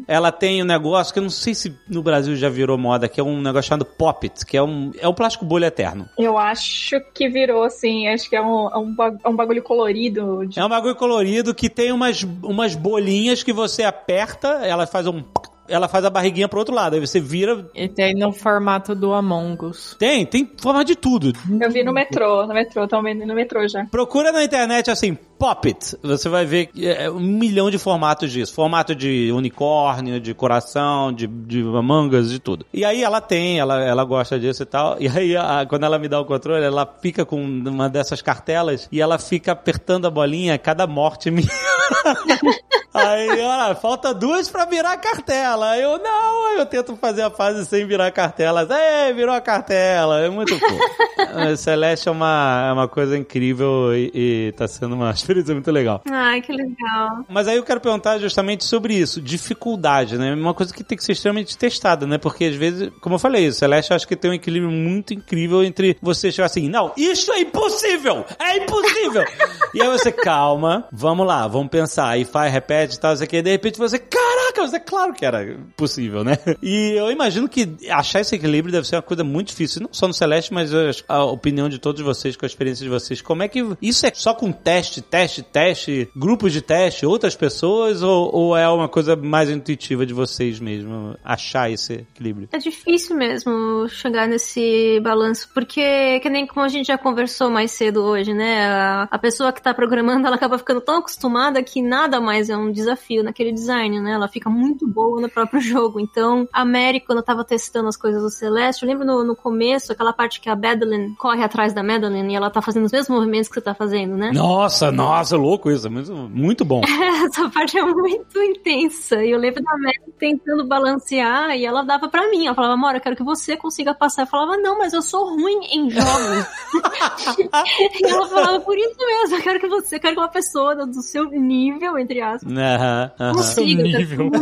Ela tem um negócio que eu não sei se no Brasil já virou moda, que é um negócio chamado Pop-It, que é um, é um plástico bolha eterno. Eu acho que virou assim, acho que é um, é um, é um bagulho colorido. de- É um bagulho colorido que tem umas, umas bolinhas que você aperta, ela faz um. Ela faz a barriguinha pro outro lado. Aí você vira. E tem no formato do Among Us. Tem, tem forma de tudo. Eu vi no metrô, no metrô, estão vendo no metrô já. Procura na internet assim, Pop It. Você vai ver é um milhão de formatos disso. Formato de unicórnio, de coração, de, de mangas, de tudo. E aí ela tem, ela, ela gosta disso e tal. E aí, a- quando ela me dá o controle, ela fica com uma dessas cartelas e ela fica apertando a bolinha a cada morte minha. Aí, olha, falta duas pra virar a cartela. Aí Eu, não, aí eu tento fazer a fase sem virar a cartela. Ei, virou a cartela. É muito fofo. Celeste é uma, é uma coisa incrível e, e tá sendo uma experiência muito legal. Ai, que legal. Mas aí eu quero perguntar justamente sobre isso, dificuldade, né? Uma coisa que tem que ser extremamente testada, né? Porque às vezes, como eu falei, o Celeste eu acho que tem um equilíbrio muito incrível entre você chegar assim, não, isso é impossível! É impossível! e aí você, calma, vamos lá, vamos pensar. Aí faz, repete e tal, isso aqui, de repente você, caraca, você, claro que era possível, né? E eu imagino que achar esse equilíbrio deve ser uma coisa muito difícil, não só no Celeste, mas a opinião de todos vocês, com a experiência de vocês. Como é que isso é só com teste, teste, teste, grupos de teste, outras pessoas, ou, ou é uma coisa mais intuitiva de vocês mesmo, achar esse equilíbrio? É difícil mesmo chegar nesse balanço, porque, que nem como a gente já conversou mais cedo hoje, né? A, a pessoa que tá programando, ela acaba ficando tão acostumada que nada mais é um desafio naquele design, né? Ela fica fica muito boa no próprio jogo. Então, a Mary, quando eu tava testando as coisas do Celeste, eu lembro no, no começo, aquela parte que a Madeline corre atrás da Madeline e ela tá fazendo os mesmos movimentos que você tá fazendo, né? Nossa, nossa, louco isso. Muito, muito bom. Essa parte é muito intensa. E eu lembro da Mary tentando balancear e ela dava pra mim. Ela falava, Mora, eu quero que você consiga passar. Eu falava, não, mas eu sou ruim em jogos. e ela falava, por isso mesmo, eu quero que você, eu quero que uma pessoa do seu nível, entre aspas, Aham, quero nível.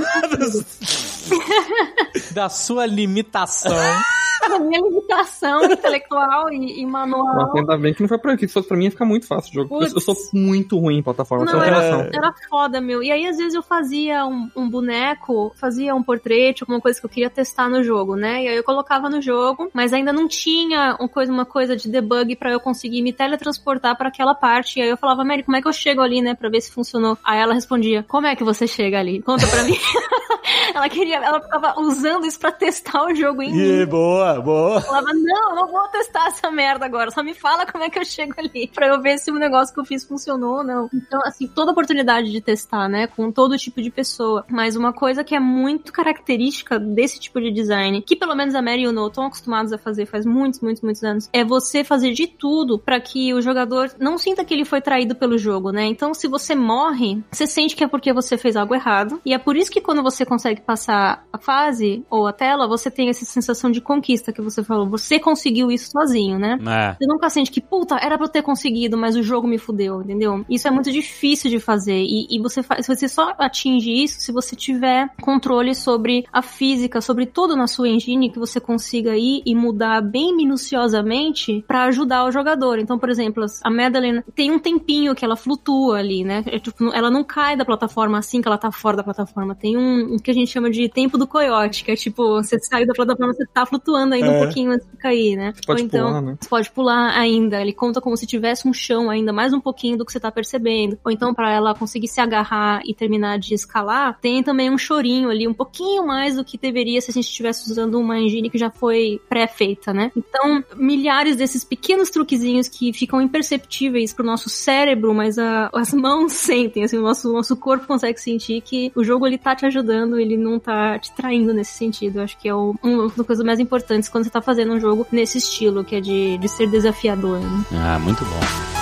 da sua limitação. a minha limitação intelectual e, e manual. Nossa, ainda bem que não foi pra aqui. Se fosse pra mim, ia ficar muito fácil o jogo. Eu, eu sou muito ruim em plataforma, Não, era, era foda, meu. E aí, às vezes, eu fazia um, um boneco, fazia um portrait, alguma coisa que eu queria testar no jogo, né? E aí eu colocava no jogo, mas ainda não tinha uma coisa, uma coisa de debug pra eu conseguir me teletransportar pra aquela parte. E aí eu falava, Mary, como é que eu chego ali, né? Pra ver se funcionou. Aí ela respondia, como é que você chega ali? Conta pra mim. ela queria, ela ficava usando isso pra testar o jogo em mim. Ih, boa, boa. Eu falava, não, eu não vou testar essa merda agora. Só me fala como é que eu chego ali. Pra eu ver se o negócio que eu fiz funcionou ou não. Então, assim, toda oportunidade de testar, né? Com todo tipo de pessoa. Mas uma coisa que é muito característica desse tipo de design, que pelo menos a Mary e o No estão acostumados a fazer faz muitos, muitos, muitos anos, é você fazer de tudo pra que o jogador não sinta que ele foi traído pelo jogo, né? Então, se você morre, você sente que é porque você fez algo errado. E é por isso que quando você consegue passar a fase ou a tela, você tem essa sensação de conquista que você falou. Você conseguiu isso sozinho, né? É. Você nunca sente que, puta, era pra eu ter conseguido, mas o jogo me fudeu, entendeu? Isso é muito difícil de fazer. E, e você, faz, você só atinge isso se você tiver controle sobre a física, sobre tudo na sua engine, que você consiga ir e mudar bem minuciosamente pra ajudar o jogador. Então, por exemplo, a Madeline tem um tempinho que ela flutua ali, né? É, tipo, ela não cai da plataforma assim que ela tá fora da plataforma. Tem um, um que a gente chama de tempo do coiote, que é tipo, você sai da plataforma, você tá flutuando ainda um É. pouquinho antes de cair, né? Você pode Ou então, pular, né? você pode pular ainda. Ele conta como se tivesse um chão ainda, mais um pouquinho do que você tá percebendo. Ou então, pra ela conseguir se agarrar e terminar de escalar, tem também um chorinho ali, um pouquinho mais do que deveria se a gente estivesse usando uma engine que já foi pré-feita, né? Então, milhares desses pequenos truquezinhos que ficam imperceptíveis pro nosso cérebro, mas a- as mãos sentem, assim, o nosso, nosso corpo consegue sentir que o jogo ele tá te ajudando, ele não tá te traindo nesse sentido. Eu acho que é o- uma das coisas mais importantes quando você tá fazendo um jogo nesse estilo, que é de, de ser desafiador, né? Ah, muito bom.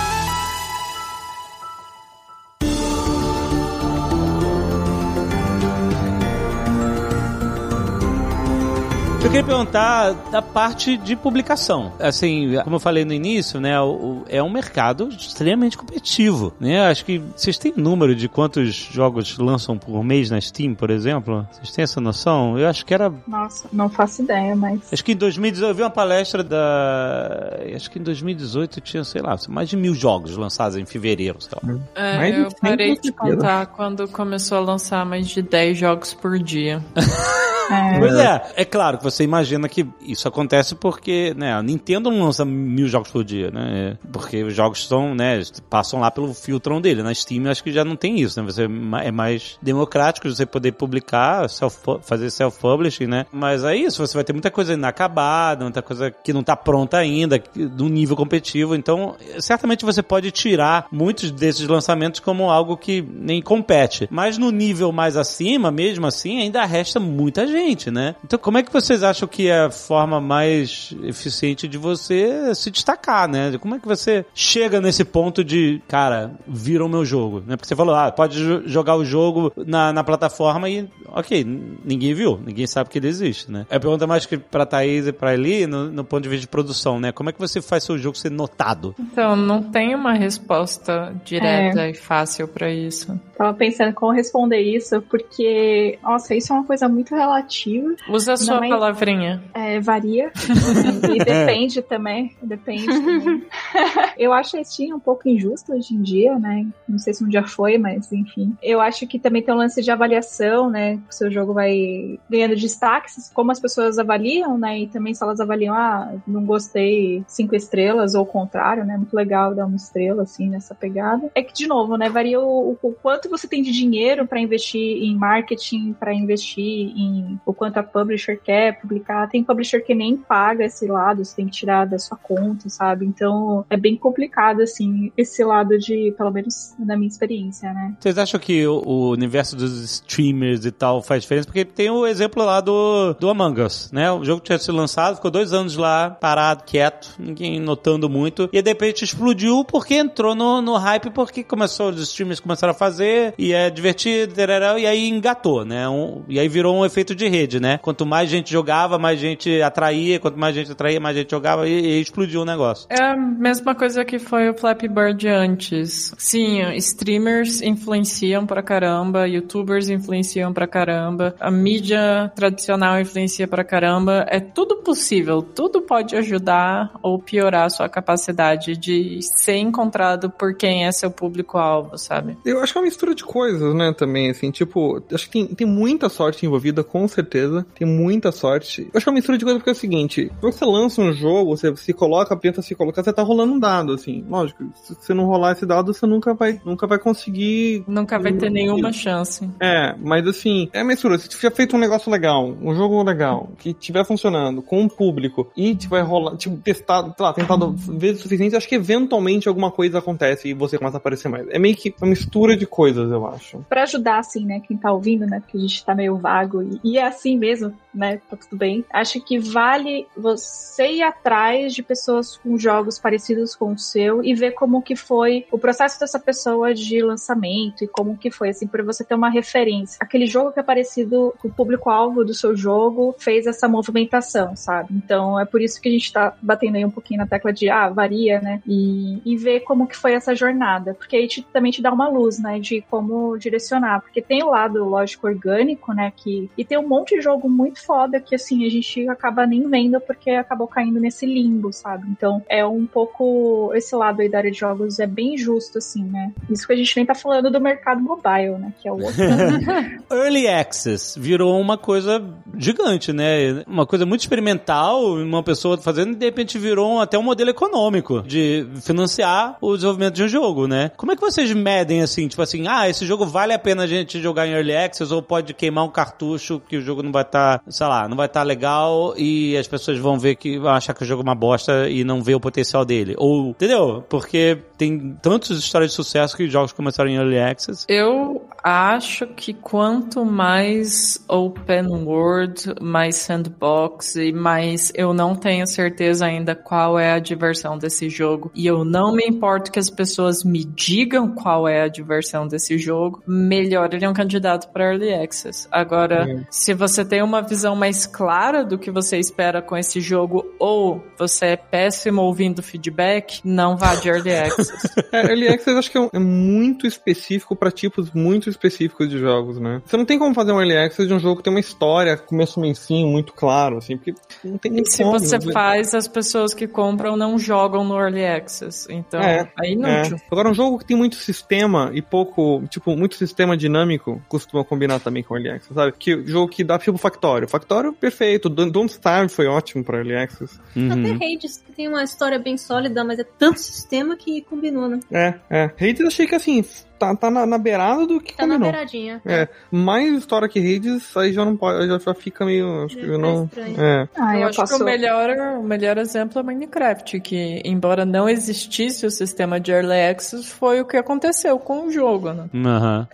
Eu queria perguntar da parte de publicação. Assim, como eu falei no início, né, o- o- é um mercado extremamente competitivo, né? Acho que vocês têm número de quantos jogos lançam por mês na Steam, por exemplo? Vocês têm essa noção? Eu acho que era Nossa, não faço ideia, mas. Acho que em 2018 eu vi uma palestra da. Acho que em 2018 tinha, sei lá, mais de mil jogos lançados em fevereiro, sei lá. É, Mais de eu parei de 100 por dia. contar quando começou a lançar mais de 10 jogos por dia. É, Pois é, é claro que você imagina que isso acontece porque, né, a Nintendo não lança mil jogos por dia, né? Porque os jogos são, né, passam lá pelo filtrão dele. Na Steam eu acho que já não tem isso, né? Você é ma- é mais democrático você poder publicar, self, fazer self-publishing, né? Mas é isso, você vai ter muita coisa inacabada, muita coisa que não tá pronta ainda, do nível competitivo. Então, certamente você pode tirar muitos desses lançamentos como algo que nem compete. Mas no nível mais acima, mesmo assim, ainda resta muita gente, né? Então, como é que vocês acham que é a forma mais eficiente de você se destacar, né? Como é que você chega nesse ponto de, cara, vira o meu jogo, né? Porque você falou, ah, pode jo- jogar o jogo na, na plataforma e, ok, ninguém viu, ninguém sabe que ele existe, né? É pergunta mais que pra Thaís e pra Eli, no, no ponto de vista de produção, né? Como é que você faz seu jogo ser notado? Então, não tem uma resposta direta e fácil pra isso. tava pensando como responder isso, porque, nossa, isso é uma coisa muito relativa. Usa a sua palavrinha. É, varia. e depende também. Depende também. Eu acho a Steam um pouco injusta hoje em dia, né? Não sei se um dia foi, mas enfim. Eu acho que também tem um lance de avaliação, né? O seu jogo vai ganhando destaques, como as pessoas avaliam, né? E também se elas avaliam, ah, não gostei, cinco estrelas, ou o contrário, né? Muito legal dar uma estrela, assim, nessa pegada. É que, de novo, né? Varia o, o quanto você tem de dinheiro para investir em marketing, para investir em o quanto a publisher quer publicar. Tem publisher que nem paga esse lado, você tem que tirar da sua conta, sabe? Então é bem complicado, assim, esse lado de, pelo menos na minha experiência, né? Vocês acham que o, universo dos streamers e tal faz diferença? Porque tem o exemplo lá do, do Among Us, né? O jogo tinha sido lançado, ficou dois anos lá, parado, quieto, ninguém notando muito, e de repente explodiu porque entrou no, no hype, porque começou, os streamers começaram a fazer, e é divertido, e aí engatou, né? Um, e aí virou um efeito de rede, né? Quanto mais gente jogava, mais gente atraía, quanto mais gente atraía, mais gente jogava, e, e explodiu o negócio. É a mesma coisa que foi o Flappy Bird antes. Sim, streamers influenciam pra caramba, youtubers influenciam pra caramba, a mídia tradicional influencia pra caramba. É tudo possível, tudo pode ajudar ou piorar a sua capacidade de ser encontrado por quem é seu público-alvo, sabe? Eu acho que é uma mistura de coisas, né, também, assim, tipo, acho que tem, tem muita sorte envolvida, com certeza, tem muita sorte. Eu acho que é uma mistura de coisas porque é o seguinte, quando você lança um jogo, você se coloca, tenta se colocar, você tá rolando um dado, assim, lógico, se você não rolar esse dado, você nunca vai, nunca vai conseguir... Nunca vai ter nenhuma chance. É, mas assim, é a mistura, se tiver feito um negócio legal, um jogo legal, que tiver funcionando, com um público, e tiver rolar, tipo, testado, sei lá, tentado vezes o suficiente, acho que eventualmente alguma coisa acontece e você começa a aparecer mais. É meio que uma mistura de coisas, eu acho. Pra ajudar, assim, né, quem tá ouvindo, né, porque a gente tá meio vago e, e é assim mesmo, né, tá tudo bem. Acho que vale você ir atrás de pessoas com jogos parecidos com o seu e ver como que foi o processo dessa pessoa de lançamento e como que foi, assim, pra você ter uma referência. Aquele jogo que é parecido com o público-alvo do seu jogo fez essa movimentação, sabe? Então é por isso que a gente tá batendo aí um pouquinho na tecla de, ah, varia, né? E, e ver como que foi essa jornada. Porque aí te, também te dá uma luz, né? De como direcionar. Porque tem o lado, lógico, orgânico, né? Que, e tem um monte de jogo muito foda que, assim, a gente acaba nem vendo porque acabou caindo nesse limbo, sabe? Então é um pouco. Esse lado aí da área de jogos é bem justo, assim, né? Isso que a gente nem tá falando do mercado mobile, né? Que é o outro. Early Access virou uma coisa gigante, né? Uma coisa muito experimental, uma pessoa fazendo, e de repente virou até um modelo econômico de financiar o desenvolvimento de um jogo, né? Como é que vocês medem assim, tipo assim, ah, esse jogo vale a pena a gente jogar em Early Access ou pode queimar um cartucho que o jogo não vai estar, sei lá, não vai estar legal e as pessoas vão ver que vão achar que o jogo é uma bosta e não vê o potencial dele. Ou, entendeu? Porque tem tantas histórias de sucesso que jogos começaram em Early Access. Eu acho que quanto mais open world, mais sandbox e mais eu não tenho certeza ainda qual é a diversão desse jogo e eu não me importo que as pessoas me digam qual é a diversão desse jogo, melhor ele é um candidato para early access. Agora, se você tem uma visão mais clara do que você espera com esse jogo ou você é péssimo ouvindo feedback, não vá de early access. É, Early Access acho que é, um- é muito específico pra tipos muito específicos de jogos, né? Você não tem como fazer um Early Access de um jogo que tem uma história, começo, meio fim, muito claro, assim, porque não tem nem E se como, você né? faz, as pessoas que compram não jogam no Early Access. Então, É, é inútil. É. Agora, um jogo que tem muito sistema e pouco, tipo, muito sistema dinâmico, costuma combinar também com Early Access, sabe? Que jogo que dá, tipo, Factório. Factório, perfeito. Don't Starve foi ótimo pra Early Access. Até Hades, que tem uma história bem sólida, mas é tanto sistema que combinou, né? É, é. Hades achei que, assim, tá, tá na, na beirada do que Tá na combinou. beiradinha. É, mais história que Hades, aí já não pode, já, já fica meio, acho que tá não... estranho. É. ah, eu eu, acho posso. que o melhor, o melhor exemplo é Minecraft, que embora não existisse o sistema de Early Access, foi o que aconteceu com o jogo, né?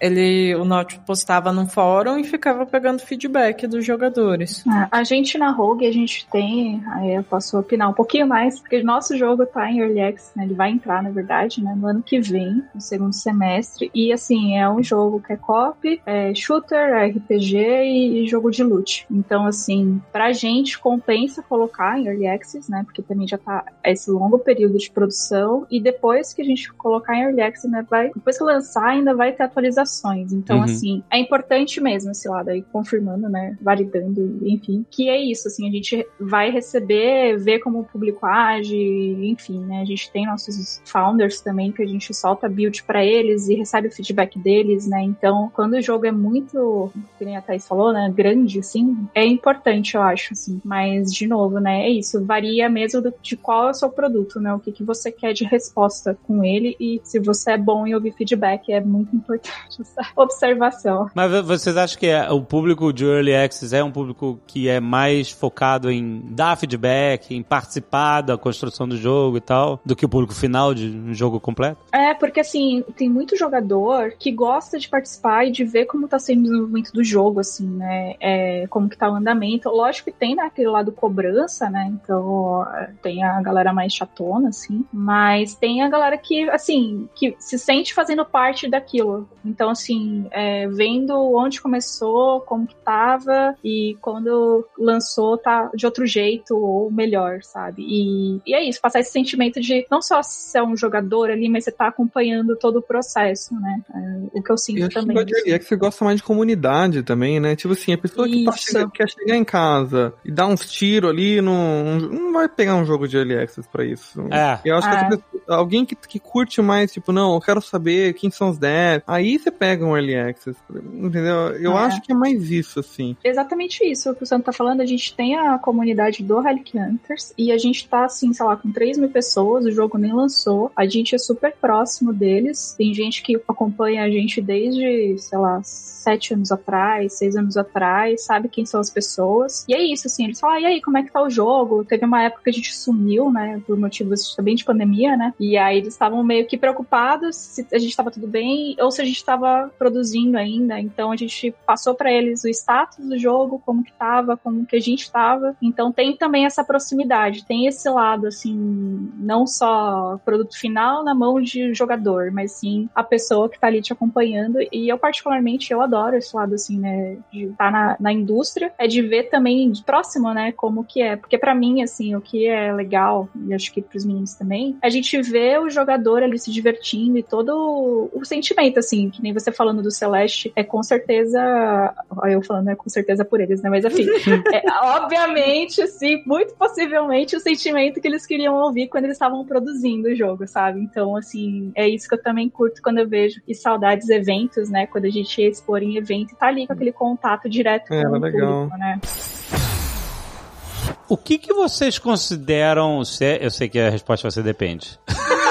Ele, o Notch postava num fórum e ficava pegando feedback dos jogadores. Ah, A gente na Rogue, a gente tem, aí eu posso opinar um pouquinho mais, porque o nosso jogo tá em Early Access, né? Ele vai entrar, na verdade, né? No ano que vem, no segundo semestre. E assim, é um jogo que é cop, é shooter, é RPG e, e jogo de loot. Então, assim, pra gente compensa colocar em Early Access, né? Porque também já tá esse longo período de produção. E depois que a gente colocar em Early Access, né? Vai, depois que lançar, ainda vai ter atualizações. Então, Uhum. assim, é importante mesmo esse lado aí, confirmando, né? Validando, enfim. Que é isso, assim, a gente vai receber, ver como o público age, enfim, né? A gente tem nossos founders também, que a gente solta build pra eles e recebe o feedback deles, né? Então, quando o jogo é muito, que nem a Thaís falou, né, grande, assim, é importante, eu acho, assim. Mas, de novo, né, é isso, varia mesmo do, de qual é o seu produto, né? O que, que você quer de resposta com ele e se você é bom em ouvir feedback, é muito importante essa observação. Mas vo- vocês acham que é- o público de Early Access é um público que é mais focado em dar feedback, em participar da construção do jogo e tal, do que o público final de um jogo completo? É, porque assim, tem muito jogador que gosta de participar e de ver como tá sendo o desenvolvimento do jogo, assim, né? É, como que tá o andamento. Lógico que tem, né, aquele lado cobrança, né? Então, tem a galera mais chatona, assim. Mas tem a galera que, assim, que se sente fazendo parte daquilo. Então, assim, é, vendo onde começou, como que tava e quando lançou tá de outro jeito ou melhor, sabe? E, e é isso, passar esse sentimento de não só ser um jogador ali, mas você tá acompanhando todo o processo, né? É, o que eu sinto Eu acho que também. gosta de early access gosta mais de comunidade também, né? Tipo assim, a pessoa que tá Isso. chegando- quer chegar em casa e dar uns tiros ali, não, não vai pegar um jogo de early access pra isso. É. Eu acho que Ah. essa pessoa- alguém que, que curte mais, tipo, não, eu quero saber quem são os devs, aí você pega um early access, entendeu? Eu Ah. acho que é mais isso, assim. Exatamente isso o que o Santo tá falando. A gente tem a comunidade do Relic Hunters e a gente tá, assim, sei lá, com 3 mil pessoas. O jogo nem lançou. A gente é super próximo deles. Tem gente que acompanha a gente desde, sei lá, sete anos atrás, seis anos atrás, sabe quem são as pessoas. E é isso, assim, eles falam, ah, e aí, como é que tá o jogo? Teve uma época que a gente sumiu, né, por motivos também de pandemia, né? E aí eles estavam meio que preocupados se a gente tava tudo bem ou se a gente tava produzindo ainda. Então a gente passou para eles o status do jogo, como que tava, como que a gente tava. Então tem também essa proximidade, tem esse lado, assim, não só produto final na mão de jogador, mas sim a pessoa que tá ali te acompanhando. E eu, particularmente, eu adoro esse lado, assim, né, de estar na, na indústria, é de ver também de próximo, né, como que é. Porque para mim, assim, o que é legal, e acho que pros meninos também, é a gente vê o jogador ali se divertindo e todo o, sentimento, assim, que nem você falando do Celeste, é com certeza. Eu falando, é com certeza por eles, né? Mas enfim, é, obviamente, assim, muito possivelmente o sentimento que eles queriam ouvir quando eles estavam produzindo o jogo, sabe? Então, assim, é isso que eu também curto quando eu vejo. E saudades eventos, né? Quando a gente ia expor em evento e tá ali com aquele contato direto É, com o legal. público, né? O que, que vocês consideram ser. Eu sei que a resposta vai ser depende.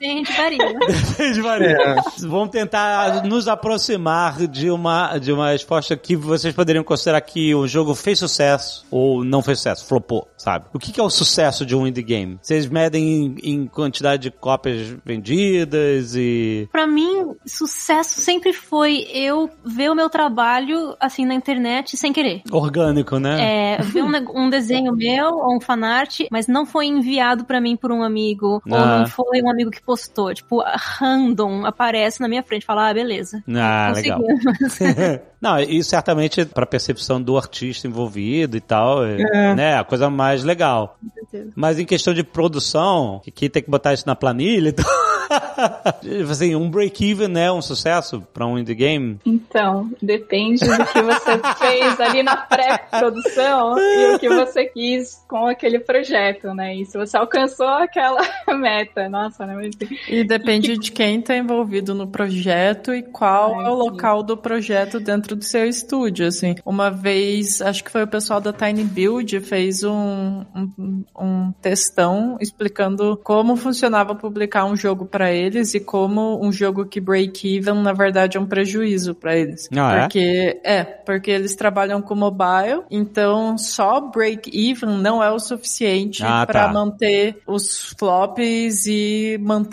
Depende, varia. Depende, Maria. Vamos tentar nos aproximar de uma, de uma resposta que vocês poderiam considerar que o jogo fez sucesso ou não fez sucesso, flopou, sabe? O que, que é o sucesso de um indie game? Vocês medem em, em quantidade de cópias vendidas e. Pra mim, sucesso sempre foi eu ver o meu trabalho, assim, na internet sem querer. Orgânico, né? É, ver um, um desenho meu ou um fanart, mas não foi enviado pra mim por um amigo, ou Ah. não foi um amigo que postou. Tipo, random aparece na minha frente, fala, ah, beleza. Ah, legal. Conseguimos. Não, e certamente pra percepção do artista envolvido e tal, é, né, a coisa mais legal. certeza. Mas em questão de produção, que, que tem que botar isso na planilha, então... assim, um break-even é um sucesso pra um indie game? Então, depende do que você fez ali na pré-produção e o que você quis com aquele projeto, né? E se você alcançou aquela meta, nossa, né? E depende de quem está envolvido no projeto e qual é o local do projeto dentro do seu estúdio, assim. Uma vez, acho que foi o pessoal da Tiny Build fez um, um, um textão explicando como funcionava publicar um jogo para eles e como um jogo que break-even, na verdade, é um prejuízo para eles. Ah, é? porque, é? porque eles trabalham com mobile, então só break-even não é o suficiente Ah, para tá. manter os flops e manter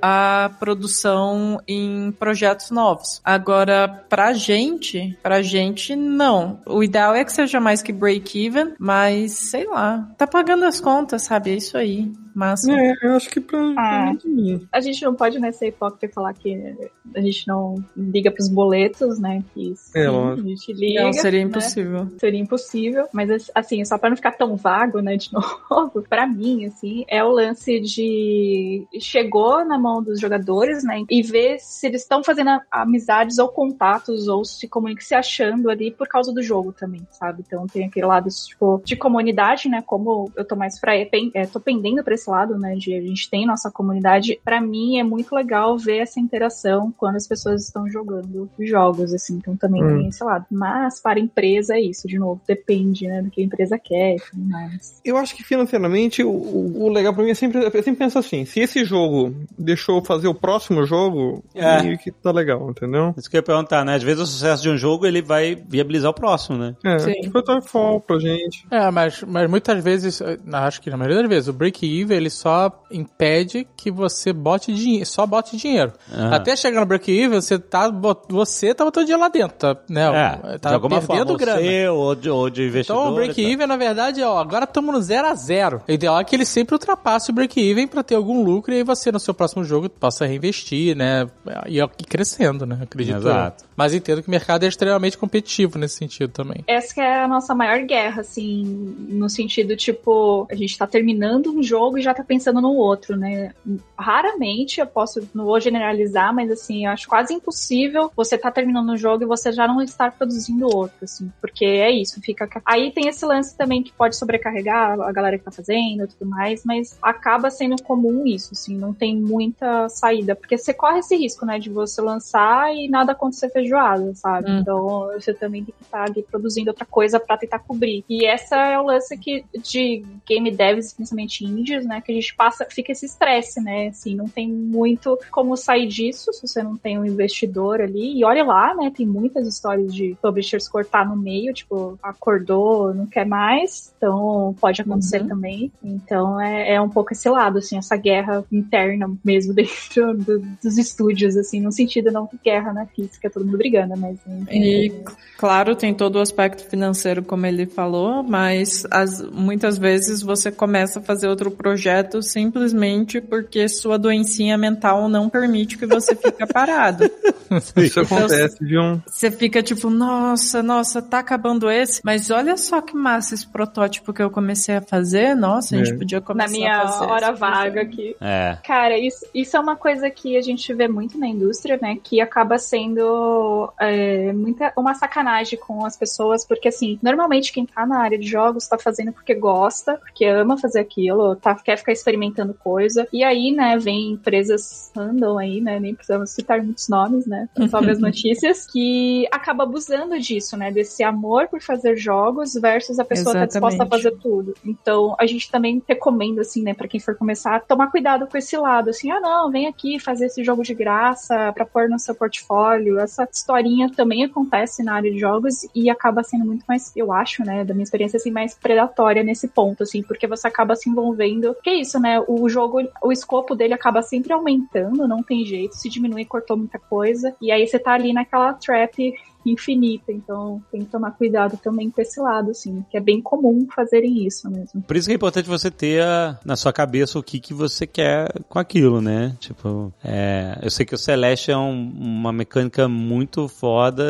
a produção em projetos novos. Agora, pra gente, pra gente, não. O ideal é que seja mais que break-even, mas sei lá, tá pagando as contas, sabe? É isso aí. Massa. É, eu acho que pra, Ah. mim. a gente não pode né, ser hipócrita e falar que a gente não liga pros boletos, né? Que sim, É, a lógico. gente liga. Não, seria né? impossível. seria impossível, mas assim, só pra não ficar tão vago, né, de novo, pra mim, assim, é o lance de chegou na mão dos jogadores, né, e ver se eles estão fazendo amizades ou contatos ou se comunicam se achando ali por causa do jogo também, sabe? Então tem aquele lado, tipo, de comunidade, né, como eu tô mais pra, pen- é, tô pendendo pra esse lado, né, de a gente tem nossa comunidade, pra mim é muito legal ver essa interação quando as pessoas estão jogando jogos, assim. Então também Hum. tem, sei lá. Mas para a empresa é isso, de novo, depende, né, do que a empresa quer e tudo mais. Eu acho que financeiramente o, o- legal pra mim é sempre. Eu sempre penso assim: se esse jogo deixou eu fazer o próximo jogo, É. meio que tá legal, entendeu? Isso que eu ia perguntar, né? Às vezes o sucesso de um jogo ele vai viabilizar o próximo, né? É, Sim. tipo, eu fall pra gente. É, mas, mas muitas vezes, acho que na maioria das vezes, o break-even ele só impede que você bote dinheiro, só bote dinheiro. Ah. Até chegar no break-even, você tá, você tá botando dinheiro lá dentro, tá, né? É, tá de alguma perdendo forma, grana. você ou de, ou de investidor. Então o e break-even, na verdade, ó, agora estamos no 0 a 0 O ideal é que ele sempre ultrapasse o break-even pra ter algum lucro e aí você, no seu próximo jogo, possa reinvestir, né? E ir crescendo, né? Acredito. Exato. eu. Mas entendo que o mercado é extremamente competitivo nesse sentido também. Essa que é a nossa maior guerra, assim, no sentido, tipo, a gente tá terminando um jogo e já tá pensando no outro, né? Raramente, eu posso, não vou generalizar, mas assim, eu acho quase impossível você tá terminando um jogo e você já não estar produzindo outro, assim, porque é isso, fica... Aí tem esse lance também que pode sobrecarregar a galera que tá fazendo e tudo mais, mas acaba sendo comum isso, assim, não tem muita saída, porque você corre esse risco, né, de você lançar e nada acontecer feijoada, sabe? Hum. Então você também tem que estar ali produzindo outra coisa pra tentar cobrir. E essa é o lance que de game devs, principalmente indies, né, que a gente passa, fica esse estresse, né, assim, não tem muito como sair disso se você não tem um investidor ali. E olha lá, né, tem muitas histórias de publishers cortar no meio, tipo, acordou, não quer mais, então pode acontecer Uhum. também. Então é, é um pouco esse lado, assim, essa guerra interna mesmo dentro do- dos estúdios, assim, no sentido não guerra na física, todo mundo brigando, mas E, claro, tem todo o aspecto financeiro, como ele falou, mas as- muitas vezes você começa a fazer outro projeto simplesmente porque sua doencinha mental não permite que você fique parado. Isso acontece, viu? Você fica tipo, nossa, nossa, tá acabando esse, mas olha só que massa esse protótipo que eu comecei a fazer. Nossa, a gente É. podia na começar minha a fazer hora vaga projeto. aqui. É. Cara, isso, isso é uma coisa que a gente vê muito na indústria, né? Que acaba sendo é, muita, uma sacanagem com as pessoas, porque assim, normalmente quem tá na área de jogos tá fazendo porque gosta, porque ama fazer aquilo, tá, quer ficar experimentando coisa. E aí, né, vem empresas andam aí, né? Nem precisamos citar muitos nomes, né? Só as notícias, que acaba abusando disso, né? Desse amor por fazer jogos versus a pessoa tá disposta a Exatamente. fazer tudo. Então, a gente também recomenda, assim, né, pra quem for começar, tomar cuidado com esse lado, assim, ah, não, vem aqui fazer esse jogo de graça pra pôr no seu portfólio. Essa historinha também acontece na área de jogos e acaba sendo muito mais, eu acho, né, da minha experiência, assim, mais predatória nesse ponto, assim, porque você acaba se envolvendo. Que é isso, né, o jogo, o escopo dele acaba sempre aumentando, não tem jeito, se diminuir, cortou muita coisa, e aí você tá ali naquela trap infinita, então tem que tomar cuidado também com esse lado, assim, que é bem comum fazerem isso mesmo. Por isso que é importante você ter a- na sua cabeça o que, que você quer com aquilo, né? Tipo, é, eu sei que o Celeste é um- uma mecânica muito foda,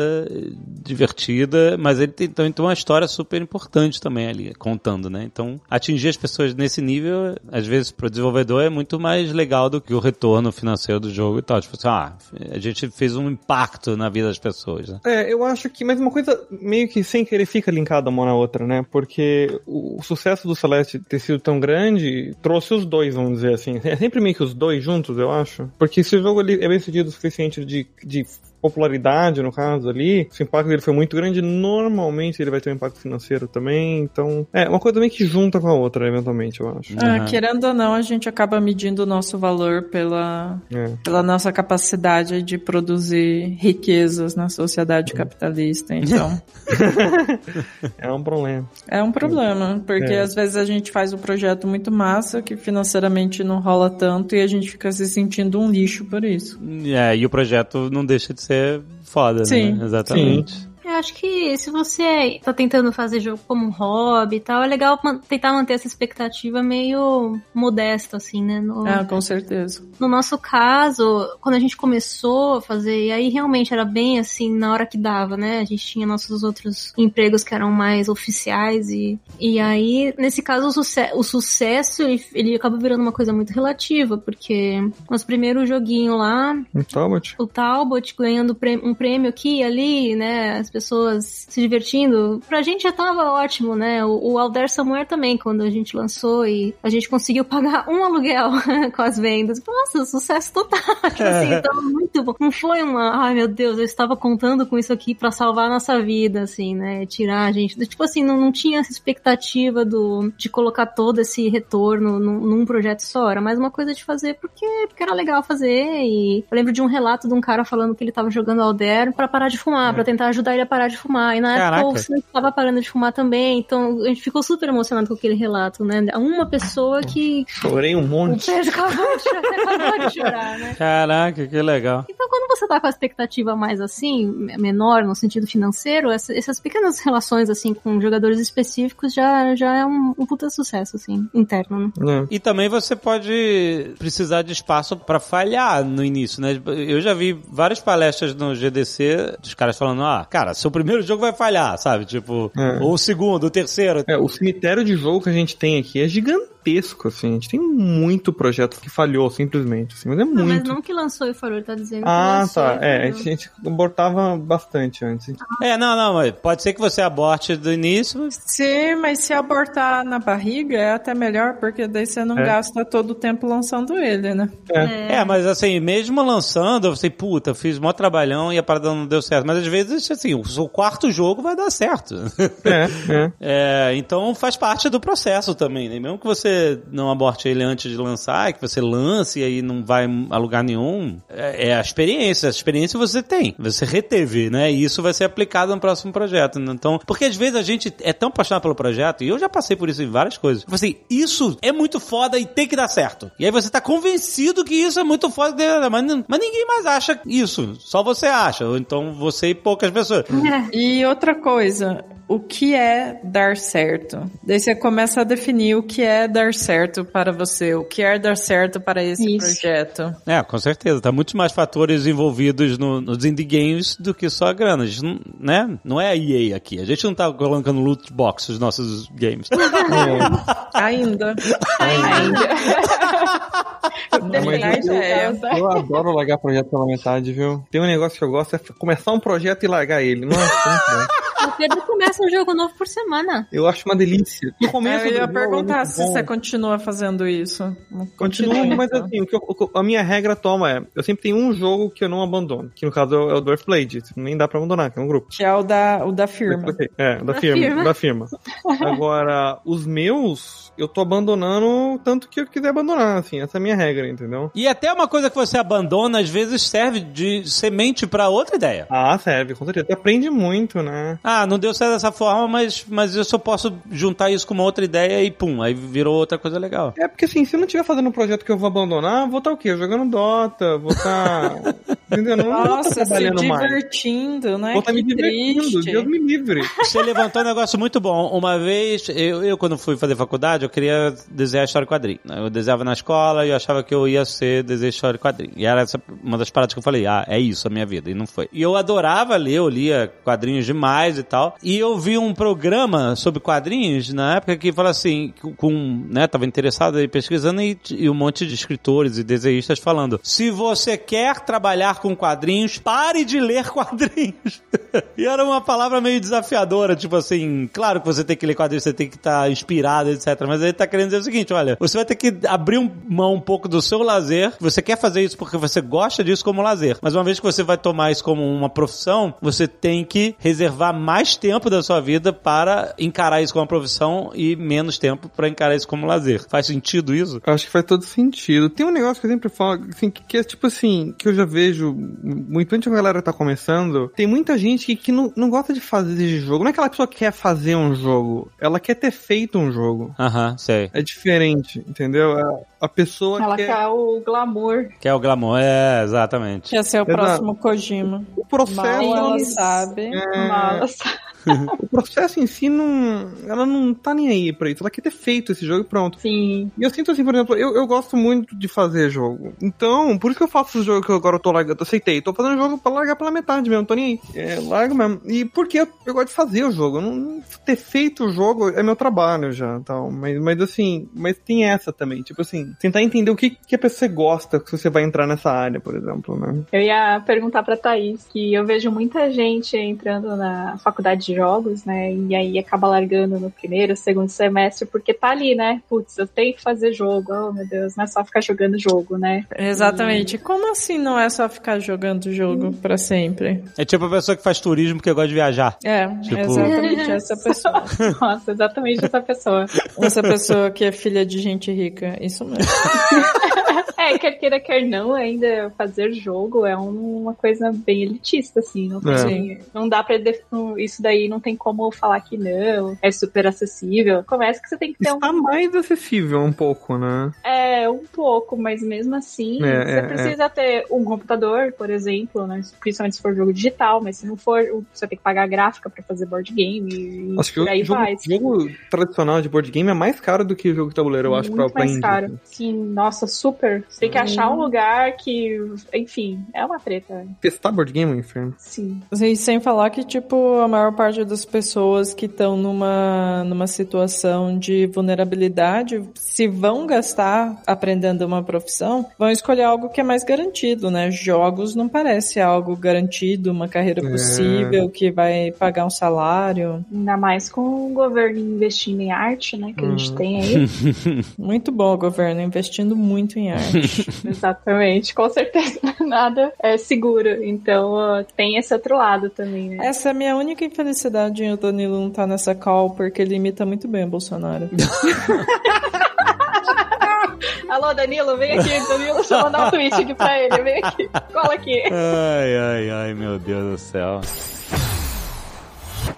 divertida, mas ele tem, então, tem uma história super importante também ali, contando, né? Então, atingir as pessoas nesse nível, às vezes, pro desenvolvedor é muito mais legal do que o retorno financeiro do jogo e tal. Tipo assim, ah, a gente fez um impacto na vida das pessoas, né? É, eu acho que, mas uma coisa meio que sem querer fica linkada uma na outra, né? Porque o, o sucesso do Celeste ter sido tão grande trouxe os dois, vamos dizer assim. É sempre meio que os dois juntos, eu acho. Porque se o jogo ele é bem sucedido o suficiente de, de popularidade, no caso ali, se o impacto dele foi muito grande, normalmente ele vai ter um impacto financeiro também. Então, é uma coisa meio que junta com a outra, eventualmente, eu acho. Ah, Uhum. querendo ou não, a gente acaba medindo o nosso valor pela, É. pela nossa capacidade de produzir riquezas na sociedade capitalista. Então, É um problema. é um problema, porque É. às vezes a gente faz um projeto muito massa que financeiramente não rola tanto e a gente fica se sentindo um lixo por isso. É, e o projeto não deixa de ser foda, Sim. né? Exatamente. Eu acho que se você tá tentando fazer jogo como um hobby e tal, é legal man- tentar manter essa expectativa meio modesta, assim, né? No, Ah, com certeza. no nosso caso, quando a gente começou a fazer, e aí realmente era bem assim, na hora que dava, né? A gente tinha nossos outros empregos que eram mais oficiais e, e aí, nesse caso, o, suce o sucesso, ele, ele acaba virando uma coisa muito relativa, porque nosso primeiro joguinho lá, Um Talbot? o Talbot ganhando um prêmio aqui e ali, né? As pessoas se divertindo. Pra gente já tava ótimo, né? O, o Alder Samuel também, quando a gente lançou e a gente conseguiu pagar um aluguel com as vendas. Nossa, sucesso total. Tipo assim, tava muito bom. Não foi uma, ai meu Deus, eu estava contando com isso aqui pra salvar a nossa vida, assim, né? Tirar a gente. Tipo assim, não, não tinha essa expectativa do, de colocar todo esse retorno num, num projeto só. Era mais uma coisa de fazer porque, porque era legal fazer. E eu lembro de um relato de um cara falando que ele tava jogando Alder pra parar de fumar, pra tentar ajudar ele a parar de fumar. E na Caraca. época o Sam tava parando de fumar também. Então a gente ficou super emocionado com aquele relato, né? Uma pessoa que. Chorei um monte. Acabou de chorar, acabou de chorar, né? Caraca, que legal. Então, quando você tá com a expectativa mais assim, me- menor no sentido financeiro, essa- essas pequenas relações assim com jogadores específicos já, já é um, um puta sucesso, assim, interno, né? É. E também você pode precisar de espaço pra falhar no início, né? Eu já vi várias palestras no GDC dos caras falando, ah, cara, seu primeiro jogo vai falhar, sabe? Tipo, É. ou o segundo, o terceiro. É, o cemitério de jogo que a gente tem aqui é gigantesco, assim. A gente tem muito projeto que falhou, simplesmente. Assim, mas é Não, mas muito. não que lançou e falou, ele tá dizendo que Ah, lançou tá. É, a falhou. gente abortava bastante antes. É, não, não, mas pode ser que você aborte do início, Sim, mas se abortar na barriga é até melhor, porque daí você não É. gasta todo o tempo lançando ele, né? É, mas assim, mesmo lançando, eu sei, puta, fiz mó trabalhão e a parada não deu certo. Mas às vezes, assim, o seu quarto jogo vai dar certo. É, é. É, então faz parte do processo também, né? Mesmo que você não aborte ele antes de lançar, que você lance e aí não vai a lugar nenhum, é, é a experiência. A experiência você tem, você reteve, né? E isso vai ser aplicado no próximo projeto. Então, porque às vezes a gente é tão apaixonado pelo projeto, e eu já passei por isso em várias coisas. Tipo assim, isso é muito foda e tem que dar certo. E aí você tá convencido que isso é muito foda, mas, mas ninguém mais acha isso. Só você acha. Ou então você e poucas pessoas. E outra coisa, o que é dar certo? Daí você começa a definir o que é dar certo para você, o que é dar certo para esse Isso. projeto. É, com certeza. Tá muitos mais fatores envolvidos no- nos indie games do que só a grana. A gente não, né? não é a EA aqui. A gente não tá colocando loot box nos nossos games. Ainda. Depende mas do eu- caso. Eu adoro largar projeto pela metade, viu? Tem um negócio que eu gosto, é começar um projeto e largar ele. Nossa, muito bom. O Pedro começa um jogo novo por semana. Eu acho uma delícia. No começo Eu do ia é perguntar muito se bom. você continua fazendo isso. Continua, Continua, mas assim, o que eu- o a minha regra toma é, eu sempre tenho um jogo que eu não abandono, que no caso é o é o Dwarf Blade, nem dá pra abandonar, que é um grupo. Que é o da, o da firma. É, da, Da firma, firma. da firma. Agora, os meus, eu tô abandonando tanto que eu quiser abandonar, assim, essa é a minha regra, entendeu? E até uma coisa que você abandona, às vezes serve de semente pra outra ideia. Ah, serve, com certeza. Você aprende muito, né? Ah, não deu certo dessa forma, mas, mas eu só posso juntar isso com uma outra ideia e pum, aí virou outra coisa legal. É porque assim, se eu não estiver fazendo um projeto que eu vou abandonar, vou estar o quê? Jogando Dota, vou estar. entendeu? Não Nossa, se trabalhando mais. divertindo, né? Vou estar que me divertindo, triste. Deus me livre. Você levantou um negócio muito bom. Uma vez, eu, eu, quando fui fazer faculdade, eu queria desenhar história e quadrinho. né? Eu desenhava na escola e eu achava que eu ia ser desenhar história e quadrinho. E era essa uma das paradas que eu falei, ah, é isso a minha vida. E não foi. E eu adorava ler, eu lia quadrinhos demais e tal. E eu vi um programa sobre quadrinhos na época que fala assim, com, né, tava interessado aí pesquisando e, e um monte de escritores e desenhistas falando, se você quer trabalhar com quadrinhos, pare de ler quadrinhos. e era uma palavra meio desafiadora, tipo assim, claro que você tem que ler quadrinhos, você tem que estar inspirado, etc. Mas ele tá querendo dizer o seguinte, olha, você vai ter que abrir mão um pouco do seu lazer, você quer fazer isso porque você gosta disso como lazer, mas uma vez que você vai tomar isso como uma profissão, você tem que reservar mais tempo da sua vida para encarar isso como profissão e menos tempo para encarar isso como lazer. Faz sentido isso? Acho que faz todo sentido. Tem um negócio que eu sempre falo, assim, que, que é tipo assim, que eu já vejo muito antes que a galera tá começando. Tem muita gente que, que não, não gosta de fazer jogo. Não é aquela pessoa que quer fazer um jogo, ela quer ter feito um jogo. Aham, sei. É diferente, entendeu? A, a pessoa Ela quer. quer o glamour. Que é o glamour, é, exatamente. Quer ser o Exato. próximo Kojima. O processo. Mal ela sabe. é, Mas o processo em si não. Ela não tá nem aí pra isso. Ela quer ter feito esse jogo e pronto. Sim. E eu sinto assim, por exemplo, eu, eu gosto muito de fazer jogo. Então, por isso que eu faço os jogos que eu agora eu tô largando. Eu aceitei. Tô fazendo jogo pra largar pela metade mesmo, não tô nem aí. É, largo mesmo. E porque eu, eu gosto de fazer o jogo. Não, ter feito o jogo é meu trabalho já, tal. Mas, mas assim, mas tem essa também. Tipo assim, tentar entender o que, que a pessoa gosta se você vai entrar nessa área, por exemplo, né? Eu ia perguntar pra Thaís que eu vejo muita gente entrando na faculdade de jogos, né? E aí acaba largando no primeiro, segundo semestre, porque tá ali, né? Putz, eu tenho que fazer jogo. Oh, meu Deus, não é só ficar jogando jogo, né? Exatamente. Como assim não é só ficar jogando jogo pra sempre? É tipo a pessoa que faz turismo que gosta de viajar. É, Tipo- exatamente essa pessoa. Nossa, exatamente essa pessoa. Essa pessoa que é filha de gente rica. Isso mesmo né? É, quer queira, quer não, ainda fazer jogo é um- uma coisa bem elitista, assim. Não, É. não dá pra. Isso daí não tem como falar que não, é super acessível. Começa que você tem que ter um. Está mais acessível um pouco, né? É, um pouco, mas mesmo assim, É, você é, precisa ter um computador, por exemplo, né? Principalmente se for jogo digital, mas se não for, você tem que pagar gráfica pra fazer board game e Acho que o jogo, vai. jogo tradicional de board game é mais caro do que o jogo de tabuleiro, eu acho, Muito pra mais indie. caro. Sim, nossa, super. Você tem que achar um lugar que, enfim, é uma treta. Testar board game é um inferno. Sim. E sem falar que, tipo, a maior parte das pessoas que estão numa, numa situação de vulnerabilidade, se vão gastar aprendendo uma profissão, vão escolher algo que é mais garantido, né? Jogos não parece algo garantido, uma carreira É. possível, que vai pagar um salário. Ainda mais com o governo investindo em arte, né? Que a gente Uhum. tem aí. Muito bom o governo investindo muito em arte. Exatamente. Com certeza nada é seguro. Então tem esse outro lado também, né? Essa é a minha única infelicidade em o Danilo não tá nessa call, porque ele imita muito bem o Bolsonaro. Alô, Danilo, vem aqui, Danilo. Deixa eu mandar um tweet aqui pra ele. Vem aqui. Cola aqui. Ai, ai, ai, meu Deus do céu.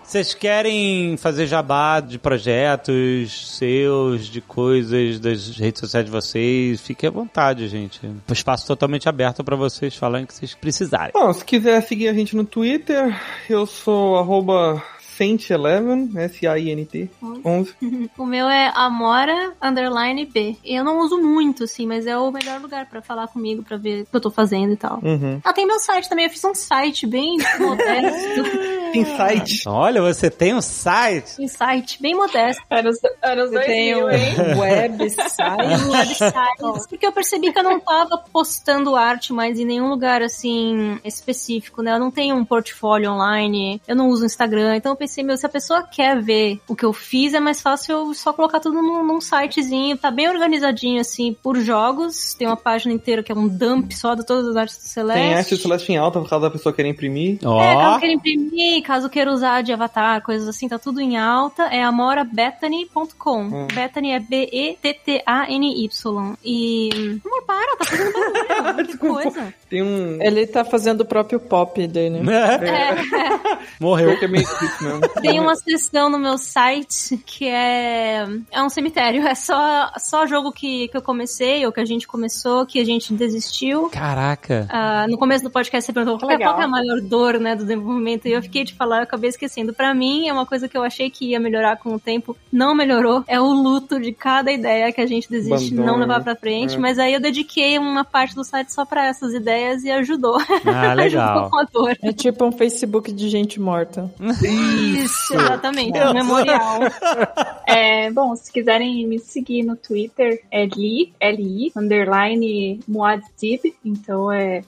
Vocês querem fazer jabá de projetos seus, de coisas das redes sociais de vocês? Fiquem à vontade, gente. O espaço totalmente aberto pra vocês falarem o que vocês precisarem. Bom, se quiser seguir a gente no Twitter, eu sou arroba Saint11, S-A-I-N-T, 11. O meu é Amora underline B. Eu não uso muito, assim, mas é o melhor lugar pra falar comigo, pra ver o que eu tô fazendo e tal. Uhum. Ah, tem meu site também. Eu fiz um site bem modesto. Tem site. Olha, você tem um site. um site bem modesto. Anos, anos Você tem 2000, hein? um website. um website. Porque eu percebi que eu não tava postando arte mais em nenhum lugar assim específico, né? Eu não tenho um portfólio online, eu não uso Instagram, então eu pensei, meu, se a pessoa quer ver o que eu fiz, é mais fácil eu só colocar tudo num, num sitezinho, tá bem organizadinho assim, por jogos, tem uma página inteira que é um dump só de todas as artes do Celeste. Tem arte do Celeste em alta, por causa da pessoa querer imprimir. Ó, É, caso queira imprimir, caso queira usar de avatar, coisas assim, tá tudo em alta. É amorabethany.com. Hum. Bethany é B-E-T-T-A-N-Y. E. Amor, para, tá fazendo barulho. que coisa. Tem um... Ele tá fazendo o próprio pop dele. É, morreu. Pior que é meio difícil mesmo. tem uma seção no meu site que é. É um cemitério. É só, só jogo que, que eu comecei, ou que a gente começou, que a gente desistiu. Caraca. Ah, no começo do podcast você perguntou qual, é- é a maior dor, né, do desenvolvimento, e eu fiquei de falar, eu acabei esquecendo. Pra mim, é uma coisa que eu achei que ia melhorar com o tempo, não melhorou. É o luto de cada ideia que a gente desiste Abandono, não levar pra frente, É. mas aí eu dediquei uma parte do site só pra essas ideias e ajudou. Ah, ajudou legal. com a dor. É tipo um Facebook de gente morta. Isso, exatamente, um memorial. É, bom, se quiserem me seguir no Twitter, é Li, L-I, underline Muad'Dib, então é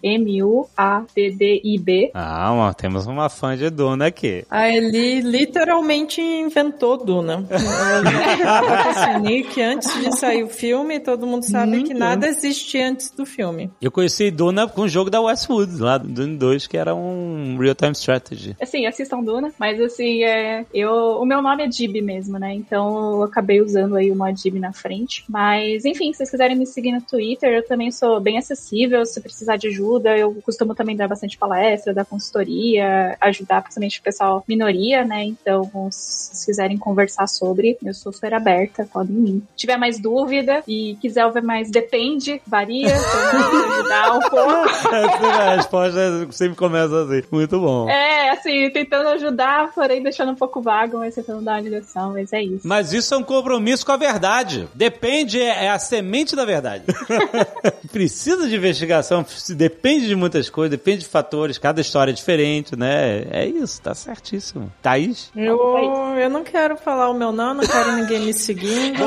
M-U-A-D-D-I-B. Ah, uma- temos uma fã de Duna aqui. A Eli literalmente inventou Duna. Ela que antes de sair o filme, todo mundo sabe que nada existia antes do filme. Eu conheci Duna com o jogo da Westwood, lá do Dune 2, que era um real-time strategy. Assim, assistam Duna, mas assim, é, eu, o meu nome é Dib mesmo, né? Então eu acabei usando aí uma Dib na frente. Mas, enfim, se vocês quiserem me seguir no Twitter, eu também sou bem acessível. Se precisar de ajuda, eu costumo também dar bastante palestra, dar consultoria, ajudar justamente o pessoal minoria, né? Então, se quiserem conversar sobre, eu sou super aberta, podem ir. Se tiver mais dúvida e quiser ouvir mais, depende, varia, então ajudar um pouco. a resposta sempre começa assim. Muito bom. É, assim, tentando ajudar, porém deixando um pouco vago, mas tentando dar uma direção, mas é isso. Mas isso é um compromisso com a verdade. Depende, é a semente da verdade. Precisa de investigação, depende de muitas coisas, depende de fatores, cada história é diferente, né? É isso, tá certíssimo. Thaís? Eu, eu não quero falar o meu não, não quero ninguém me seguindo.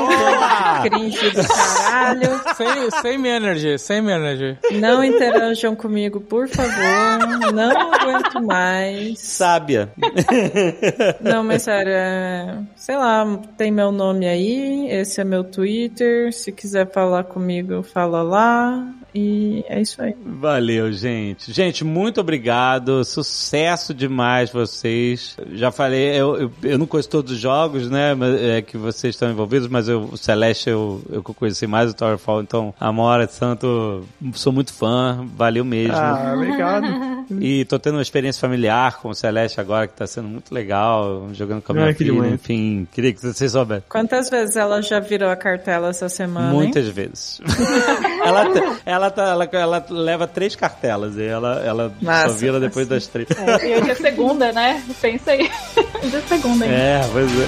Cringe do caralho. Same, same energy, same energy. Não interajam comigo, por favor. Não aguento mais. Sábia. Não, mas sério, é... sei lá, tem meu nome aí, esse é meu Twitter. Se quiser falar comigo, fala lá. E é isso aí. Valeu, gente. Gente, muito obrigado. Sucesso demais vocês. Já falei, eu, eu, eu não conheço todos os jogos, né? É, que vocês estão envolvidos, mas eu, o Celeste eu, eu conheci mais o Towerfall, então Amora Santo, sou muito fã. Valeu mesmo. Ah, obrigado. E tô tendo uma experiência familiar com o Celeste agora que tá sendo muito legal, jogando com a minha que filha, demais. enfim, queria que vocês soubessem. Quantas vezes ela já virou a cartela essa semana? hein? Muitas vezes. ela, te- ela, tá, ela, ela leva três cartelas e ela, ela só Massa, vira depois das três. É, e hoje é segunda, né? Pensa aí. Hoje é segunda ainda. É, pois é.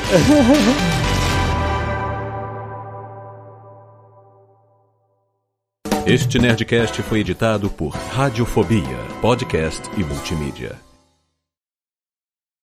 Este Nerdcast foi editado por Radiofobia, podcast e multimídia.